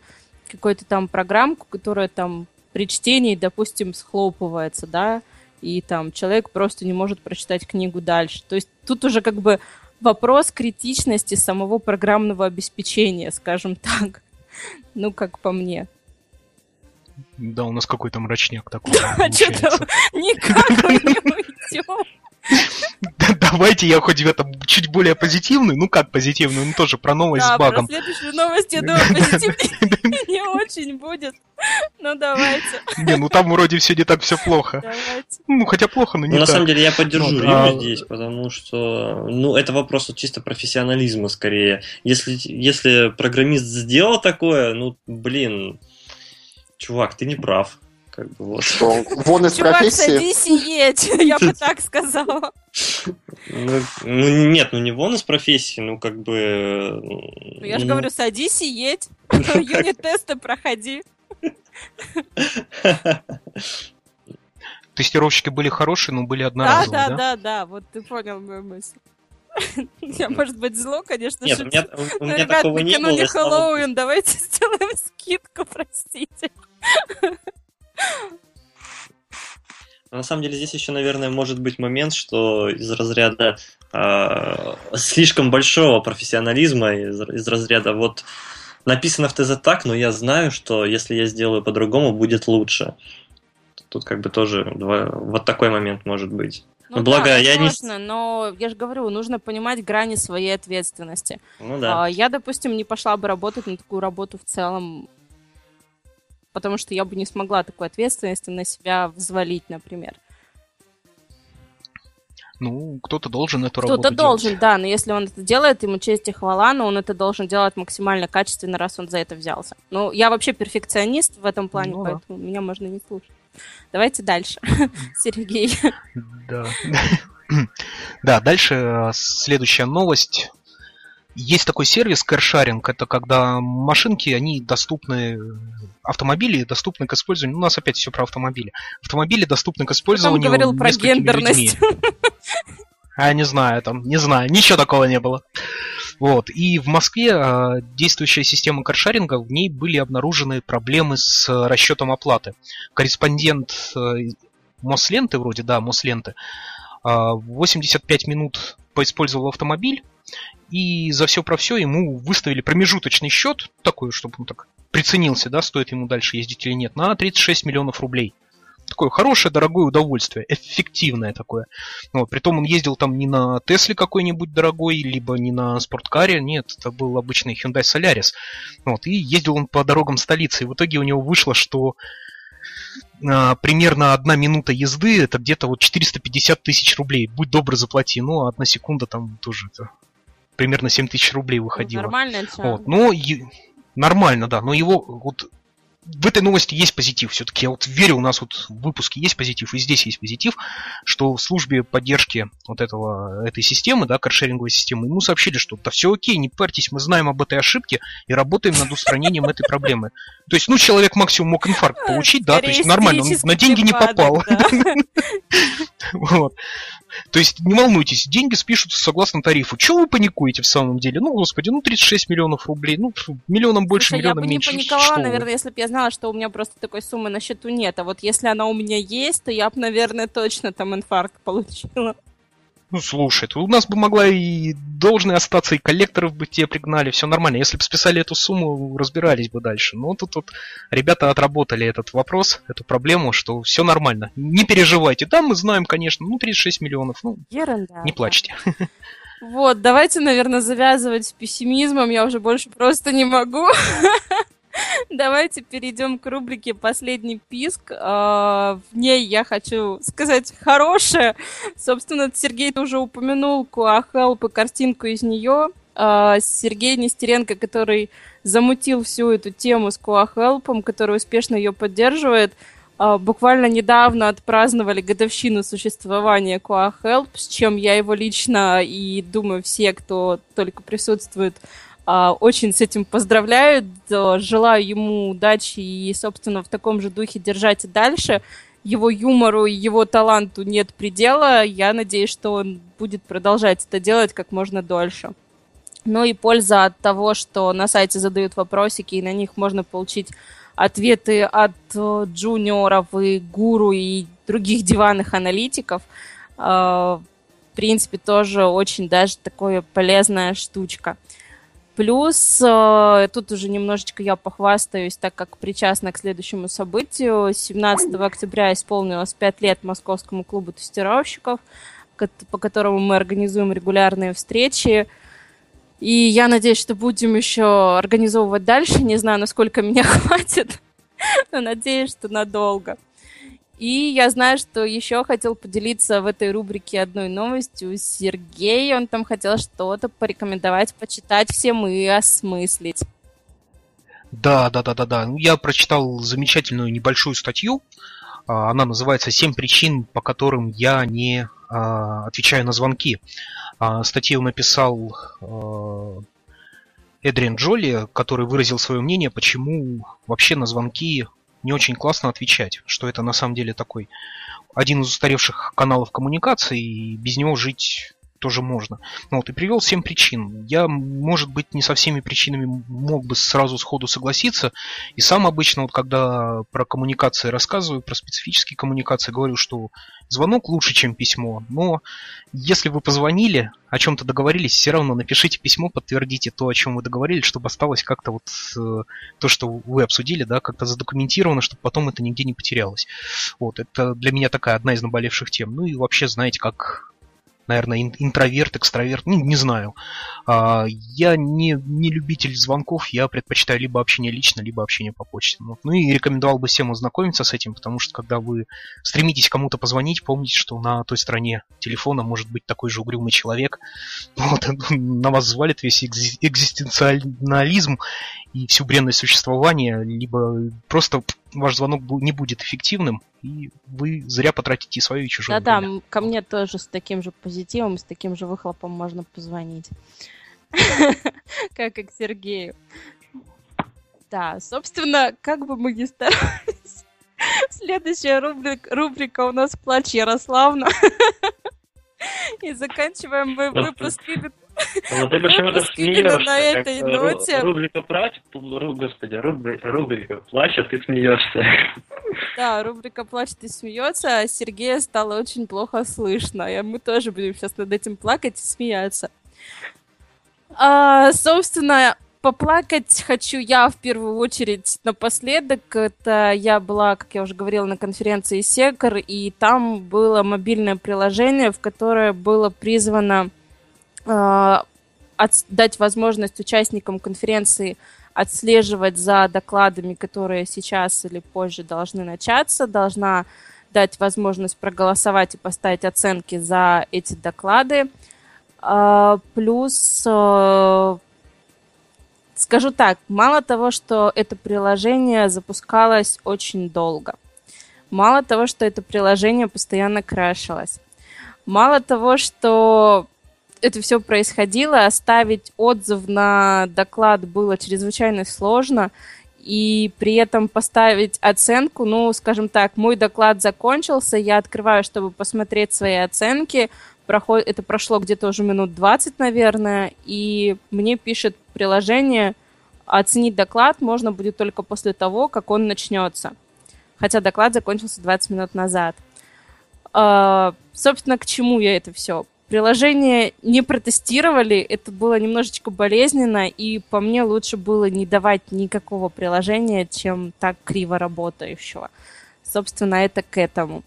B: какую-то там программку, которая там при чтении, допустим, схлопывается, да, и там человек просто не может прочитать книгу дальше. То есть тут уже как бы вопрос критичности самого программного обеспечения, скажем так. Ну, как по мне.
C: Да, у нас какой-то мрачняк такой.
B: Да, что-то никак мы не уйдем.
C: Давайте я хоть в этом чуть более позитивный, ну как позитивный, ну тоже про новость с багом.
B: Да, следующую новость, я думаю, позитивнее не очень будет. Ну давайте.
C: Не, ну там вроде все не так все плохо. Давайте. Ну хотя плохо, но не
F: ну, На самом деле я поддержу Риму а здесь, потому что, ну это вопрос чисто профессионализма скорее. Если, если программист сделал такое, ну блин, чувак, ты не прав. Как бы вот.
D: Что, вон из
B: Чувак,
D: профессии.
B: садись и едь, я бы так сказала.
F: Ну, ну нет, ну не вон из профессии, ну как бы...
B: Ну, я же ну... говорю, садись и едь, юнит-тесты проходи.
C: Тестировщики были хорошие, но были
B: Да,
C: одноразовые,
B: да,
C: да?
B: да, да, вот ты понял мою мысль. Я, может быть, зло, конечно,
F: Нет, у меня, у меня
B: ребят,
F: такого не было.
B: Хэллоуин, давайте сделаем скидку, простите.
F: Но На самом деле здесь еще, наверное, может быть момент, что из разряда э, слишком большого профессионализма, из, из разряда вот написано в ТЗ так, но я знаю, что если я сделаю по-другому, будет лучше. Тут как бы тоже два- вот такой момент может быть.
B: Ну,
F: Ну, благо,
B: да,
F: я не-
B: возможно, но я же говорю, нужно понимать грани своей ответственности.
F: Ну да.
B: А, Я, допустим, не пошла бы работать на такую работу в целом, потому что я бы не смогла такой ответственности на себя взвалить, например.
C: Ну, кто-то должен эту работу
B: Кто-то
C: делать.
B: должен, да, но если он это делает, ему честь и хвала, но он это должен делать максимально качественно, раз он за это взялся. Ну, я вообще перфекционист в этом плане,
C: Ну да.
B: поэтому меня можно не слушать. Давайте дальше. Сергей.
C: Да. Да, дальше э, следующая новость. Есть такой сервис каршаринг, это когда машинки, они доступны, автомобили доступны к использованию, у нас опять все про автомобили. Автомобили доступны к использованию
B: говорил про гендерность.
C: людьми. А, не знаю, там, не знаю, ничего такого не было. Вот, и в Москве э, действующая система каршаринга, в ней были обнаружены проблемы с э, расчетом оплаты. Корреспондент э, Мосленты, вроде, да, Мосленты, э, 85 минут поиспользовал автомобиль, и за все про все ему выставили промежуточный счет, такой, чтобы он так приценился, да, стоит ему дальше ездить или нет, на 36 миллионов рублей. Такое хорошее, дорогое удовольствие, эффективное такое. Вот, притом он ездил там не на Тесле какой-нибудь дорогой, либо не на спорткаре, нет, это был обычный Hyundai Solaris. Вот, и ездил он по дорогам столицы, и в итоге у него вышло, что а, примерно одна минута езды это где-то вот 450 тысяч рублей. Будь добр, заплати. Ну, а одна секунда там тоже это примерно 7 тысяч рублей выходило.
B: Нормально?
C: Вот, но е- нормально, да, но его вот в этой новости есть позитив. Все-таки я вот верю, у нас вот в выпуске есть позитив, и здесь есть позитив, что в службе поддержки вот этого, этой системы, да, каршеринговой системы, ему сообщили, что да все окей, не парьтесь, мы знаем об этой ошибке и работаем над устранением этой проблемы. То есть, ну, человек максимум мог инфаркт получить, да, то есть нормально, он на деньги не попал. То есть не волнуйтесь, деньги спишутся согласно тарифу. Чего вы паникуете в самом деле? Ну, господи, ну 36 миллионов рублей, ну миллионом больше,
B: Слушай, я
C: миллионом
B: бы не
C: меньше.
B: паниковала,
C: Что вы?
B: наверное, если бы я знала, что у меня просто такой суммы на счету нет. А вот если она у меня есть, то я бы, наверное, точно там инфаркт получила.
C: Ну, слушай, у нас бы могла и должны остаться, и коллекторов бы тебе пригнали, все нормально. Если бы списали эту сумму, разбирались бы дальше. Но тут вот ребята отработали этот вопрос, эту проблему, что все нормально. Не переживайте. Да, мы знаем, конечно, ну 36 миллионов, ну,
B: Ерунда.
C: не плачьте.
B: Вот, давайте, наверное, завязывать с пессимизмом. Я уже больше просто не могу. Давайте перейдем к рубрике «Последний писк». А, В ней я хочу сказать хорошее. Собственно, Сергей уже упомянул Куахелп и картинку из нее. А, Сергей Нестеренко, который замутил всю эту тему с Куахелпом, который успешно ее поддерживает, а, буквально недавно отпраздновали годовщину существования Куахелп, с чем я его лично и, думаю, все, кто только присутствует, очень с этим поздравляю. Да, Желаю ему удачи и, собственно, в таком же духе держать и дальше. Его юмору и его таланту нет предела. Я надеюсь, что он будет продолжать это делать как можно дольше. Ну и польза от того, что на сайте задают вопросики, и на них можно получить ответы от э, джуниоров и гуру и других диванных аналитиков. Э, В принципе, тоже очень даже такая полезная штучка. Плюс, э, тут уже немножечко я похвастаюсь, так как причастна к следующему событию. 17 октября исполнилось 5 лет Московскому клубу тестировщиков, по которому мы организуем регулярные встречи. И я надеюсь, что будем еще организовывать дальше. Не знаю, насколько меня хватит, но надеюсь, что надолго. И я знаю, что еще хотел поделиться в этой рубрике одной новостью Сергей. Он там хотел что-то порекомендовать, почитать всем и осмыслить.
C: Да, да, да, да, да. Ну, Я прочитал замечательную небольшую статью. А, Она называется «Семь причин, по которым я не а, отвечаю на звонки». А, Статью написал Эдриан Джоли, который выразил свое мнение, почему вообще на звонки не очень классно отвечать, что это на самом деле такой один из устаревших каналов коммуникации, и без него жить тоже можно. Ну, вот, и привел 7 причин. Я, может быть, не со всеми причинами мог бы сразу сходу согласиться. И сам обычно, вот когда про коммуникации рассказываю, про специфические коммуникации, говорю, что звонок лучше, чем письмо. Но если вы позвонили, о чем-то договорились, все равно напишите письмо, подтвердите то, о чем вы договорились, чтобы осталось как-то вот э, то, что вы обсудили, да, как-то задокументировано, чтобы потом это нигде не потерялось. Вот, это для меня такая одна из наболевших тем. Ну и вообще, знаете, как наверное, интроверт, экстраверт, не, не знаю. А, я не, не любитель звонков, я предпочитаю либо общение лично, либо общение по почте. Ну, ну и рекомендовал бы всем ознакомиться с этим, потому что когда вы стремитесь кому-то позвонить, помните, что на той стороне телефона может быть такой же угрюмый человек. Вот, на вас взвалит весь экзистенциализм и всю бренность существования, либо просто ваш звонок не будет эффективным, и вы зря потратите свое и чужое
B: Да-да,
C: время.
B: ко мне тоже с таким же позитивом, с таким же выхлопом можно позвонить. Как и к Сергею. Да, собственно, как бы мы ни старались, следующая рубрика, рубрика у нас «Плач Ярославна». И заканчиваем мы выпуск
F: ну, почему-то
B: смеешься. на этой ноте.
F: Рубрика плач, господи, рубрика, плач, а ты смеешься.
B: Да, рубрика плач, ты смеется, а Сергея стало очень плохо слышно. И мы тоже будем сейчас над этим плакать и смеяться. А, собственно, поплакать хочу я в первую очередь напоследок. Это я была, как я уже говорила, на конференции Секор, и там было мобильное приложение, в которое было призвано дать возможность участникам конференции отслеживать за докладами, которые сейчас или позже должны начаться, должна дать возможность проголосовать и поставить оценки за эти доклады. Э, плюс, э, скажу так, мало того, что это приложение запускалось очень долго, мало того, что это приложение постоянно крашилось, мало того, что это все происходило, оставить отзыв на доклад было чрезвычайно сложно, и при этом поставить оценку, ну, скажем так, мой доклад закончился, я открываю, чтобы посмотреть свои оценки, проход... это прошло где-то уже минут 20, наверное, и мне пишет приложение, оценить доклад можно будет только после того, как он начнется. Хотя доклад закончился 20 минут назад. Uh, собственно, к чему я это все? Приложение не протестировали, это было немножечко болезненно, и по мне лучше было не давать никакого приложения, чем так криво работающего. Собственно, это к этому.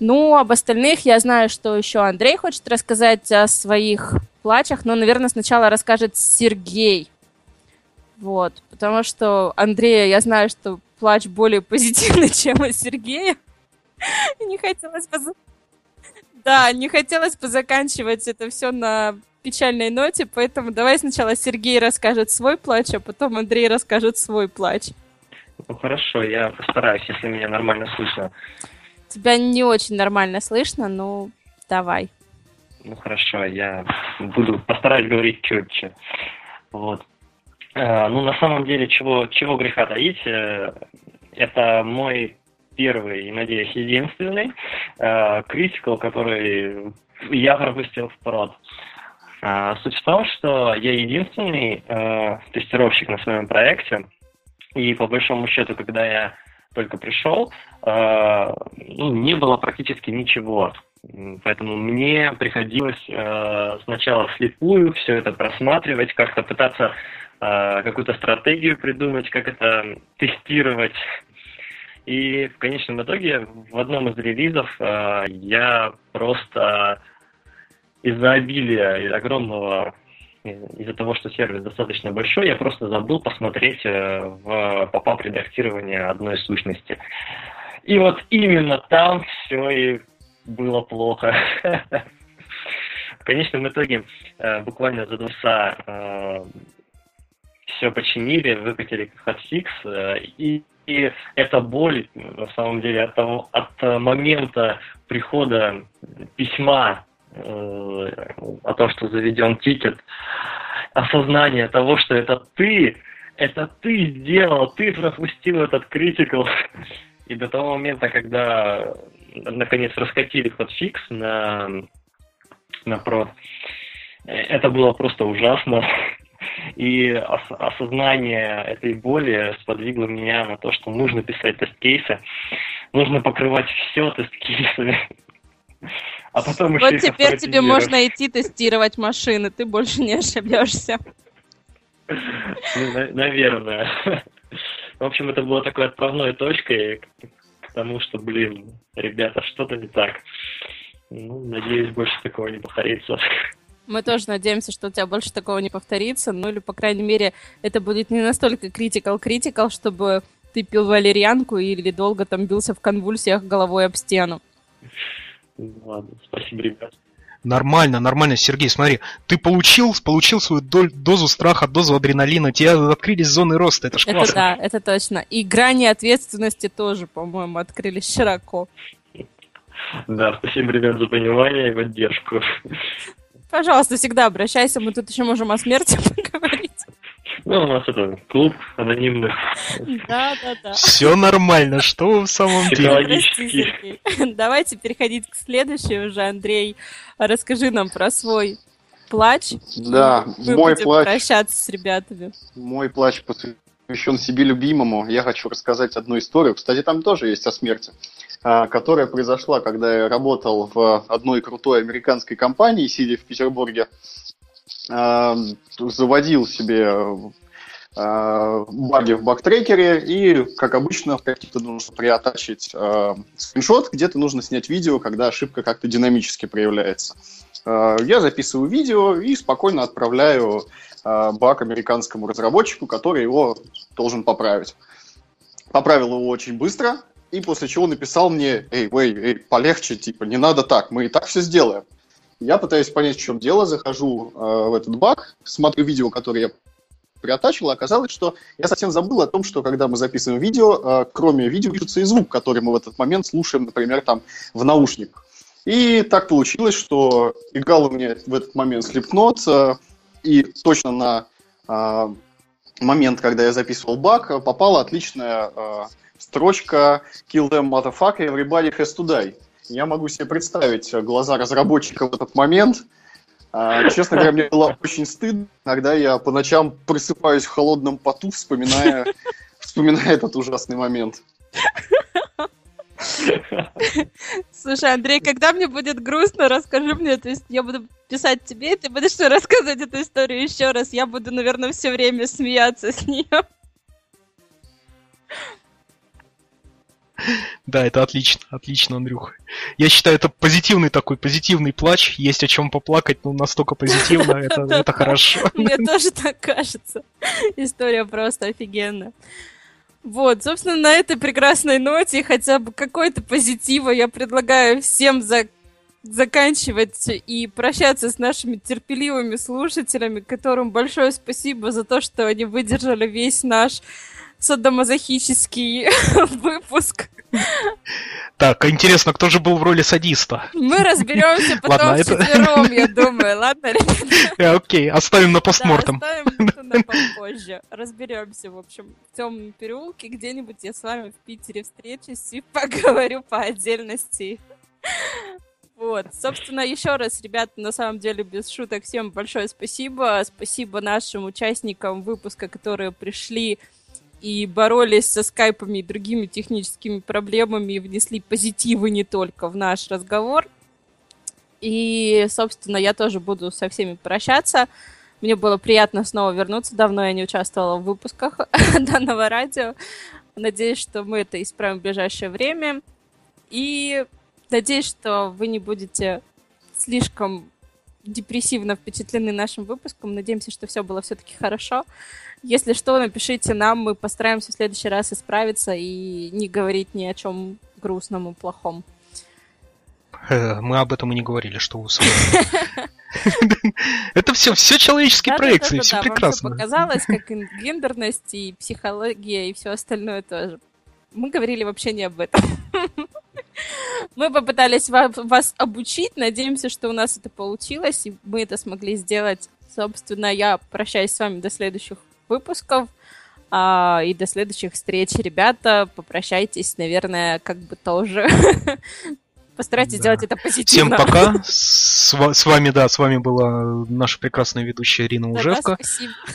B: Ну, об остальных я знаю, что еще Андрей хочет рассказать о своих плачах, но, наверное, сначала расскажет Сергей. Вот, потому что Андрея, я знаю, что плач более позитивный, чем у Сергея. Не хотелось бы да, не хотелось бы заканчивать это все на печальной ноте, поэтому давай сначала Сергей расскажет свой плач, а потом Андрей расскажет свой плач.
F: Ну хорошо, я постараюсь, если меня нормально слышно.
B: Тебя не очень нормально слышно, но давай.
F: Ну хорошо, я буду постараюсь говорить четче. Вот. Э, ну, на самом деле, чего, чего греха таить, э, это мой первый и, надеюсь, единственный э, критикал, который я пропустил в прод. Э, суть в том, что я единственный э, тестировщик на своем проекте, и по большому счету, когда я только пришел, ну, не было практически ничего. Поэтому мне приходилось сначала вслепую все это просматривать, как-то пытаться какую-то стратегию придумать, как это тестировать, и в конечном итоге в одном из релизов э, я просто из-за обилия огромного из-за того, что сервис достаточно большой, я просто забыл посмотреть э, в попап редактирование одной сущности. И вот именно там все и было плохо. В конечном итоге э, буквально за два часа э, все починили, выкатили hotfix, и и эта боль, на самом деле, от, того, от э, момента прихода письма э, о том, что заведен тикет,
G: осознание того, что это ты, это ты сделал, ты пропустил этот критикал. И до того момента, когда наконец раскатили фикс на, на прод, это было просто ужасно. И ос- осознание этой боли сподвигло меня на то, что нужно писать тест-кейсы, нужно покрывать все тест-кейсами. А потом еще
B: Вот теперь тебе можно идти тестировать машины, ты больше не ошибешься.
G: Ну, на- наверное. В общем, это было такой отправной точкой к, к тому, что, блин, ребята, что-то не так. Ну, надеюсь, больше такого не повторится.
B: Мы тоже надеемся, что у тебя больше такого не повторится, ну или, по крайней мере, это будет не настолько критикал-критикал, чтобы ты пил валерьянку или долго там бился в конвульсиях головой об стену.
G: Ну, Ладно, спасибо, ребят.
C: Нормально, нормально, Сергей, смотри, ты получил, получил свою доль- дозу страха, дозу адреналина, у тебя открылись зоны роста, это ж
B: Это
C: классно.
B: да, это точно. И грани ответственности тоже, по-моему, открылись широко.
G: Да, спасибо, ребят, за понимание и поддержку.
B: Пожалуйста, всегда обращайся, мы тут еще можем о смерти поговорить.
G: Ну, у нас это клуб анонимных.
B: Да, да, да.
C: Все нормально, что вы в самом деле?
B: Давайте переходить к следующей уже. Андрей, расскажи нам про свой плач.
D: Да,
B: Мы
D: мой
B: будем
D: плач.
B: прощаться с ребятами.
D: Мой плач посвящен себе любимому. Я хочу рассказать одну историю. Кстати, там тоже есть о смерти, которая произошла, когда я работал в одной крутой американской компании, сидя в Петербурге. А, Заводил себе а, баги в бактрекере, и, как обычно, каких-то нужно приотачить а, скриншот, где-то нужно снять видео, когда ошибка как-то динамически проявляется. А, Я записываю видео и спокойно отправляю а, баг американскому разработчику, который его должен поправить. Поправил его очень быстро, и после чего написал мне, эй, эй, эй, полегче, типа, не надо так, мы и так все сделаем. Я пытаюсь понять, в чем дело, захожу э, в этот баг, смотрю видео, которое я приотачил, оказалось, что я совсем забыл о том, что когда мы записываем видео, э, кроме видео пишется и звук, который мы в этот момент слушаем, например, там в наушниках. И так получилось, что играл у меня в этот момент Slipknot, э, и точно на э, момент, когда я записывал баг, э, попала отличная э, строчка «Kill them, motherfucker, everybody has to die». Я могу себе представить глаза разработчика в этот момент. А, Честно говоря, мне было очень стыдно, когда я по ночам просыпаюсь в холодном поту, вспоминая, вспоминая этот ужасный момент.
B: Слушай, Андрей, когда мне будет грустно, расскажи мне. То есть я буду писать тебе, и ты будешь мне рассказывать эту историю еще раз. Я буду, наверное, все время смеяться с нее.
C: Да, это отлично, отлично, Андрюха. Я считаю, это позитивный такой, позитивный плач, есть о чем поплакать, но настолько позитивно, это, это хорошо.
B: Мне тоже так кажется. История просто офигенная. Вот, собственно, на этой прекрасной ноте хотя бы какой-то позитива я предлагаю всем за заканчивать и прощаться с нашими терпеливыми слушателями, которым большое спасибо за то, что они выдержали весь наш садомазохический выпуск.
C: Так, интересно, кто же был в роли садиста?
B: Мы разберемся потом
C: Ладно, это-
B: вчетвером, я думаю. Ладно, ребята?
C: Э, Окей, оставим на
B: Да,
C: постмортом.
B: оставим это на попозже. Разберемся, в общем, в темном переулке где-нибудь я с вами в Питере встречусь и поговорю по отдельности. Вот, собственно, еще раз, ребята, на самом деле, без шуток, всем большое спасибо. Спасибо нашим участникам выпуска, которые пришли и боролись со скайпами и другими техническими проблемами и внесли позитивы не только в наш разговор. И, собственно, я тоже буду со всеми прощаться. Мне было приятно снова вернуться. Давно я не участвовала в выпусках данного радио. Надеюсь, что мы это исправим в ближайшее время. И надеюсь, что вы не будете слишком депрессивно впечатлены нашим выпуском. Надеемся, что все было все-таки хорошо. Если что, напишите нам, мы постараемся в следующий раз исправиться и не говорить ни о чем грустном и плохом.
C: Э, Мы об этом и не говорили, что вы Это все, все человеческие проекции, все прекрасно.
B: показалось, как гендерность, и психология, и все остальное тоже. Мы говорили вообще не об этом. Мы попытались ва- вас обучить, надеемся, что у нас это получилось, и мы это смогли сделать Собственно, я прощаюсь с вами до следующих выпусков. А, и до следующих встреч, ребята. Попрощайтесь, наверное, как бы тоже. Постарайтесь
C: Да.
B: сделать это
C: Всем
B: позитивно.
C: пока. С, ва- с вами, да, с вами была наша прекрасная ведущая Ирина
B: Да,
C: Ужевка.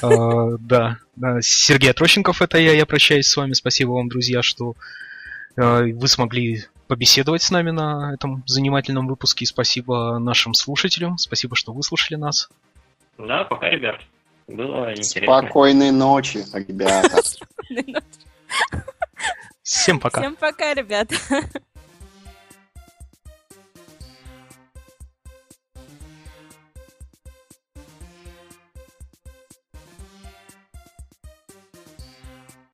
C: А, Да, да, Сергей Отрощенков это я. Я прощаюсь с вами. Спасибо вам, друзья, что э, вы смогли побеседовать с нами на этом занимательном выпуске. Спасибо нашим слушателям. Спасибо, что выслушали нас.
G: Да, пока, ребят. Было интересно.
D: Спокойной ночи, ребята.
C: Всем пока.
B: Всем пока, ребята.